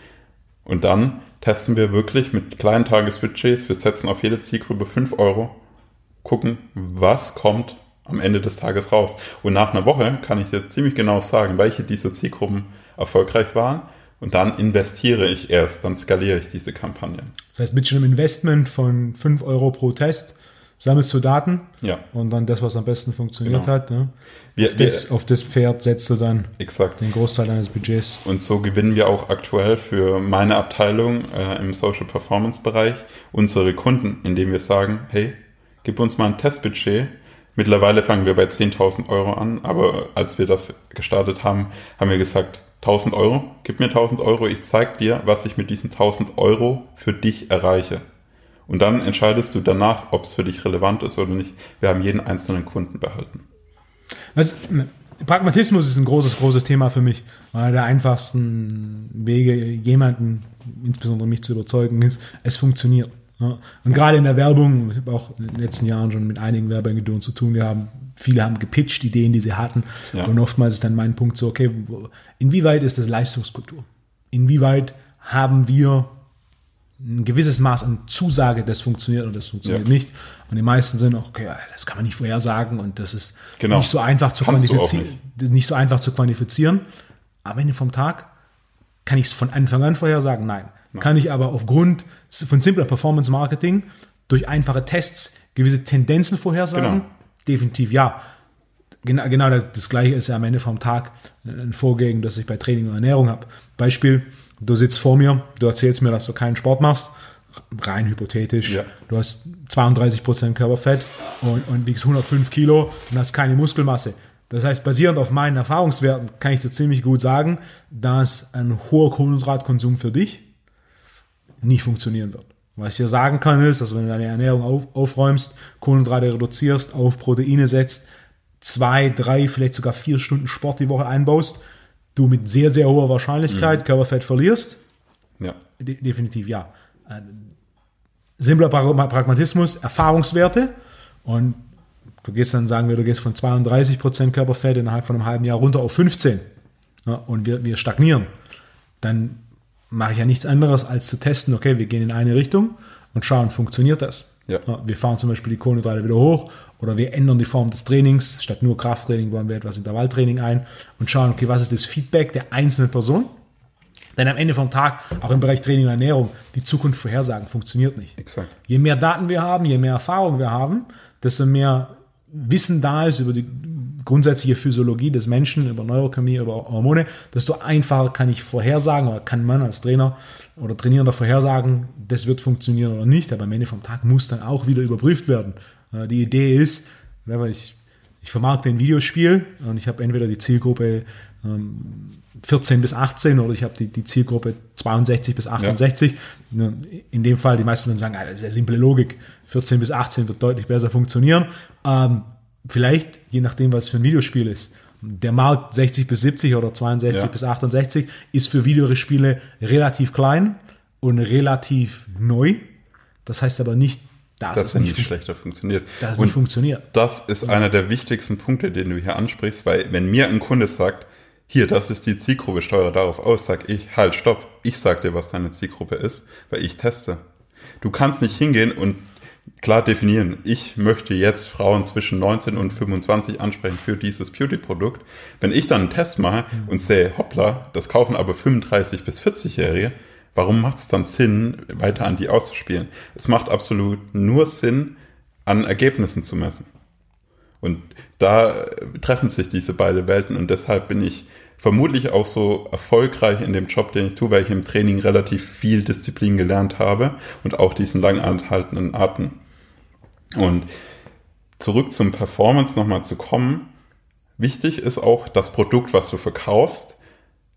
B: Und dann testen wir wirklich mit kleinen Tagesbudgets, wir setzen auf jede Zielgruppe 5 Euro, gucken, was kommt am Ende des Tages raus. Und nach einer Woche kann ich dir ziemlich genau sagen, welche dieser Zielgruppen erfolgreich waren und dann investiere ich erst, dann skaliere ich diese Kampagnen.
A: Das heißt, mit einem Investment von 5 Euro pro Test sammelst du Daten
B: ja.
A: und dann das, was am besten funktioniert genau. hat. Ne?
B: Wir,
A: auf, das, auf, das, Pferd setzt du dann
B: exakt.
A: den Großteil deines Budgets.
B: Und so gewinnen wir auch aktuell für meine Abteilung äh, im Social Performance Bereich unsere Kunden, indem wir sagen, hey, gib uns mal ein Testbudget. Mittlerweile fangen wir bei 10.000 Euro an, aber als wir das gestartet haben, haben wir gesagt, 1000 Euro, gib mir 1000 Euro, ich zeig dir, was ich mit diesen 1000 Euro für dich erreiche. Und dann entscheidest du danach, ob es für dich relevant ist oder nicht. Wir haben jeden einzelnen Kunden behalten.
A: Was, Pragmatismus ist ein großes, großes Thema für mich. Einer der einfachsten Wege, jemanden, insbesondere mich zu überzeugen, ist, es funktioniert. Ja. Und gerade in der Werbung, ich habe auch in den letzten Jahren schon mit einigen Werbeagenturen zu tun gehabt, viele haben gepitcht, Ideen, die sie hatten. Ja. Und oftmals ist dann mein Punkt so, okay, inwieweit ist das Leistungskultur? Inwieweit haben wir ein gewisses Maß an Zusage, das funktioniert und das funktioniert ja. nicht. Und die meisten sind auch, okay, das kann man nicht vorhersagen und das ist genau. nicht so einfach zu quantifizieren. Nicht. nicht. so einfach zu quantifizieren. Aber Ende vom Tag kann ich es von Anfang an vorhersagen? Nein. Nein. Kann ich aber aufgrund von simpler Performance Marketing durch einfache Tests gewisse Tendenzen vorhersagen? Genau. Definitiv ja. Genau, genau das gleiche ist ja am Ende vom Tag ein Vorgehen, das ich bei Training und Ernährung habe. Beispiel, du sitzt vor mir, du erzählst mir, dass du keinen Sport machst, rein hypothetisch. Ja. Du hast 32% Körperfett und, und wiegst 105 Kilo und hast keine Muskelmasse. Das heißt, basierend auf meinen Erfahrungswerten kann ich dir ziemlich gut sagen, dass ein hoher Kohlenhydratkonsum für dich nicht funktionieren wird. Was ich dir sagen kann, ist, dass wenn du deine Ernährung auf, aufräumst, Kohlenhydrate reduzierst, auf Proteine setzt, zwei, drei, vielleicht sogar vier Stunden Sport die Woche einbaust, du mit sehr, sehr hoher Wahrscheinlichkeit mhm. Körperfett verlierst.
B: Ja.
A: De definitiv ja. Äh, simpler Pragmatismus, Erfahrungswerte und du gehst dann, sagen wir, du gehst von 32% Körperfett innerhalb von einem halben Jahr runter auf 15 ja, und wir, wir stagnieren. Dann mache ich ja nichts anderes, als zu testen, okay, wir gehen in eine Richtung und schauen, funktioniert das?
B: Ja.
A: Wir fahren zum Beispiel die Kohlenhydrate wieder hoch oder wir ändern die Form des Trainings. Statt nur Krafttraining bauen wir etwas Intervalltraining ein und schauen, okay, was ist das Feedback der einzelnen Person? Denn am Ende vom Tag, auch im Bereich Training und Ernährung, die Zukunft vorhersagen funktioniert nicht.
B: Exakt.
A: Je mehr Daten wir haben, je mehr Erfahrung wir haben, desto mehr Wissen da ist über die grundsätzliche Physiologie des Menschen, über Neurochemie, über Hormone, desto einfacher kann ich vorhersagen oder kann man als Trainer oder Trainierender vorhersagen, das wird funktionieren oder nicht. Aber am Ende vom Tag muss dann auch wieder überprüft werden. Die Idee ist, ich, ich vermarkte ein Videospiel und ich habe entweder die Zielgruppe 14 ähm, bis 18 oder ich habe die, die Zielgruppe 62 bis 68. Ja. In dem Fall, die meisten dann sagen, das ist ja simple Logik. 14 bis 18 wird deutlich besser funktionieren. Ähm, vielleicht, je nachdem, was für ein Videospiel ist. Der Markt 60 bis 70 oder 62 ja. bis 68 ist für Videospiele relativ klein und relativ neu. Das heißt aber nicht, dass
B: das es nicht, nicht schlechter funktioniert.
A: Dass es nicht funktioniert.
B: Das ist ja. einer der wichtigsten Punkte, den du hier ansprichst, weil wenn mir ein Kunde sagt, hier, das ist die Zielgruppe, steuere darauf aus, sag ich, halt, stopp, ich sag dir, was deine Zielgruppe ist, weil ich teste. Du kannst nicht hingehen und klar definieren, ich möchte jetzt Frauen zwischen 19 und 25 ansprechen für dieses Beauty-Produkt. Wenn ich dann einen Test mache und sehe, hoppla, das kaufen aber 35 bis 40-Jährige, warum macht es dann Sinn, weiter an die auszuspielen? Es macht absolut nur Sinn, an Ergebnissen zu messen. Und da treffen sich diese beiden Welten und deshalb bin ich vermutlich auch so erfolgreich in dem Job, den ich tue, weil ich im Training relativ viel Disziplin gelernt habe und auch diesen lang anhaltenden Atem. Und zurück zum Performance nochmal zu kommen. Wichtig ist auch das Produkt, was du verkaufst,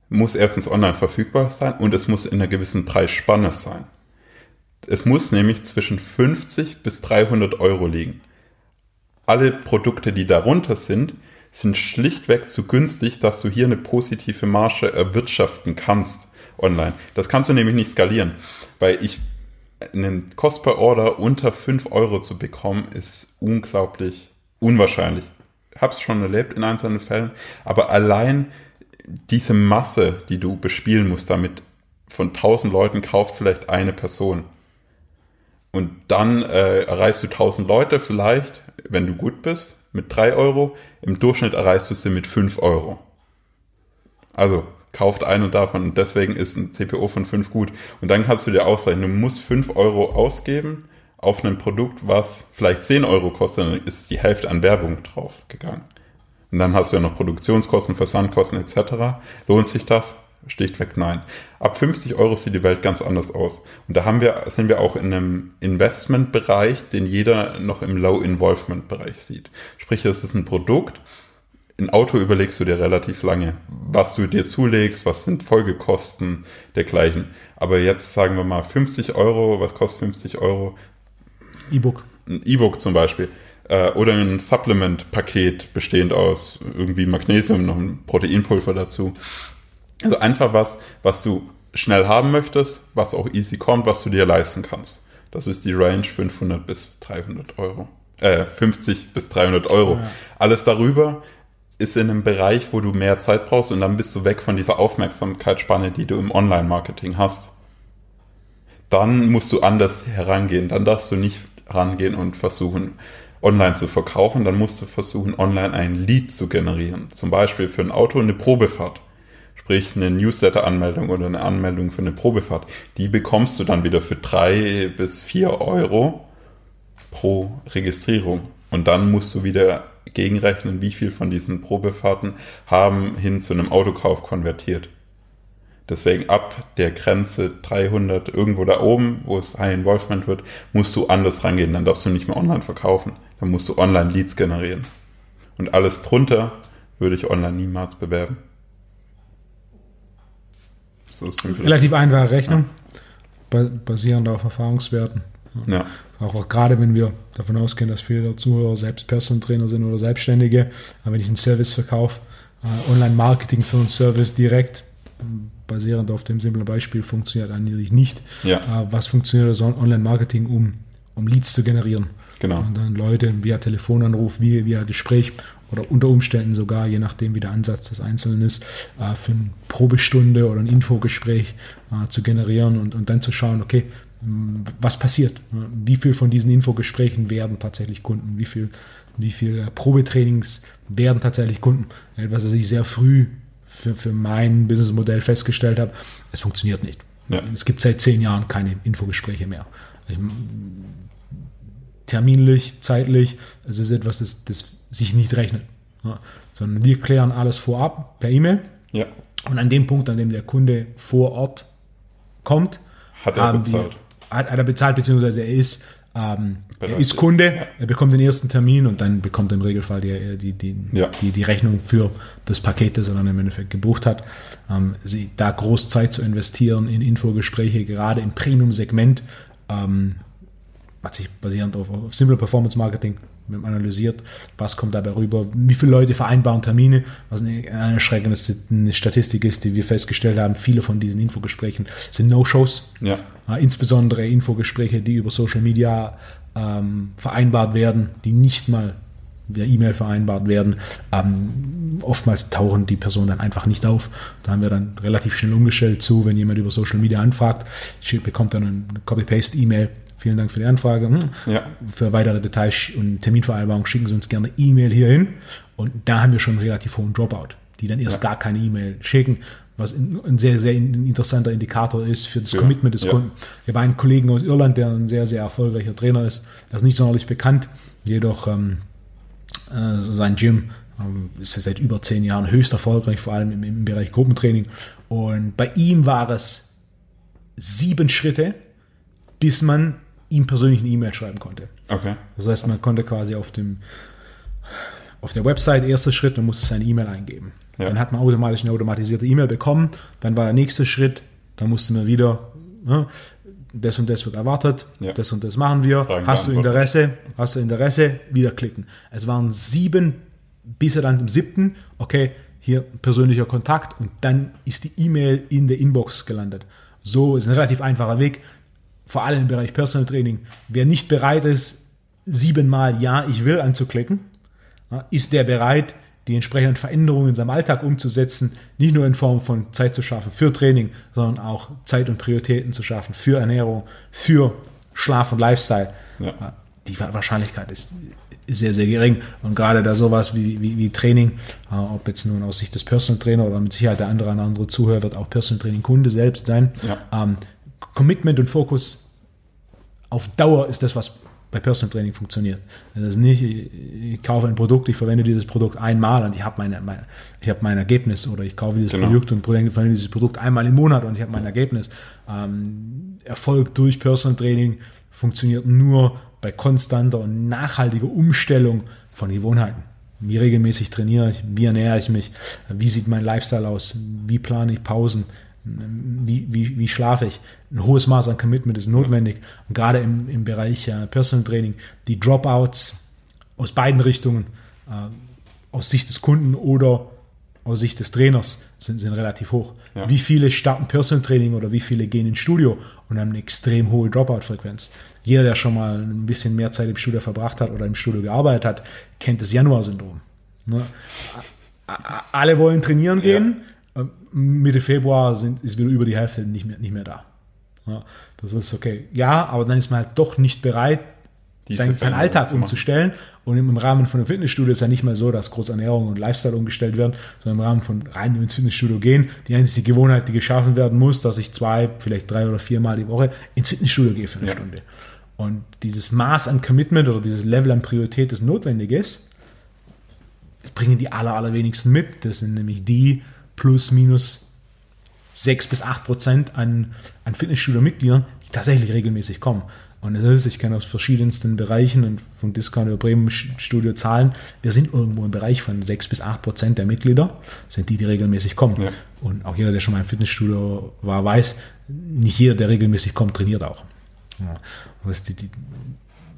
B: muss erstens online verfügbar sein und es muss in einer gewissen Preisspanne sein. Es muss nämlich zwischen 50 bis 300 Euro liegen. Alle Produkte, die darunter sind, sind schlichtweg zu günstig, dass du hier eine positive Marge erwirtschaften kannst online. Das kannst du nämlich nicht skalieren, weil ich einen Cost per Order unter 5 Euro zu bekommen, ist unglaublich unwahrscheinlich. Hab's schon erlebt in einzelnen Fällen, aber allein diese Masse, die du bespielen musst, damit von 1000 Leuten kauft vielleicht eine Person. Und dann äh, erreichst du 1000 Leute vielleicht, wenn du gut bist, mit 3 Euro. Im Durchschnitt erreichst du sie mit 5 Euro. Also kauft einen davon und deswegen ist ein CPO von 5 gut. Und dann kannst du dir ausrechnen, du musst 5 Euro ausgeben auf ein Produkt, was vielleicht 10 Euro kostet, dann ist die Hälfte an Werbung drauf gegangen. Und dann hast du ja noch Produktionskosten, Versandkosten etc. Lohnt sich das? Schlichtweg nein. Ab 50 Euro sieht die Welt ganz anders aus. Und da haben wir, sind wir auch in einem Investmentbereich, den jeder noch im Low-Involvement-Bereich sieht. Sprich, es ist ein Produkt, ein Auto überlegst du dir relativ lange, was du dir zulegst, was sind Folgekosten dergleichen. Aber jetzt sagen wir mal 50 Euro, was kostet 50 Euro?
A: E-Book.
B: Ein E-Book zum Beispiel. Äh, oder ein Supplement-Paket bestehend aus irgendwie Magnesium, noch ein Proteinpulver dazu. Also einfach was, was du schnell haben möchtest, was auch easy kommt, was du dir leisten kannst. Das ist die Range 500 bis 300 Euro. Äh, 50 bis 300 Euro. Ja. Alles darüber ist in einem Bereich, wo du mehr Zeit brauchst und dann bist du weg von dieser Aufmerksamkeitsspanne, die du im Online-Marketing hast. Dann musst du anders herangehen. Dann darfst du nicht rangehen und versuchen, online zu verkaufen. Dann musst du versuchen, online ein Lead zu generieren. Zum Beispiel für ein Auto eine Probefahrt sprich eine Newsletter-Anmeldung oder eine Anmeldung für eine Probefahrt, die bekommst du dann wieder für drei bis vier Euro pro Registrierung. Und dann musst du wieder gegenrechnen, wie viel von diesen Probefahrten haben hin zu einem Autokauf konvertiert. Deswegen ab der Grenze 300 irgendwo da oben, wo es High Involvement wird, musst du anders rangehen. Dann darfst du nicht mehr online verkaufen. Dann musst du online Leads generieren. Und alles drunter würde ich online niemals bewerben.
A: So Relativ einfache Rechnung, ja. basierend auf Erfahrungswerten. Ja. Auch, auch, gerade wenn wir davon ausgehen, dass viele der Zuhörer selbst Personal Trainer sind oder Selbstständige, aber wenn ich einen Service verkaufe, äh, Online-Marketing für einen Service direkt, basierend auf dem simplen Beispiel, funktioniert eigentlich nicht. Ja. Äh, was funktioniert also Online-Marketing, um, um Leads zu generieren? Genau. Und dann Leute via Telefonanruf, via, via Gespräch oder unter Umständen sogar, je nachdem wie der Ansatz des Einzelnen ist, äh, für eine Probestunde oder ein Infogespräch äh, zu generieren und, und dann zu schauen, okay, was passiert? Wie viel von diesen Infogesprächen werden tatsächlich Kunden? Wie viel, wie viel äh, Probetrainings werden tatsächlich Kunden? Etwas, was ich sehr früh für, für mein Businessmodell festgestellt habe, es funktioniert nicht. Ja. Es gibt seit zehn Jahren keine Infogespräche mehr. Ich, terminlich, zeitlich, es ist etwas, das, das sich nicht rechnet. Ja, sondern wir klären alles vorab per E-Mail. Ja. Und an dem Punkt, an dem der Kunde vor Ort kommt,
B: hat er bezahlt.
A: Wir, hat, hat, er bezahlt, beziehungsweise er ist, ähm, er ist Kunde, ja. er bekommt den ersten Termin und dann bekommt er im Regelfall die, die, die, ja. die, die Rechnung für das Paket, das er dann im Endeffekt gebucht hat. Ähm, sie, da groß Zeit zu investieren in Infogespräche, gerade im Premium-Segment, ähm, hat sich basierend auf, auf Simple Performance Marketing analysiert, was kommt dabei rüber, wie viele Leute vereinbaren Termine, was eine, eine erschreckende Statistik ist, die wir festgestellt haben, viele von diesen Infogesprächen sind No-Shows. Ja. Insbesondere Infogespräche, die über Social Media ähm, vereinbart werden, die nicht mal via E-Mail vereinbart werden. Ähm, oftmals tauchen die Personen dann einfach nicht auf. Da haben wir dann relativ schnell umgestellt zu, wenn jemand über Social Media anfragt, bekommt dann eine Copy-Paste-E-Mail Vielen Dank für die Anfrage. Hm. Ja. Für weitere Details und Terminvereinbarung schicken Sie uns gerne E-Mail hierhin. Und da haben wir schon einen relativ hohen Dropout, die dann erst ja. gar keine E-Mail schicken, was ein sehr, sehr interessanter Indikator ist für das ja. Commitment des Kunden. Ich habe einen Kollegen aus Irland, der ein sehr, sehr erfolgreicher Trainer ist. Er ist nicht sonderlich bekannt, jedoch ähm, äh, sein Gym ähm, ist seit über zehn Jahren höchst erfolgreich, vor allem im, im Bereich Gruppentraining. Und bei ihm war es sieben Schritte, bis man ihm persönlich eine E-Mail schreiben konnte. Okay. Das heißt, man konnte quasi auf dem auf der Website, erster Schritt, man musste seine E-Mail eingeben.
B: Ja.
A: Dann hat man automatisch eine automatisierte E-Mail bekommen. Dann war der nächste Schritt, dann musste man wieder, ne, das und das wird erwartet,
B: Ja.
A: das und das machen wir.
B: Fragen
A: hast du. Interesse? Hast du Interesse? Wieder klicken. Es waren sieben, bis er dann im siebten, okay, hier persönlicher Kontakt und dann ist die E-Mail in der Inbox gelandet. So ist ein relativ einfacher Weg, vor allem im Bereich Personal Training. Wer nicht bereit ist, siebenmal Ja, ich will anzuklicken, ist der bereit, die entsprechenden Veränderungen in seinem Alltag umzusetzen, nicht nur in Form von Zeit zu schaffen für Training, sondern auch Zeit und Prioritäten zu schaffen für Ernährung, für Schlaf und Lifestyle.
B: Ja.
A: Die Wahrscheinlichkeit ist sehr, sehr gering. Und gerade da sowas wie, wie, wie Training, äh, ob jetzt nun aus Sicht des Personal Trainer oder mit Sicherheit der andere, ein andere Zuhörer wird auch Personal Training Kunde selbst sein.
B: Ja.
A: Ähm, Commitment und Fokus auf Dauer ist das, was bei Personal Training funktioniert. Das ist nicht, ich, kaufe ein Produkt, ich verwende dieses Produkt einmal und ich habe meine, meine, ich habe mein Ergebnis oder ich kaufe dieses
B: Genau.
A: Produkt und verwende dieses Produkt einmal im Monat und ich habe mein Ergebnis. Ähm, Erfolg durch Personal Training funktioniert nur bei konstanter und nachhaltiger Umstellung von Gewohnheiten. Wie regelmäßig trainiere ich, wie ernähre ich mich, wie sieht mein Lifestyle aus, wie plane ich Pausen, wie, wie, wie schlafe ich. Ein hohes Maß an Commitment ist notwendig. Und gerade im, im Bereich äh, Personal Training, die Dropouts aus beiden Richtungen, äh, aus Sicht des Kunden oder aus Sicht des Trainers, sind, sind relativ hoch.
B: Ja.
A: Wie viele starten Personal Training oder wie viele gehen ins Studio und haben eine extrem hohe Dropout-Frequenz? Jeder, der schon mal ein bisschen mehr Zeit im Studio verbracht hat oder im Studio gearbeitet hat, kennt das Januar-Syndrom. Ne? Alle wollen trainieren gehen. äh, Mitte Februar sind, ist wieder über die Hälfte nicht mehr, nicht mehr da. Ja, das ist okay. Ja, aber dann ist man halt doch nicht bereit, seinen
B: Veränderung
A: Alltag umzustellen. Und im Rahmen von einem Fitnessstudio ist ja nicht mal so, dass groß Ernährung und Lifestyle umgestellt werden, sondern im Rahmen von rein ins Fitnessstudio gehen. Die einzige Gewohnheit, die geschaffen werden muss, dass ich zwei, vielleicht drei oder viermal die Woche ins Fitnessstudio gehe für eine
B: Ja.
A: Stunde. Und dieses Maß an Commitment oder dieses Level an Priorität, das notwendig ist, das bringen die aller, allerwenigsten mit. Das sind nämlich die plus minus 6 bis 8 Prozent an, an Fitnessstudio-Mitgliedern, die tatsächlich regelmäßig kommen. Und das ist, ich kann aus verschiedensten Bereichen und von Discount über Bremen Studio zahlen, wir sind irgendwo im Bereich von 6 bis 8 Prozent der Mitglieder, sind die, die regelmäßig kommen.
B: Ja.
A: Und auch jeder, der schon mal im Fitnessstudio war, weiß, nicht jeder, der regelmäßig kommt, trainiert auch. Ja. Heißt, die, die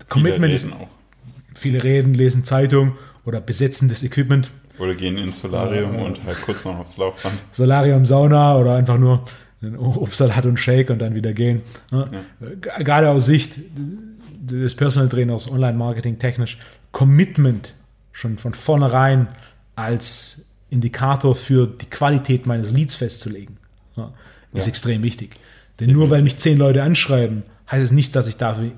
A: Commitment
B: Viele
A: ist,
B: reden auch.
A: viele reden, lesen Zeitung oder besetzen das Equipment.
B: Oder gehen ins Solarium
A: Ja.
B: und halt kurz noch aufs Laufband.
A: Solarium, Sauna oder einfach nur einen Obstsalat und Shake und dann wieder gehen. Ne? G- Gerade aus Sicht des Personal Trainers, Online-Marketing technisch, Commitment schon von vornherein als Indikator für die Qualität meines Leads festzulegen, ja, ist
B: Ja.
A: extrem wichtig. Denn nur weil mich zehn Leute anschreiben, heißt es nicht, dass ich dafür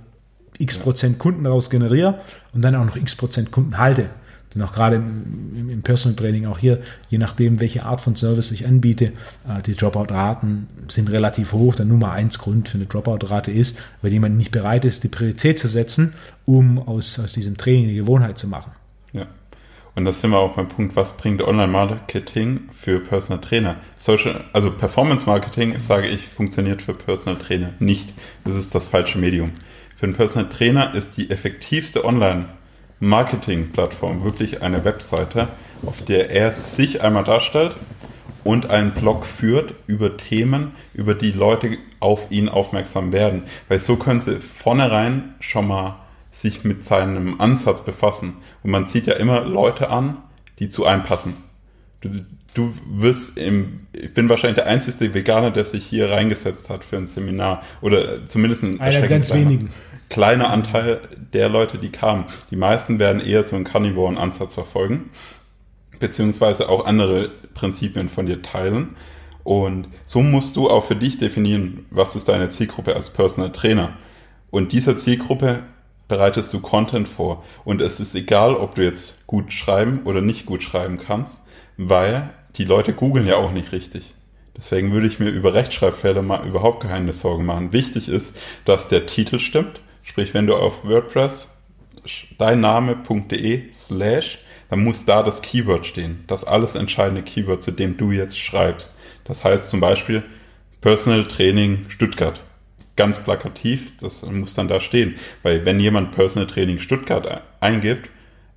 A: x Prozent Kunden daraus generiere und dann auch noch x Prozent Kunden halte. Denn auch gerade im, im, Personal Training, auch hier, je nachdem, welche Art von Service ich anbiete, äh, die Dropout-Raten sind relativ hoch. Der Nummer eins Grund für eine Dropout-Rate ist, weil jemand nicht bereit ist, die Priorität zu setzen, um aus, aus diesem Training eine Gewohnheit zu machen.
B: Ja. Und das sind wir auch beim Punkt, was bringt Online-Marketing für Personal Trainer? Social, also Performance-Marketing, sage ich, funktioniert für Personal Trainer nicht. Das ist das falsche Medium. Für einen Personal Trainer ist die effektivste Online-Marketing-Plattform wirklich eine Webseite, auf der er sich einmal darstellt und einen Blog führt über Themen, über die Leute auf ihn aufmerksam werden. Weil so können sie vornherein schon mal sich mit seinem Ansatz befassen. Und man zieht ja immer Leute an, die zu einem passen. Du, du wirst im, ich bin wahrscheinlich der einzige Veganer, der sich hier reingesetzt hat für ein Seminar. Oder zumindest ein
A: Einer ganz wenigen.
B: Kleiner Anteil der Leute, die kamen. Die meisten werden eher so einen Carnivoren-Ansatz verfolgen beziehungsweise auch andere Prinzipien von dir teilen. Und so musst du auch für dich definieren, was ist deine Zielgruppe als Personal Trainer. Und dieser Zielgruppe bereitest du Content vor. Und es ist egal, ob du jetzt gut schreiben oder nicht gut schreiben kannst, weil die Leute googeln ja auch nicht richtig. Deswegen würde ich mir über Rechtschreibfehler mal überhaupt keine Sorgen machen. Wichtig ist, dass der Titel stimmt. Sprich, wenn du auf WordPress deinname.de slash, dann muss da das Keyword stehen. Das alles entscheidende Keyword, zu dem du jetzt schreibst. Das heißt zum Beispiel Personal Training Stuttgart. Ganz plakativ, das muss dann da stehen. Weil wenn jemand Personal Training Stuttgart eingibt,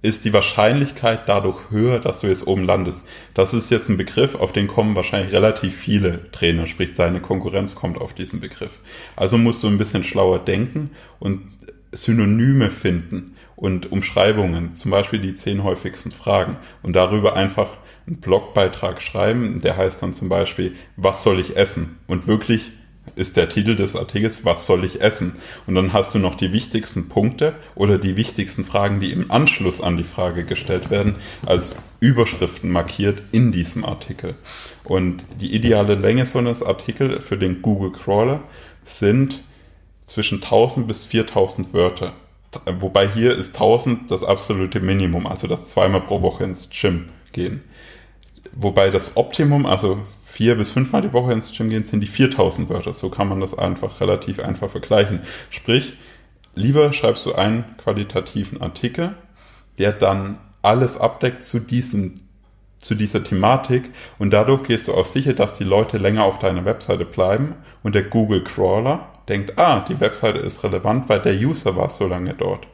B: ist die Wahrscheinlichkeit dadurch höher, dass du jetzt oben landest. Das ist jetzt ein Begriff, auf den kommen wahrscheinlich relativ viele Trainer, sprich deine Konkurrenz kommt auf diesen Begriff. Also musst du ein bisschen schlauer denken und Synonyme finden und Umschreibungen, zum Beispiel die zehn häufigsten Fragen und darüber einfach einen Blogbeitrag schreiben, der heißt dann zum Beispiel, was soll ich essen? Und wirklich ist der Titel des Artikels, was soll ich essen? Und dann hast du noch die wichtigsten Punkte oder die wichtigsten Fragen, die im Anschluss an die Frage gestellt werden, als Überschriften markiert in diesem Artikel. Und die ideale Länge so eines Artikels für den Google Crawler sind zwischen 1000 bis 4000 Wörter. Wobei hier ist 1000 das absolute Minimum, also das zweimal pro Woche ins Gym gehen. Wobei das Optimum, also vier bis fünfmal die Woche ins Gym gehen, sind die 4000 Wörter. So kann man das einfach relativ einfach vergleichen. Sprich, lieber schreibst du einen qualitativen Artikel, der dann alles abdeckt zu diesem zu dieser Thematik und dadurch gehst du auch sicher, dass die Leute länger auf deiner Webseite bleiben und der Google Crawler denkt, ah, die Webseite ist relevant, weil der User war so lange dort.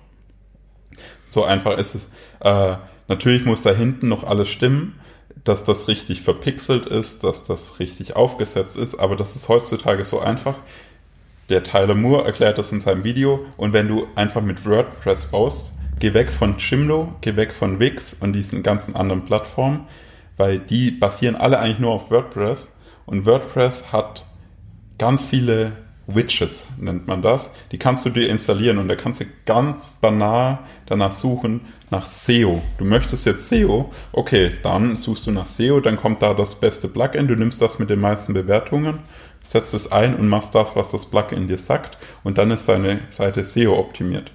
B: So einfach ist es. Äh, natürlich muss da hinten noch alles stimmen, dass das richtig verpixelt ist, dass das richtig aufgesetzt ist, aber das ist heutzutage so einfach. Der Tyler Moore erklärt das in seinem Video und wenn du einfach mit WordPress baust, geh weg von Chimlo, geh weg von Wix und diesen ganzen anderen Plattformen, weil die basieren alle eigentlich nur auf WordPress und WordPress hat ganz viele Widgets, nennt man das. Die kannst du dir installieren und da kannst du ganz banal danach suchen, nach SEO. Du möchtest jetzt SEO, okay, dann suchst du nach SEO, dann kommt da das beste Plugin, du nimmst das mit den meisten Bewertungen, setzt es ein und machst das, was das Plugin dir sagt und dann ist deine Seite SEO optimiert.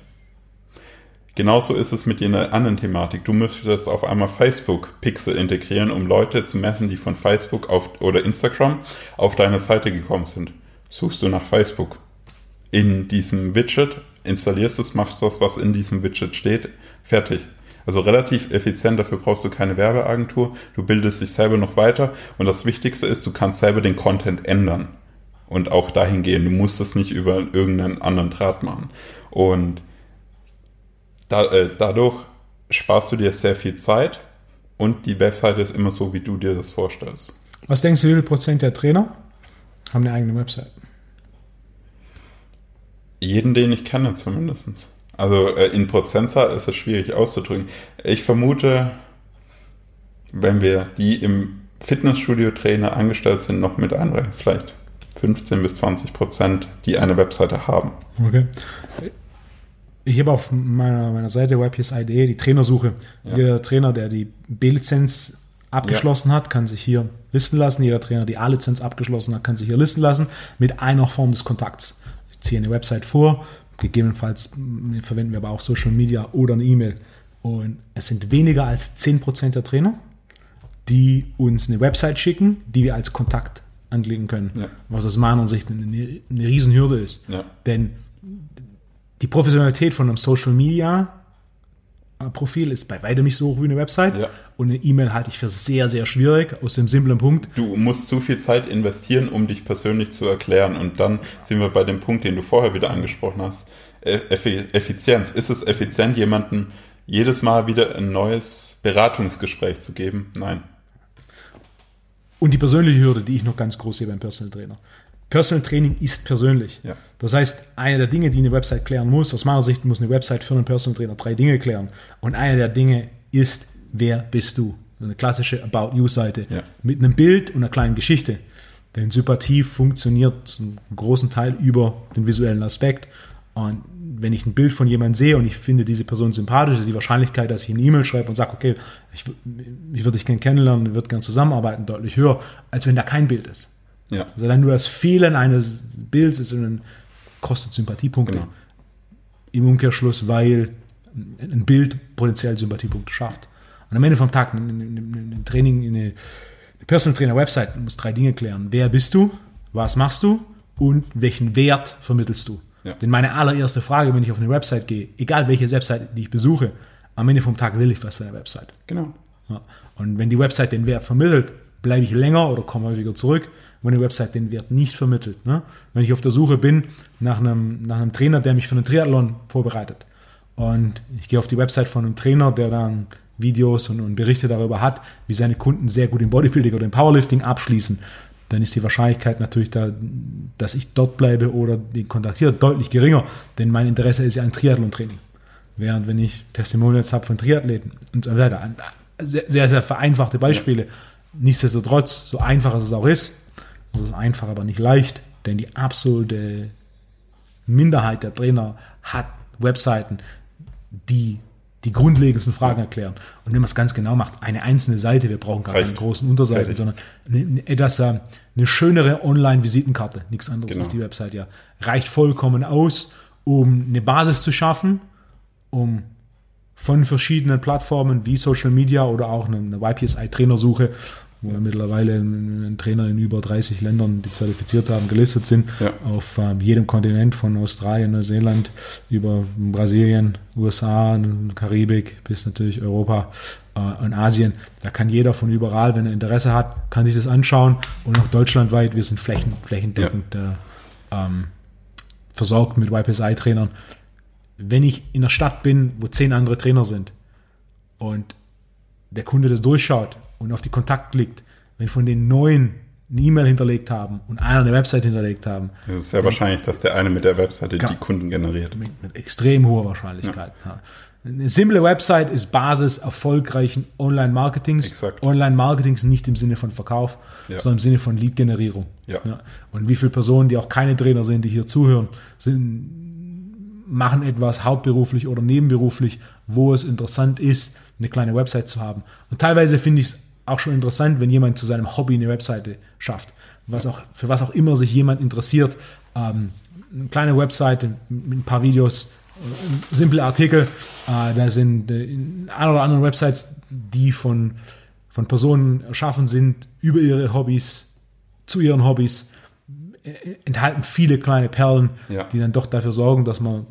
B: Genauso ist es mit einer anderen Thematik. Du müsstest auf einmal Facebook Pixel integrieren, um Leute zu messen, die von Facebook auf, oder Instagram auf deine Seite gekommen sind. Suchst du nach Facebook in diesem Widget installierst es, machst das, was in diesem Widget steht, fertig. Also relativ effizient, dafür brauchst du keine Werbeagentur, du bildest dich selber noch weiter und das Wichtigste ist, du kannst selber den Content ändern und auch dahin gehen. Du musst es nicht über irgendeinen anderen Draht machen. Und da, äh, dadurch sparst du dir sehr viel Zeit und die Webseite ist immer so, wie du dir das vorstellst.
A: Was denkst du, wie viel Prozent der Trainer haben eine eigene Website?
B: Jeden, den ich kenne zumindest. Also äh, in Prozentzahl ist es schwierig auszudrücken. Ich vermute, wenn wir die im Fitnessstudio-Trainer angestellt sind, noch mit einreichen, vielleicht 15 bis 20 Prozent, die eine Webseite haben.
A: Okay. Ich habe auf meiner, meiner Seite WebPSI.de die Trainersuche. Ja. Jeder Trainer, der die B-Lizenz abgeschlossen ja. hat, kann sich hier listen lassen. Jeder Trainer, der die A-Lizenz abgeschlossen hat, kann sich hier listen lassen mit einer Form des Kontakts ziehe eine Website vor, gegebenenfalls verwenden wir aber auch Social Media oder eine E-Mail. Und es sind weniger als 10% der Trainer, die uns eine Website schicken, die wir als Kontakt anlegen können. Ja. Was aus meiner Sicht eine, eine Riesenhürde ist. Ja. Denn die Professionalität von einem Social Media Profil ist bei weitem nicht so hoch wie eine Website. Ja. Und eine E-Mail halte ich für sehr, sehr schwierig, aus dem simplen Punkt.
B: Du musst zu viel Zeit investieren, um dich persönlich zu erklären. Und dann sind wir bei dem Punkt, den du vorher wieder angesprochen hast. E-, Effizienz. Ist es effizient, jemandem jedes Mal wieder ein neues Beratungsgespräch zu geben? Nein.
A: Und die persönliche Hürde, die ich noch ganz groß sehe beim Personal Trainer. Personal Training ist persönlich. Ja. Das heißt, eine der Dinge, die eine Website klären muss, aus meiner Sicht muss eine Website für einen Personal Trainer drei Dinge klären. Und eine der Dinge ist, wer bist du? Eine klassische About You-Seite ja. mit einem Bild und einer kleinen Geschichte. Denn Sympathie funktioniert zum großen Teil über den visuellen Aspekt. Und wenn ich ein Bild von jemandem sehe und ich finde diese Person sympathisch, ist die Wahrscheinlichkeit, dass ich eine E-Mail schreibe und sage, okay, ich, ich würde dich gerne kennenlernen, würde gerne zusammenarbeiten, deutlich höher, als wenn da kein Bild ist. Ja. Also dann nur das Fehlen eines Bilds ist ein, kostet Sympathiepunkte. Genau. Im Umkehrschluss, weil ein Bild potenziell Sympathiepunkte schafft. Und am Ende vom Tag, ein Training, eine Personal Trainer Website muss drei Dinge klären. Wer bist du? Was machst du? Und welchen Wert vermittelst du? Ja. Denn meine allererste Frage, wenn ich auf eine Website gehe, egal welche Website die ich besuche, am Ende vom Tag will ich was für eine Website.
B: Genau.
A: Ja. Und wenn die Website den Wert vermittelt, bleibe ich länger oder komme häufiger zurück wenn eine Website den Wert nicht vermittelt. Ne? Wenn ich auf der Suche bin nach einem, nach einem Trainer, der mich für einen Triathlon vorbereitet und ich gehe auf die Website von einem Trainer, der dann Videos und, und Berichte darüber hat, wie seine Kunden sehr gut im Bodybuilding oder im Powerlifting abschließen, dann ist die Wahrscheinlichkeit natürlich da, dass ich dort bleibe oder den kontaktiere, deutlich geringer, denn mein Interesse ist ja ein Triathlon-Training. Während wenn ich Testimonials habe von Triathleten und so weiter, sehr, sehr, sehr vereinfachte Beispiele. Ja. Nichtsdestotrotz, so einfach es auch ist, es ist einfach, aber nicht leicht, denn die absolute Minderheit der Trainer hat Webseiten, die die grundlegendsten Fragen erklären. Und wenn man es ganz genau macht, eine einzelne Seite, wir brauchen gar keine großen Unterseiten, sondern eine, etwas, äh, eine schönere Online-Visitenkarte, nichts anderes genau. als die Website, ja, reicht vollkommen aus, um eine Basis zu schaffen, um von verschiedenen Plattformen wie Social Media oder auch eine YPSI-Trainersuche wo ja. mittlerweile ein Trainer in über 30 Ländern, die zertifiziert haben, gelistet sind, ja. auf äh, jedem Kontinent von Australien, Neuseeland über Brasilien, USA, Karibik bis natürlich Europa äh, und Asien. Da kann jeder von überall, wenn er Interesse hat, kann sich das anschauen und auch deutschlandweit, wir sind flächen, flächendeckend ja. äh, ähm, versorgt mit YPSI-Trainern. Wenn ich in der Stadt bin, wo zehn andere Trainer sind und der Kunde das durchschaut und auf die Kontakt klickt, wenn von den neun eine E-Mail hinterlegt haben und einer eine Website hinterlegt haben.
B: Es ist sehr wahrscheinlich, dass der eine mit der Webseite die Kunden generiert.
A: Mit, mit extrem hoher Wahrscheinlichkeit. Ja. Ja. Eine simple Website ist Basis erfolgreichen Online-Marketings. Online-Marketings nicht im Sinne von Verkauf, ja. sondern im Sinne von Lead-Generierung. Ja. Und wie viele Personen, die auch keine Trainer sind, die hier zuhören, sind, machen etwas hauptberuflich oder nebenberuflich, wo es interessant ist, eine kleine Website zu haben. Und teilweise finde ich es auch schon interessant, wenn jemand zu seinem Hobby eine Webseite schafft. Was auch, für was auch immer sich jemand interessiert. Ähm, eine kleine Webseite mit ein paar Videos, äh, simple Artikel. Äh, da sind äh, ein oder andere Websites, die von, von Personen erschaffen sind, über ihre Hobbys, zu ihren Hobbys enthalten viele kleine Perlen, ja. die dann doch dafür sorgen, dass man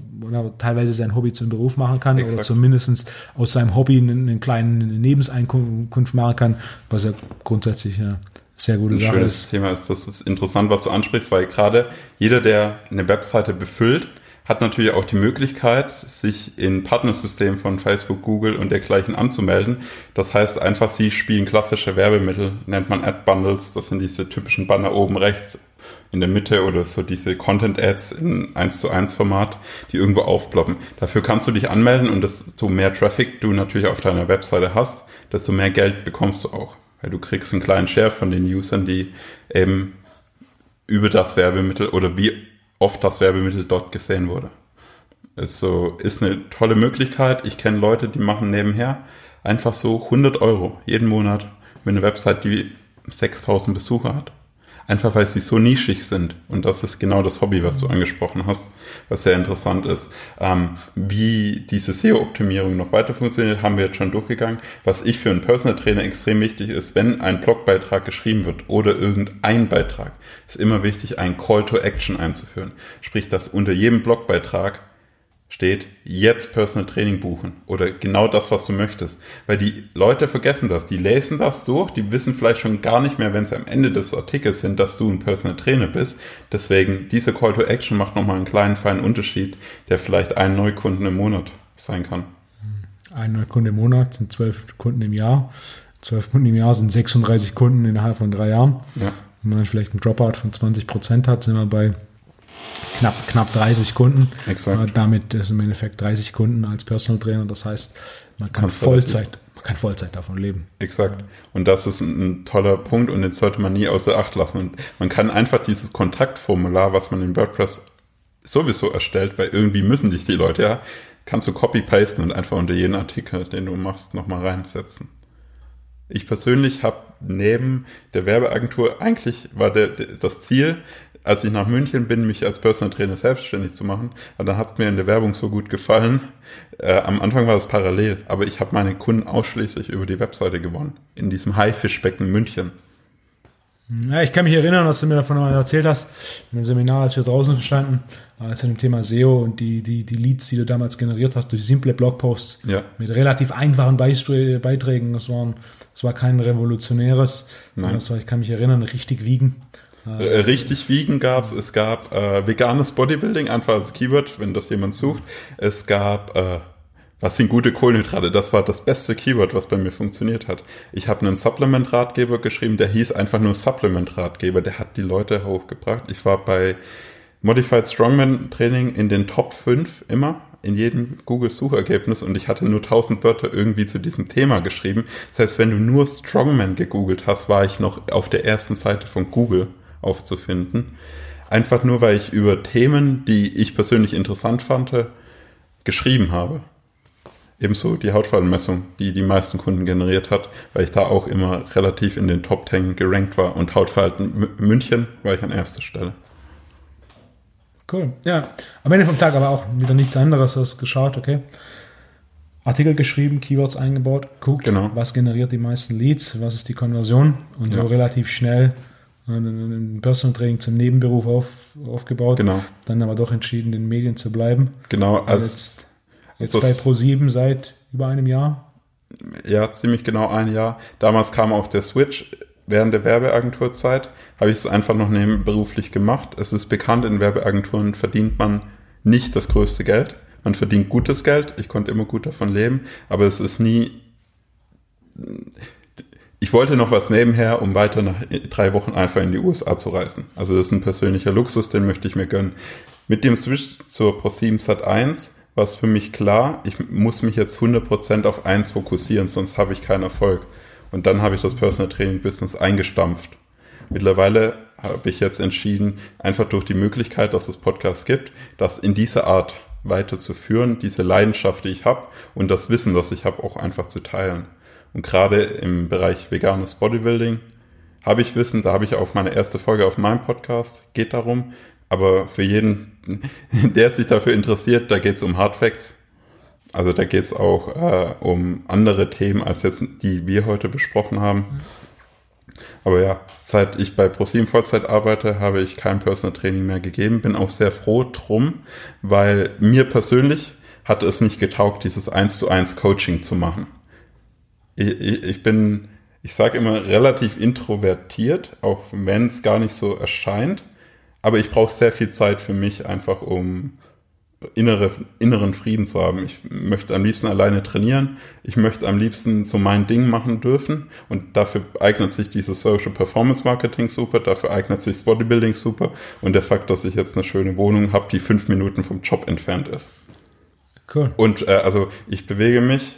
A: teilweise sein Hobby zum Beruf machen kann Exakt. oder zumindest aus seinem Hobby einen, einen kleinen Nebenseinkunft machen kann, was ja grundsätzlich eine sehr gute
B: Ein
A: Sache
B: schönes ist. Thema ist. Das ist interessant, was du ansprichst, weil gerade jeder, der eine Webseite befüllt, hat natürlich auch die Möglichkeit, sich in Partnersystemen von Facebook, Google und dergleichen anzumelden. Das heißt einfach, sie spielen klassische Werbemittel, nennt man Ad Bundles. Das sind diese typischen Banner oben rechts in der Mitte oder so diese Content Ads in 1 zu 1 Format, die irgendwo aufploppen. Dafür kannst du dich anmelden und desto mehr Traffic du natürlich auf deiner Webseite hast, desto mehr Geld bekommst du auch. Weil du kriegst einen kleinen Share von den Usern, die eben über das Werbemittel oder wie oft das Werbemittel dort gesehen wurde. Es so, ist eine tolle Möglichkeit. Ich kenne Leute, die machen nebenher einfach so 100 Euro jeden Monat mit einer Website, die 6000 Besucher hat. Einfach weil sie so nischig sind. Und das ist genau das Hobby, was du angesprochen hast, was sehr interessant ist. Ähm, wie diese SEO-Optimierung noch weiter funktioniert, haben wir jetzt schon durchgegangen. Was ich für einen Personal Trainer extrem wichtig ist, wenn ein Blogbeitrag geschrieben wird oder irgendein Beitrag, ist immer wichtig, ein Call to Action einzuführen. Sprich, dass unter jedem Blogbeitrag steht, jetzt Personal Training buchen oder genau das, was du möchtest. Weil die Leute vergessen das, die lesen das durch, die wissen vielleicht schon gar nicht mehr, wenn sie am Ende des Artikels sind, dass du ein Personal Trainer bist. Deswegen, diese Call to Action macht nochmal einen kleinen, feinen Unterschied, der vielleicht ein Neukunden im Monat sein kann.
A: Ein Neukunde im Monat sind zwölf Kunden im Jahr. Zwölf Kunden im Jahr sind 36 Kunden innerhalb von drei Jahren. Ja. Wenn man vielleicht einen Dropout von 20 Prozent hat, sind wir bei knapp, knapp 30 Kunden. Exakt. Äh, damit ist im Endeffekt 30 Kunden als Personal Trainer. Das heißt, man kann Vollzeit, man kann Vollzeit davon leben.
B: Exakt. Und das ist ein, ein, toller Punkt und den sollte man nie außer Acht lassen. Und man kann einfach dieses Kontaktformular, was man in WordPress sowieso erstellt, weil irgendwie müssen dich die Leute ja, kannst du copy-pasten und einfach unter jeden Artikel, den du machst, nochmal reinsetzen. Ich persönlich habe neben der Werbeagentur eigentlich war der, der, das Ziel, als ich nach München bin, mich als Personal Trainer selbstständig zu machen, dann hat es mir in der Werbung so gut gefallen. Äh, am Anfang war es parallel, aber ich habe meine Kunden ausschließlich über die Webseite gewonnen. In diesem Haifischbecken München.
A: Ja, ich kann mich erinnern, was du mir davon erzählt hast, in dem Seminar, als wir draußen standen, als zu dem Thema SEO und die, die, die Leads, die du damals generiert hast, durch simple Blogposts ja. mit relativ einfachen Beiträgen. Das, waren, das war kein revolutionäres, Nein. Das war, ich kann mich erinnern, richtig wiegen.
B: Äh, richtig wiegen gab's. Es gab äh, veganes Bodybuilding, einfach als Keyword, wenn das jemand sucht. Es gab äh, Was sind gute Kohlenhydrate? Das war das beste Keyword, was bei mir funktioniert hat. Ich habe einen Supplement-Ratgeber geschrieben, der hieß einfach nur Supplement-Ratgeber. Der hat die Leute hochgebracht. Ich war bei Modified Strongman Training in den Top 5 immer in jedem Google-Suchergebnis und ich hatte nur 1000 Wörter irgendwie zu diesem Thema geschrieben. Selbst wenn du nur Strongman gegoogelt hast, war ich noch auf der ersten Seite von Google aufzufinden. Einfach nur, weil ich über Themen, die ich persönlich interessant fand, geschrieben habe. Ebenso die Hautfaltenmessung, die die meisten Kunden generiert hat, weil ich da auch immer relativ in den Top 10 gerankt war. Und Hautfalten München war ich an erster Stelle.
A: Cool. Ja, am Ende vom Tag aber auch wieder nichts anderes als geschaut, okay. Artikel geschrieben, Keywords eingebaut, guckt, genau. was generiert die meisten Leads, was ist die Konversion und ja. so relativ schnell ein Personal Training zum Nebenberuf auf, aufgebaut.
B: Genau.
A: Dann aber doch entschieden, in den Medien zu bleiben.
B: Genau,
A: als jetzt, jetzt bei Pro7 seit über einem Jahr.
B: Ja, ziemlich genau ein Jahr. Damals kam auch der Switch während der Werbeagenturzeit habe ich es einfach noch nebenberuflich gemacht. Es ist bekannt, in Werbeagenturen verdient man nicht das größte Geld. Man verdient gutes Geld. Ich konnte immer gut davon leben, aber es ist nie. Ich wollte noch was nebenher, um weiter nach drei Wochen einfach in die USA zu reisen. Also das ist ein persönlicher Luxus, den möchte ich mir gönnen. Mit dem Switch zur Pro7 Sat 1 war es für mich klar, ich muss mich jetzt 100% auf eins fokussieren, sonst habe ich keinen Erfolg. Und dann habe ich das Personal Training Business eingestampft. Mittlerweile habe ich jetzt entschieden, einfach durch die Möglichkeit, dass es Podcasts gibt, das in dieser Art weiterzuführen, diese Leidenschaft, die ich habe und das Wissen, das ich habe, auch einfach zu teilen. Und gerade im Bereich veganes Bodybuilding habe ich Wissen, da habe ich auch meine erste Folge auf meinem Podcast, geht darum. Aber für jeden, der sich dafür interessiert, da geht es um Hard Facts. Also da geht es auch äh, um andere Themen als jetzt, die wir heute besprochen haben. Aber ja, seit ich bei ProSieben Vollzeit arbeite, habe ich kein Personal Training mehr gegeben. Bin auch sehr froh drum, weil mir persönlich hat es nicht getaugt, dieses 1 zu 1 Coaching zu machen. Ich, ich, ich bin, ich sage immer, relativ introvertiert, auch wenn es gar nicht so erscheint. Aber ich brauche sehr viel Zeit für mich, einfach um innere, inneren Frieden zu haben. Ich möchte am liebsten alleine trainieren. Ich möchte am liebsten so mein Ding machen dürfen. Und dafür eignet sich dieses Social Performance Marketing super. Dafür eignet sich Bodybuilding super. Und der Fakt, dass ich jetzt eine schöne Wohnung habe, die fünf Minuten vom Job entfernt ist.
A: Cool.
B: Und äh, also ich bewege mich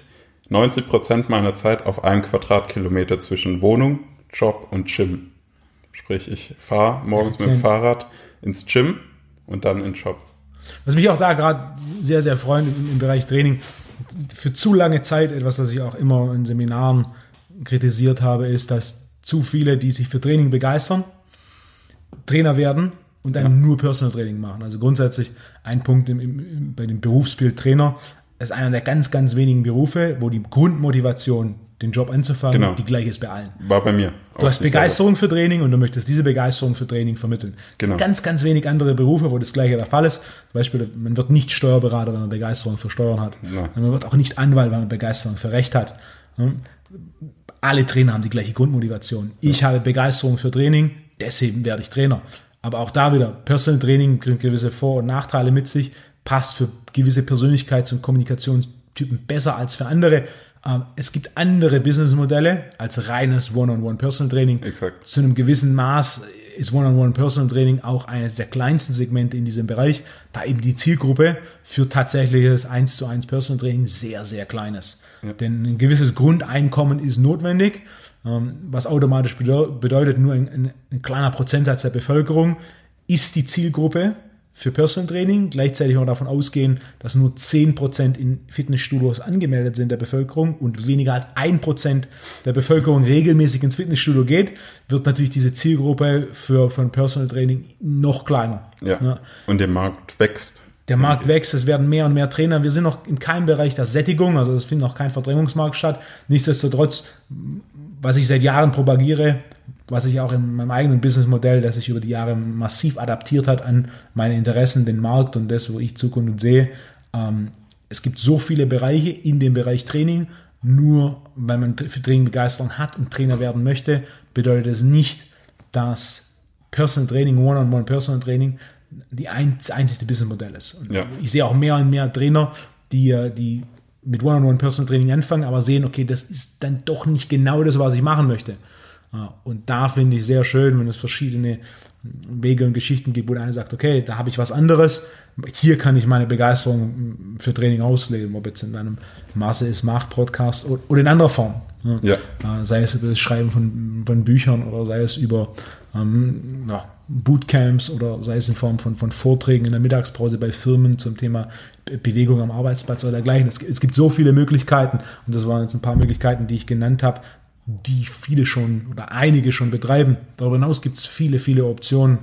B: 90 Prozent meiner Zeit auf einem Quadratkilometer zwischen Wohnung, Job und Gym. Sprich, ich fahre morgens mit dem Fahrrad ins Gym und dann in den Job.
A: Was mich auch da gerade sehr, sehr freut im, im Bereich Training, für zu lange Zeit, etwas, das ich auch immer in Seminaren kritisiert habe, ist, dass zu viele, die sich für Training begeistern, Trainer werden und dann ja. nur Personal Training machen. Also grundsätzlich ein Punkt im, im, bei dem Berufsbild Trainer ist einer der ganz, ganz wenigen Berufe, wo die Grundmotivation den Job anzufangen,
B: genau.
A: die gleiche ist bei allen.
B: War bei mir.
A: Du hast Begeisterung für Training und du möchtest diese Begeisterung für Training vermitteln.
B: Genau.
A: Ganz, ganz wenig andere Berufe, wo das gleiche der Fall ist. Zum Beispiel, man wird nicht Steuerberater, wenn man Begeisterung für Steuern hat. Ja. Man wird auch nicht Anwalt, wenn man Begeisterung für Recht hat. Alle Trainer haben die gleiche Grundmotivation. Ich ja. habe Begeisterung für Training, deswegen werde ich Trainer. Aber auch da wieder, Personal Training bringt gewisse Vor- und Nachteile mit sich, passt für gewisse Persönlichkeits- und Kommunikationstypen besser als für andere. Ähm, es gibt andere Businessmodelle als reines One-on-One-Personal-Training. Zu einem gewissen Maß ist One-on-One-Personal-Training auch eines der kleinsten Segmente in diesem Bereich, da eben die Zielgruppe für tatsächliches 1 zu 1 Personal-Training sehr, sehr klein ist. Ja. Denn ein gewisses Grundeinkommen ist notwendig, ähm, was automatisch bedeutet, nur ein, ein, ein kleiner Prozentsatz der Bevölkerung ist die Zielgruppe für Personal Training. Gleichzeitig wir davon ausgehen, dass nur 10% in Fitnessstudios angemeldet sind der Bevölkerung und weniger als 1% der Bevölkerung regelmäßig ins Fitnessstudio geht, wird natürlich diese Zielgruppe für, für ein Personal Training noch kleiner.
B: Ja. ja. Und der Markt wächst.
A: Der Markt wächst, es werden mehr und mehr Trainer. Wir sind noch in keinem Bereich der Sättigung, also es findet noch kein Verdrängungsmarkt statt. Nichtsdestotrotz, was ich seit Jahren propagiere, was ich auch in meinem eigenen Businessmodell, das sich über die Jahre massiv adaptiert hat an meine Interessen, den Markt und das, wo ich Zukunft sehe. Ähm, es gibt so viele Bereiche in dem Bereich Training. Nur weil man für Training Begeisterung hat und Trainer werden möchte, bedeutet es nicht, dass Personal Training, One-on-One Personal Training die einzigste Businessmodell ist.
B: Ja.
A: Ich sehe auch mehr und mehr Trainer, die, die mit One-on-One Personal Training anfangen, aber sehen, okay, das ist dann doch nicht genau das, was ich machen möchte. Und da finde ich sehr schön, wenn es verschiedene Wege und Geschichten gibt, wo der eine sagt, okay, da habe ich was anderes, hier kann ich meine Begeisterung für Training ausleben, ob jetzt in einem Masse ist Macht Podcast oder in anderer Form. Ja. Sei es über das Schreiben von, von Büchern oder sei es über ähm, ja, Bootcamps oder sei es in Form von, von Vorträgen in der Mittagspause bei Firmen zum Thema Bewegung am Arbeitsplatz oder dergleichen. Es, es gibt so viele Möglichkeiten und das waren jetzt ein paar Möglichkeiten, die ich genannt habe, die viele schon oder einige schon betreiben. Darüber hinaus gibt es viele, viele Optionen,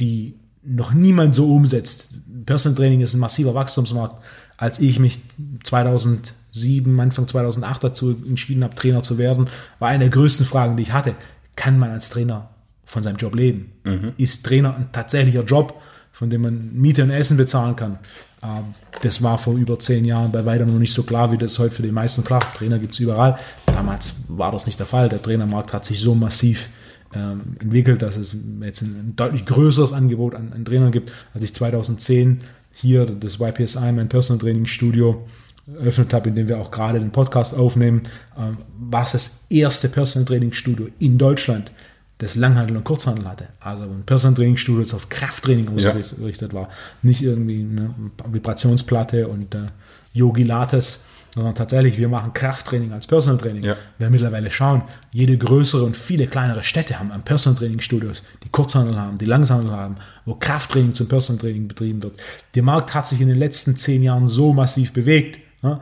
A: die noch niemand so umsetzt. Personal Training ist ein massiver Wachstumsmarkt. Als ich mich 2007, Anfang 2008 dazu entschieden habe, Trainer zu werden, war eine der größten Fragen, die ich hatte. Kann man als Trainer von seinem Job leben? Mhm. Ist Trainer ein tatsächlicher Job, von dem man Miete und Essen bezahlen kann? Ähm, das war vor über zehn Jahren bei weitem noch nicht so klar, wie das heute für die meisten klar. Trainer gibt es überall. Damals war das nicht der Fall. Der Trainermarkt hat sich so massiv ähm, entwickelt, dass es jetzt ein, deutlich größeres Angebot an, an, Trainern gibt. Als ich 2010 hier das YPSI, mein Personal Training Studio, eröffnet habe, in dem wir auch gerade den Podcast aufnehmen, ähm, war es das erste Personal Training Studio in Deutschland, das Langhandel und Kurzhandel hatte. Also ein Personal Training Studio, das auf Krafttraining ausgerichtet ja. war. Nicht irgendwie eine Vibrationsplatte und äh, Yogi Lattes, sondern tatsächlich, wir machen Krafttraining als Personal Training. Ja. Wir mittlerweile schauen, jede größere und viele kleinere Städte haben Personal Training Studios, die Kurzhandel haben, die Langhandel haben, wo Krafttraining zum Personal Training betrieben wird. Der Markt hat sich in den letzten zehn Jahren so massiv bewegt. Ne?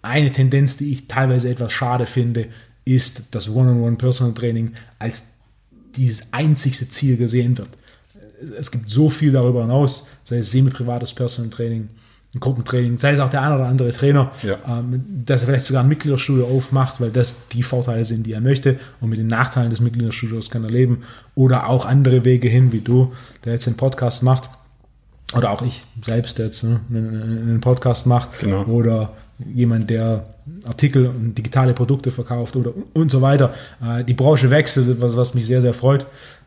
A: Eine Tendenz, die ich teilweise etwas schade finde, ist, dass One-on-One Personal Training als dieses einzigste Ziel gesehen wird. Es gibt so viel darüber hinaus, sei es semi-privates Personal Training, ein Gruppentraining, sei es auch der ein oder andere Trainer, ja. ähm, dass er vielleicht sogar ein Mitgliederstudio aufmacht, weil das die Vorteile sind, die er möchte und mit den Nachteilen des Mitgliederstudios kann er leben. Oder auch andere Wege hin, wie du, der jetzt einen Podcast macht, oder auch ich selbst, der jetzt ne, einen Podcast macht, genau. oder jemand, der Artikel und digitale Produkte verkauft oder und so weiter. Äh, die Branche wächst, das ist etwas, was mich sehr, sehr freut.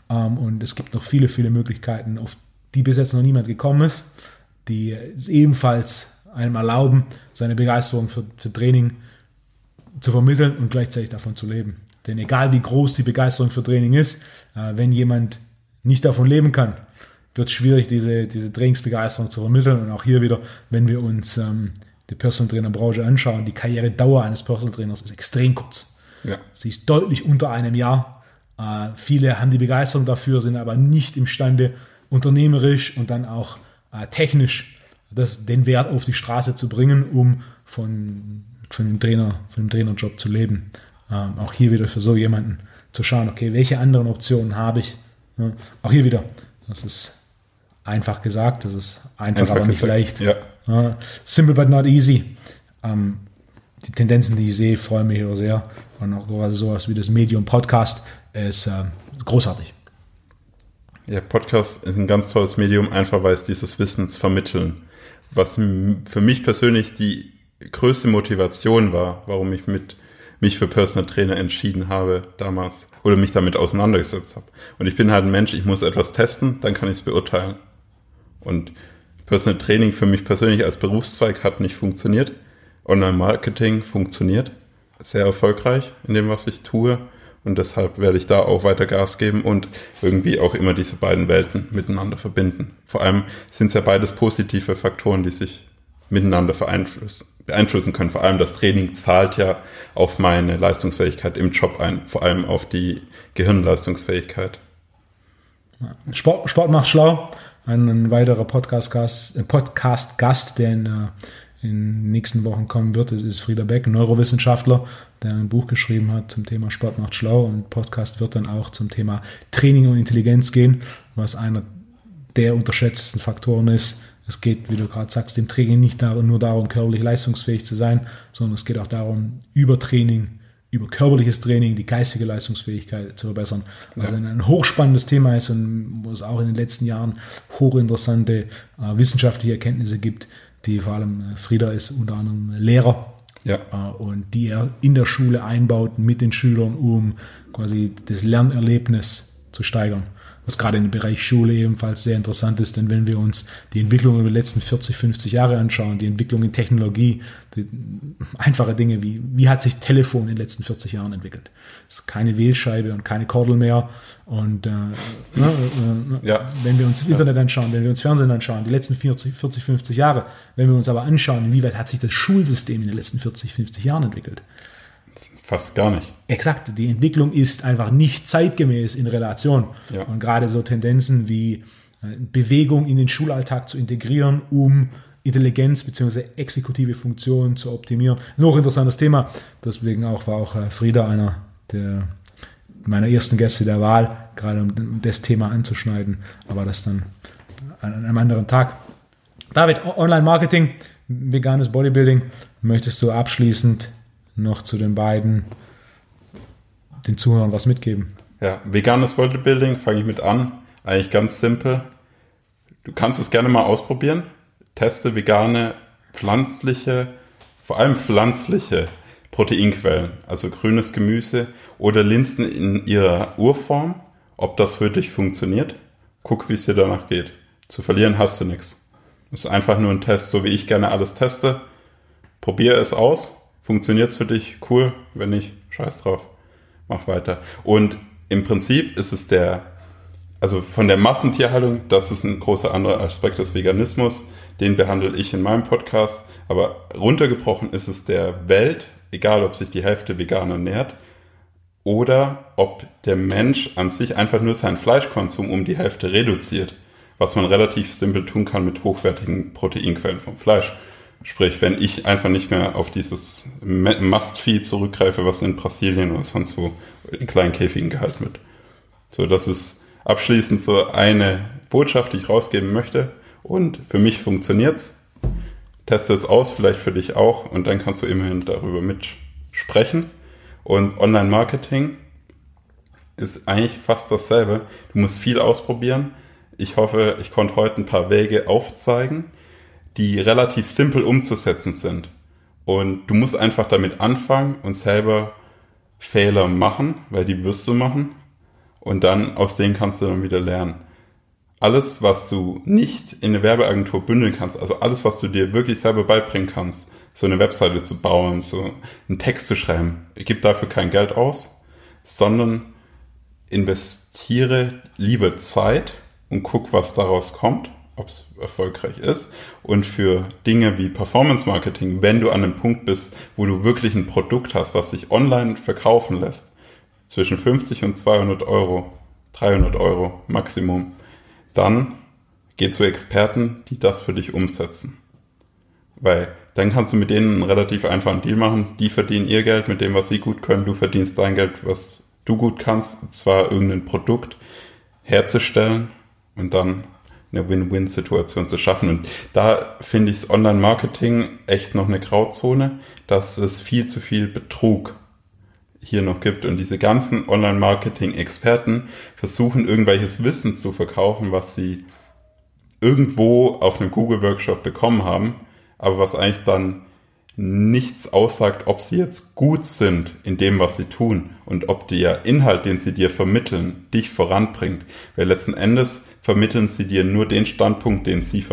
A: Ähm, und es gibt noch viele, viele Möglichkeiten, auf die bis jetzt noch niemand gekommen ist, die es ebenfalls einem erlauben, seine Begeisterung für, für Training zu vermitteln und gleichzeitig davon zu leben. Denn egal wie groß die Begeisterung für Training ist, äh, wenn jemand nicht davon leben kann, wird es schwierig, diese, diese Trainingsbegeisterung zu vermitteln. Und auch hier wieder, wenn wir uns ähm, die Personal Trainer Branche anschauen, die Karrieredauer eines Personal Trainers ist extrem kurz. Ja. Sie ist deutlich unter einem Jahr. Äh, viele haben die Begeisterung dafür, sind aber nicht imstande, unternehmerisch und dann auch äh, technisch das, den Wert auf die Straße zu bringen, um von, von dem Trainer, von dem Trainerjob zu leben. Ähm, auch hier wieder für so jemanden zu schauen, okay, welche anderen Optionen habe ich? Ja, auch hier wieder, das ist einfach gesagt, das ist einfach, einfach aber nicht gesagt. leicht. Ja. Uh, simple but not easy. Um, die Tendenzen, die ich sehe, freuen mich sehr. Und auch sowas wie das Medium Podcast ist uh, großartig.
B: Ja, Podcast ist ein ganz tolles Medium, einfach weil es dieses Wissens vermitteln. Was für mich persönlich die größte Motivation war, warum ich mit mich für Personal Trainer entschieden habe damals oder mich damit auseinandergesetzt habe. Und ich bin halt ein Mensch, ich muss etwas testen, dann kann ich es beurteilen. Und Personal Training für mich persönlich als Berufszweig hat nicht funktioniert. Online-Marketing funktioniert sehr erfolgreich in dem, was ich tue. Und deshalb werde ich da auch weiter Gas geben und irgendwie auch immer diese beiden Welten miteinander verbinden. Vor allem sind es ja beides positive Faktoren, die sich miteinander beeinflussen, können. Vor allem das Training zahlt ja auf meine Leistungsfähigkeit im Job ein, vor allem auf die Gehirnleistungsfähigkeit.
A: Sport, Sport macht schlau ein, weiterer Podcast-Gast, äh, Podcast der in, äh, in den nächsten Wochen kommen wird, ist Frieder Beck, Neurowissenschaftler, der ein Buch geschrieben hat zum Thema Sport macht schlau und Podcast wird dann auch zum Thema Training und Intelligenz gehen, was einer der unterschätztesten Faktoren ist. Es geht, wie du gerade sagst, dem Training nicht nur darum, körperlich leistungsfähig zu sein, sondern es geht auch darum, über Training über körperliches Training die geistige Leistungsfähigkeit zu verbessern. Also ja. ein hochspannendes Thema ist und wo es auch in den letzten Jahren hochinteressante äh, wissenschaftliche Erkenntnisse gibt, die vor allem äh, Frieda ist unter anderem Lehrer ja. äh, und die er in der Schule einbaut mit den Schülern, um quasi das Lernerlebnis zu steigern. Was gerade im Bereich Schule ebenfalls sehr interessant ist, denn wenn wir uns die Entwicklung über die letzten 40, 50 Jahre anschauen, die Entwicklung in Technologie, die, einfache Dinge wie, wie hat sich Telefon in den letzten 40 Jahren entwickelt? Es ist keine Wählscheibe und keine Kordel mehr und äh, ne, äh, ja. wenn wir uns das Internet anschauen, wenn wir uns Fernsehen anschauen, die letzten 40, 40, 50 Jahre, wenn wir uns aber anschauen, inwieweit hat sich das Schulsystem in den letzten 40, 50 Jahren entwickelt,
B: Fast gar nicht.
A: Exakt, die Entwicklung ist einfach nicht zeitgemäß in Relation. Ja. Und gerade so Tendenzen wie äh, Bewegung in den Schulalltag zu integrieren, um Intelligenz bzw. exekutive Funktionen zu optimieren. Ein hochinteressantes Thema. Deswegen auch war auch äh, Frieda einer der meiner ersten Gäste der Wahl, gerade um das Thema anzuschneiden. Aber das dann an einem anderen Tag. David, Online-Marketing, veganes Bodybuilding, möchtest du abschließend noch zu den beiden den Zuhörern was mitgeben?
B: Ja, veganes Bodybuilding fange ich mit an. Eigentlich ganz simpel. Du kannst es gerne mal ausprobieren. Teste vegane, pflanzliche, vor allem pflanzliche Proteinquellen, also grünes Gemüse oder Linsen in ihrer Urform, ob das für dich funktioniert. Guck, wie es dir danach geht. Zu verlieren hast du nichts. Ist einfach nur ein Test, so wie ich gerne alles teste. Probier es aus Funktioniert es für dich? Cool. Wenn nicht, scheiß drauf. Mach weiter. Und im Prinzip ist es der, also von der Massentierhaltung, das ist ein großer anderer Aspekt des Veganismus, den behandle ich in meinem Podcast. Aber runtergebrochen ist es der Welt, egal ob sich die Hälfte vegan ernährt, oder ob der Mensch an sich einfach nur seinen Fleischkonsum um die Hälfte reduziert, was man relativ simpel tun kann mit hochwertigen Proteinquellen vom Fleisch. Sprich, wenn ich einfach nicht mehr auf dieses Mastvieh zurückgreife, was in Brasilien oder sonst wo in kleinen Käfigen gehalten wird. So, das ist abschließend so eine Botschaft, die ich rausgeben möchte. Und für mich funktioniert's. Teste es aus, vielleicht für dich auch, und dann kannst du immerhin darüber mitsprechen. Und Online-Marketing ist eigentlich fast dasselbe. Du musst viel ausprobieren. Ich hoffe, ich konnte heute ein paar Wege aufzeigen die relativ simpel umzusetzen sind. Und du musst einfach damit anfangen und selber Fehler machen, weil die wirst du machen. Und dann aus denen kannst du dann wieder lernen. Alles, was du nicht in eine Werbeagentur bündeln kannst, also alles, was du dir wirklich selber beibringen kannst, so eine Webseite zu bauen, so einen Text zu schreiben, gib dafür kein Geld aus, sondern investiere lieber Zeit und guck, was daraus kommt ob es erfolgreich ist. Und für Dinge wie Performance Marketing, wenn du an einem Punkt bist, wo du wirklich ein Produkt hast, was sich online verkaufen lässt, zwischen 50 und 200 Euro, 300 Euro Maximum, dann geh zu Experten, die das für dich umsetzen. Weil dann kannst du mit denen einen relativ einfachen Deal machen. Die verdienen ihr Geld mit dem, was sie gut können. Du verdienst dein Geld, was du gut kannst. Und zwar irgendein Produkt herzustellen und dann eine Win-Win-Situation zu schaffen. Und da finde ich das Online-Marketing echt noch eine Grauzone, dass es viel zu viel Betrug hier noch gibt. Und diese ganzen Online-Marketing-Experten versuchen irgendwelches Wissen zu verkaufen, was sie irgendwo auf einem Google-Workshop bekommen haben, aber was eigentlich dann nichts aussagt, ob sie jetzt gut sind in dem, was sie tun und ob der Inhalt, den sie dir vermitteln, dich voranbringt. Weil letzten Endes vermitteln sie dir nur den Standpunkt, den sie,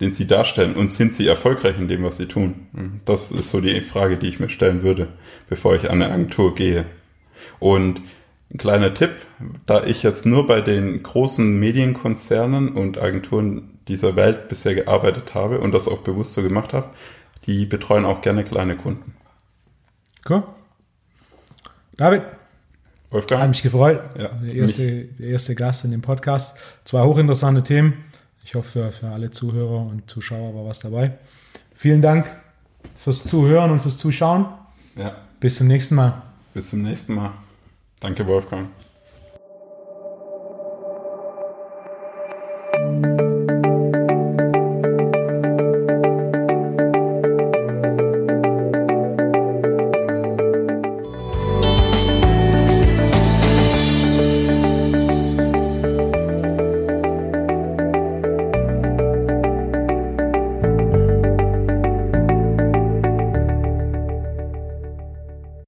B: den sie darstellen und sind sie erfolgreich in dem, was sie tun? Hm, das ist so die Frage, die ich mir stellen würde, bevor ich an eine Agentur gehe. Und ein kleiner Tipp, da ich jetzt nur bei den großen Medienkonzernen und Agenturen dieser Welt bisher gearbeitet habe und das auch bewusst so gemacht habe, die betreuen auch gerne kleine Kunden.
A: Cool. David, Wolfgang? Hat mich gefreut. Ja, der, erste, der erste Gast in dem Podcast. Zwei hochinteressante Themen. Ich hoffe, für alle Zuhörer und Zuschauer war was dabei. Vielen Dank fürs Zuhören und fürs Zuschauen. Ja. Bis zum nächsten Mal.
B: Bis zum nächsten Mal. Danke, Wolfgang.